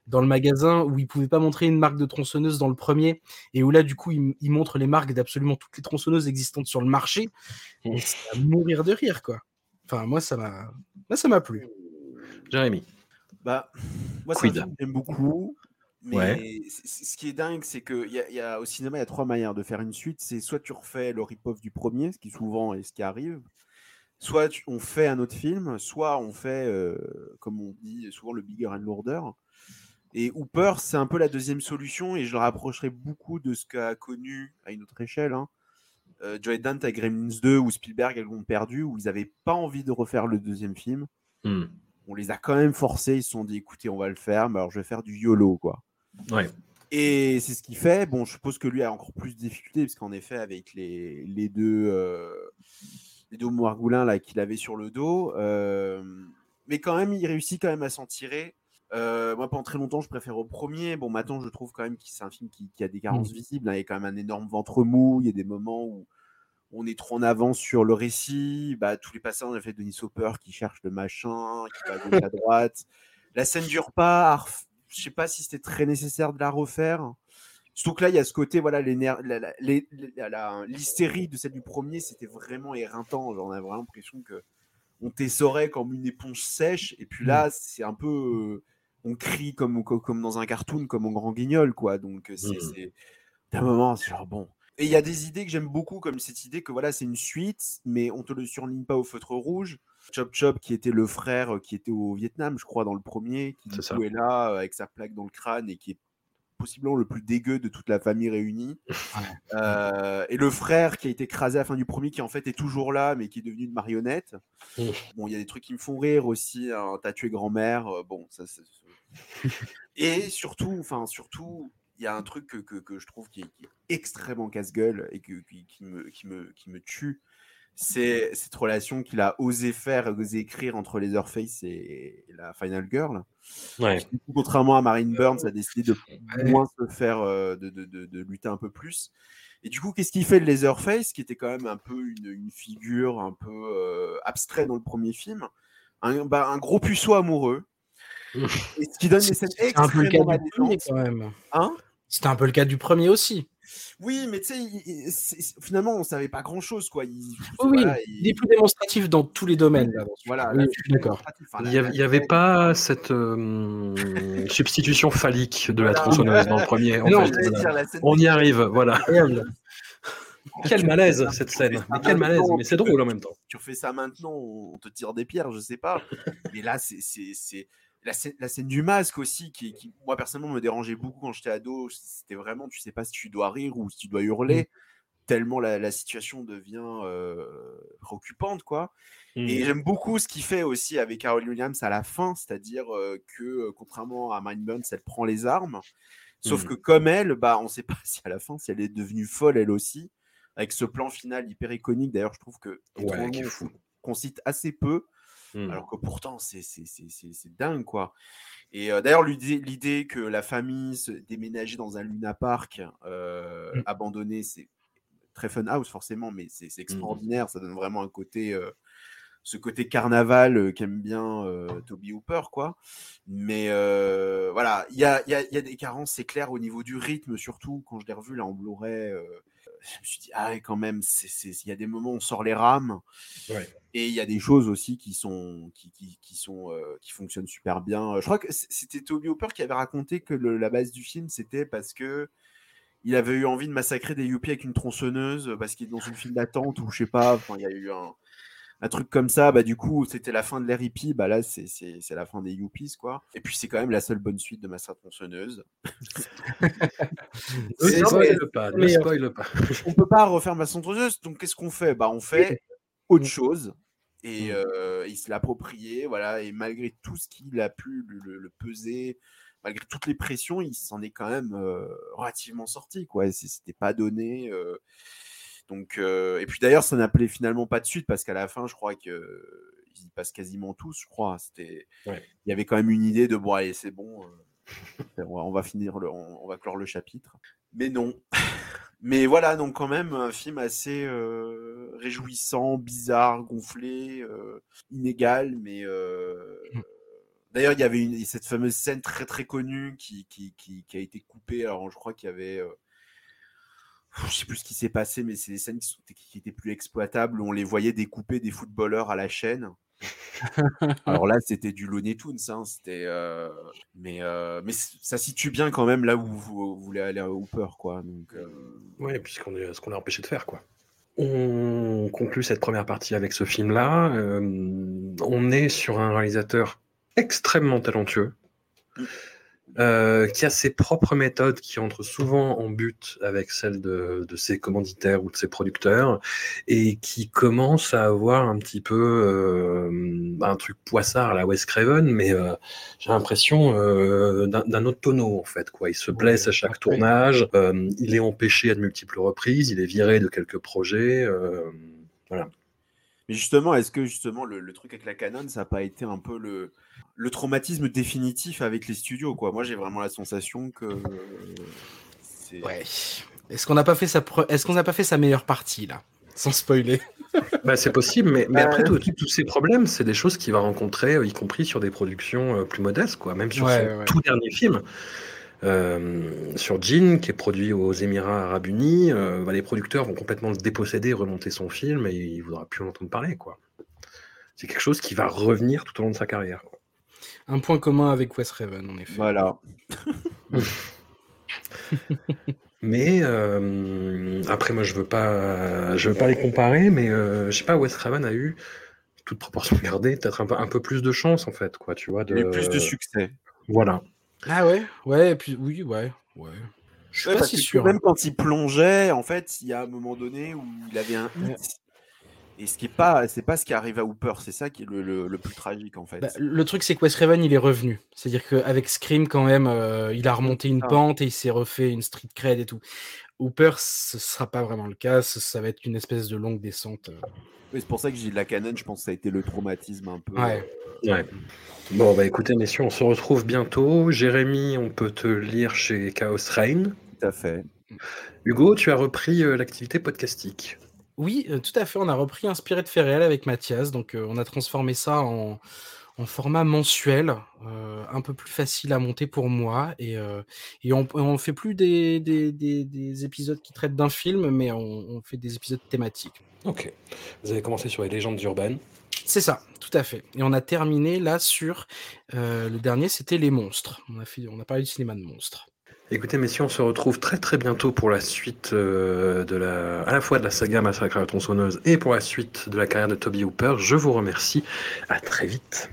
dans le magasin où il pouvait pas montrer une marque de tronçonneuse dans le premier et où là du coup il, montre les marques d'absolument toutes les tronçonneuses existantes sur le marché. C'est à mourir de rire quoi. Enfin moi ça ça m'a plu. Jérémy. Bah, moi, c'est un Quid. film que j'aime beaucoup. Mais Ouais. ce qui est dingue, c'est que y a, y a- au cinéma, il y a trois manières de faire une suite. C'est soit tu refais le rip-off du premier, ce qui souvent est ce qui arrive. Soit tu- on fait un autre film, soit on fait, euh, comme on dit souvent, le bigger and lourder. Et Hooper, c'est un peu la deuxième solution, et je le rapprocherai beaucoup de ce qu'a connu à une autre échelle. Hein. Euh, Joe Dante avec Gremlins 2 ou Spielberg, elles l'ont perdu, où ils n'avaient pas envie de refaire le deuxième film Hmm. On les a quand même forcés. Ils se sont dit, écoutez, on va le faire, mais alors je vais faire du YOLO, quoi. Ouais. Et c'est ce qu'il fait. Bon, je suppose que lui a encore plus de difficultés, parce qu'en effet, avec les, les deux, euh, les deux margoulins là qu'il avait sur le dos, euh, mais quand même, il réussit quand même à s'en tirer. Euh, moi, pendant très longtemps, je préfère au premier. Bon, maintenant, je trouve quand même que c'est un film qui, qui a des carences visibles. hein. Il y a quand même un énorme ventre mou. Il y a des moments où on est trop en avance sur le récit. Bah, tous les passages, on a fait Denis Hopper qui cherche le machin, qui va à gauche à droite. La scène du repas, ah, je sais pas si c'était très nécessaire de la refaire. Surtout que là, il y a ce côté, voilà, l'hystérie de celle du premier, c'était vraiment éreintant. Genre, on a vraiment l'impression que on t'essorait comme une éponge sèche. Et puis là, c'est un peu. euh, on crie comme, comme, dans un cartoon, comme en grand guignol, quoi. Donc, euh, c'est. Mhm. c'est- D'un moment, c'est genre bon. Et il y a des idées que j'aime beaucoup, comme cette idée que voilà, c'est une suite, mais on te le surligne pas au feutre rouge. Chop Chop, qui était le frère euh, qui était au Vietnam, je crois, dans le premier, qui du coup est là euh, avec sa plaque dans le crâne et qui est possiblement le plus dégueu de toute la famille réunie. Euh, et le frère qui a été écrasé à la fin du premier, qui en fait est toujours là, mais qui est devenu une marionnette. Mm. Bon, il y a des trucs qui me font rire aussi. hein, T'as tué grand-mère. euh, bon, ça, Et surtout, enfin, surtout, il y a un truc que, que, que je trouve qui est, qui est extrêmement casse-gueule et que, qui, qui me, qui, me, qui me tue. C'est cette relation qu'il a osé faire et osé écrire entre Leatherface et, et la Final Girl. Ouais. Du coup, contrairement à Marine Burns, a décidé de moins se faire, euh, de, de, de, de lutter un peu plus. Et du coup, qu'est-ce qu'il fait de Leatherface, qui était quand même un peu une, une figure un peu euh, abstraite dans le premier film? Un, bah, un gros puceau amoureux. et ce qui donne des scènes C'est un peu le cas extrêmement du premier malaisantes. quand même. Hein? C'était un peu le cas du premier aussi. Oui, mais tu sais, finalement, on savait pas grand-chose, quoi. Il, Oui, voilà, oui, il- il est plus démonstratif dans tous les domaines. Là, Voilà, Oui, je suis d'accord. enfin, Il n'y avait, pas cette euh, substitution phallique de la tronçonneuse dans le premier. en Non, fait. On y arrive, voilà. Quel malaise cette scène. Mais quel malaise, mais c'est drôle en même temps. tu refais ça maintenant, on te tire des pierres, je sais pas. Mais là, c'est c'est- c'est- la scène, la scène du masque aussi, qui, qui, moi personnellement me dérangeait beaucoup quand j'étais ado. C'était vraiment, tu sais pas si tu dois rire ou si tu dois hurler, tellement la, la situation devient euh, préoccupante, quoi. Et j'aime beaucoup ce qu'il fait aussi avec Carol Williams à la fin, c'est-à-dire euh, que euh, contrairement à Mind Burns, elle prend les armes. Sauf Mhm. que comme elle, bah, on sait pas si à la fin, si elle est devenue folle elle aussi, avec ce plan final hyper iconique. D'ailleurs, je trouve que Ouais, qu'on cite assez peu, Alors que pourtant c'est dingue quoi. Et euh, d'ailleurs l'idée que la famille se déménageait dans un Luna Park euh, Mm. abandonné, c'est très fun house forcément, mais c'est c'est extraordinaire. Ça donne vraiment un côté euh, ce côté carnaval qu'aime bien Toby Hooper, quoi. Mais voilà, il y a, y a- y a des carences, c'est clair, au niveau du rythme, surtout quand je l'ai revu là en Blu-ray. je me suis dit, ah quand même, il y a des moments où on sort les rames. Ouais. Et il y a des choses aussi qui sont qui, qui, qui sont euh, qui fonctionnent super bien. Je crois que c'était Toby Hooper qui avait raconté que le- la base du film c'était parce que il avait eu envie de massacrer des yuppies avec une tronçonneuse parce qu'il est dans une file d'attente ou je sais pas. Enfin, il y a eu un, un truc comme ça, bah du coup, c'était la fin de l'ère hippie, bah là, c'est la fin des Yuppies, quoi. Et puis, c'est quand même la seule bonne suite de Massacre tronçonneuse. ne spoil pas, ne spoil pas. on peut pas refaire Massacre tronçonneuse, donc qu'est-ce qu'on fait? Bah, on fait autre chose. Et euh, il se l'appropriait, voilà, et malgré tout ce qu'il a pu le, peser, malgré toutes les pressions, il s'en est quand même euh, relativement sorti, quoi. C'était pas donné. Euh, donc, et puis d'ailleurs, ça n'appelait finalement pas de suite parce qu'à la fin, je crois que ils passent quasiment tous, je crois. C'était, il y avait quand même une idée de bon, allez, c'est bon, on va finir, le, on, va clore le chapitre. Mais non. Mais voilà, donc quand même un film assez réjouissant, bizarre, gonflé, inégal, mais mmh. d'ailleurs il y avait une, cette fameuse scène très très connue qui, qui, qui, qui a été coupée. Alors je crois qu'il y avait je sais plus ce qui s'est passé, mais c'est des scènes qui, sont, qui, étaient plus exploitables. Où on les voyait découper des footballeurs à la chaîne. Alors là, c'était du Looney Tunes, hein, c'était, euh, mais, euh, mais ça situe bien quand même là où vous, voulez aller à Hooper, quoi. Donc, euh... Oui, puisqu'on est ce qu'on a empêché de faire, quoi. On conclut cette première partie avec ce film-là. Euh, on est sur un réalisateur extrêmement talentueux. Euh, qui a ses propres méthodes qui entrent souvent en but avec celles de, ses commanditaires ou de ses producteurs et qui commence à avoir un petit peu euh, un truc poissard à la Wes Craven, mais euh, j'ai l'impression d'un autre tonneau en fait. Quoi. Il se blesse à chaque tournage, il est empêché à de multiples reprises, il est viré de quelques projets. voilà. Mais justement, est-ce que justement le, truc avec la Canon, ça n'a pas été un peu le, le traumatisme définitif avec les studios quoi? Moi, j'ai vraiment la sensation que. ouais. Est-ce qu'on n'a pas fait sa est-ce qu'on n'a pas fait sa meilleure partie là, sans spoiler bah, c'est possible, mais, mais après tous ces problèmes, c'est des choses qu'il va rencontrer, y compris sur des productions euh, plus modestes, quoi. Même sur son tout dernier film. Euh, sur Jean, qui est produit aux Émirats Arabes Unis, euh, bah, les producteurs vont complètement le déposséder, remonter son film, et il ne voudra plus en entendre parler. quoi. C'est quelque chose qui va revenir tout au long de sa carrière. Un point commun avec Wes Raven, en effet. Voilà. mais euh, après, moi, je veux pas, je veux pas les comparer, mais je sais pas, Wes Raven a eu toute proportion gardée, peut-être un peu, un peu plus de chance en fait, quoi, tu vois. De... plus de succès. Voilà. Ah ouais, ouais, et puis oui, ouais, ouais. Je suis pas si sûr. Même hein. quand il plongeait, en fait, il y a un moment donné où il avait un hit. Et ce qui est pas, c'est pas ce qui arrive à Hooper, c'est ça qui est le, plus tragique en fait. Bah, le truc c'est que Wes Craven il est revenu, c'est-à-dire qu'avec Scream quand même, euh, il a remonté une pente et il s'est refait une street cred et tout. Hooper, ce sera pas vraiment le cas, ça, va être une espèce de longue descente. Euh. c'est pour ça que j'ai de la canon, je pense que ça a été le traumatisme un peu. Ouais. Euh, ouais. Bon, bah écoutez, messieurs, on se retrouve bientôt. Jérémy, on peut te lire chez Chaos Reign. Tout à fait. Hugo, tu as repris euh, l'activité podcastique. Oui, euh, tout à fait. On a repris Inspiré de faits réels avec Mathias. Donc, euh, on a transformé ça en, format mensuel, un peu plus facile à monter pour moi. Et, et on ne fait plus des, des, épisodes qui traitent d'un film, mais on, on fait des épisodes thématiques. Ok. Vous avez commencé sur les légendes urbaines. C'est ça, tout à fait. Et on a terminé là sur euh, le dernier, c'était les monstres. On a, fait, on a parlé du cinéma de monstres. Écoutez, messieurs, on se retrouve très très bientôt pour la suite euh, de la, à la fois de la saga Massacre à la tronçonneuse et pour la suite de la carrière de Toby Hooper. Je vous remercie. À très vite.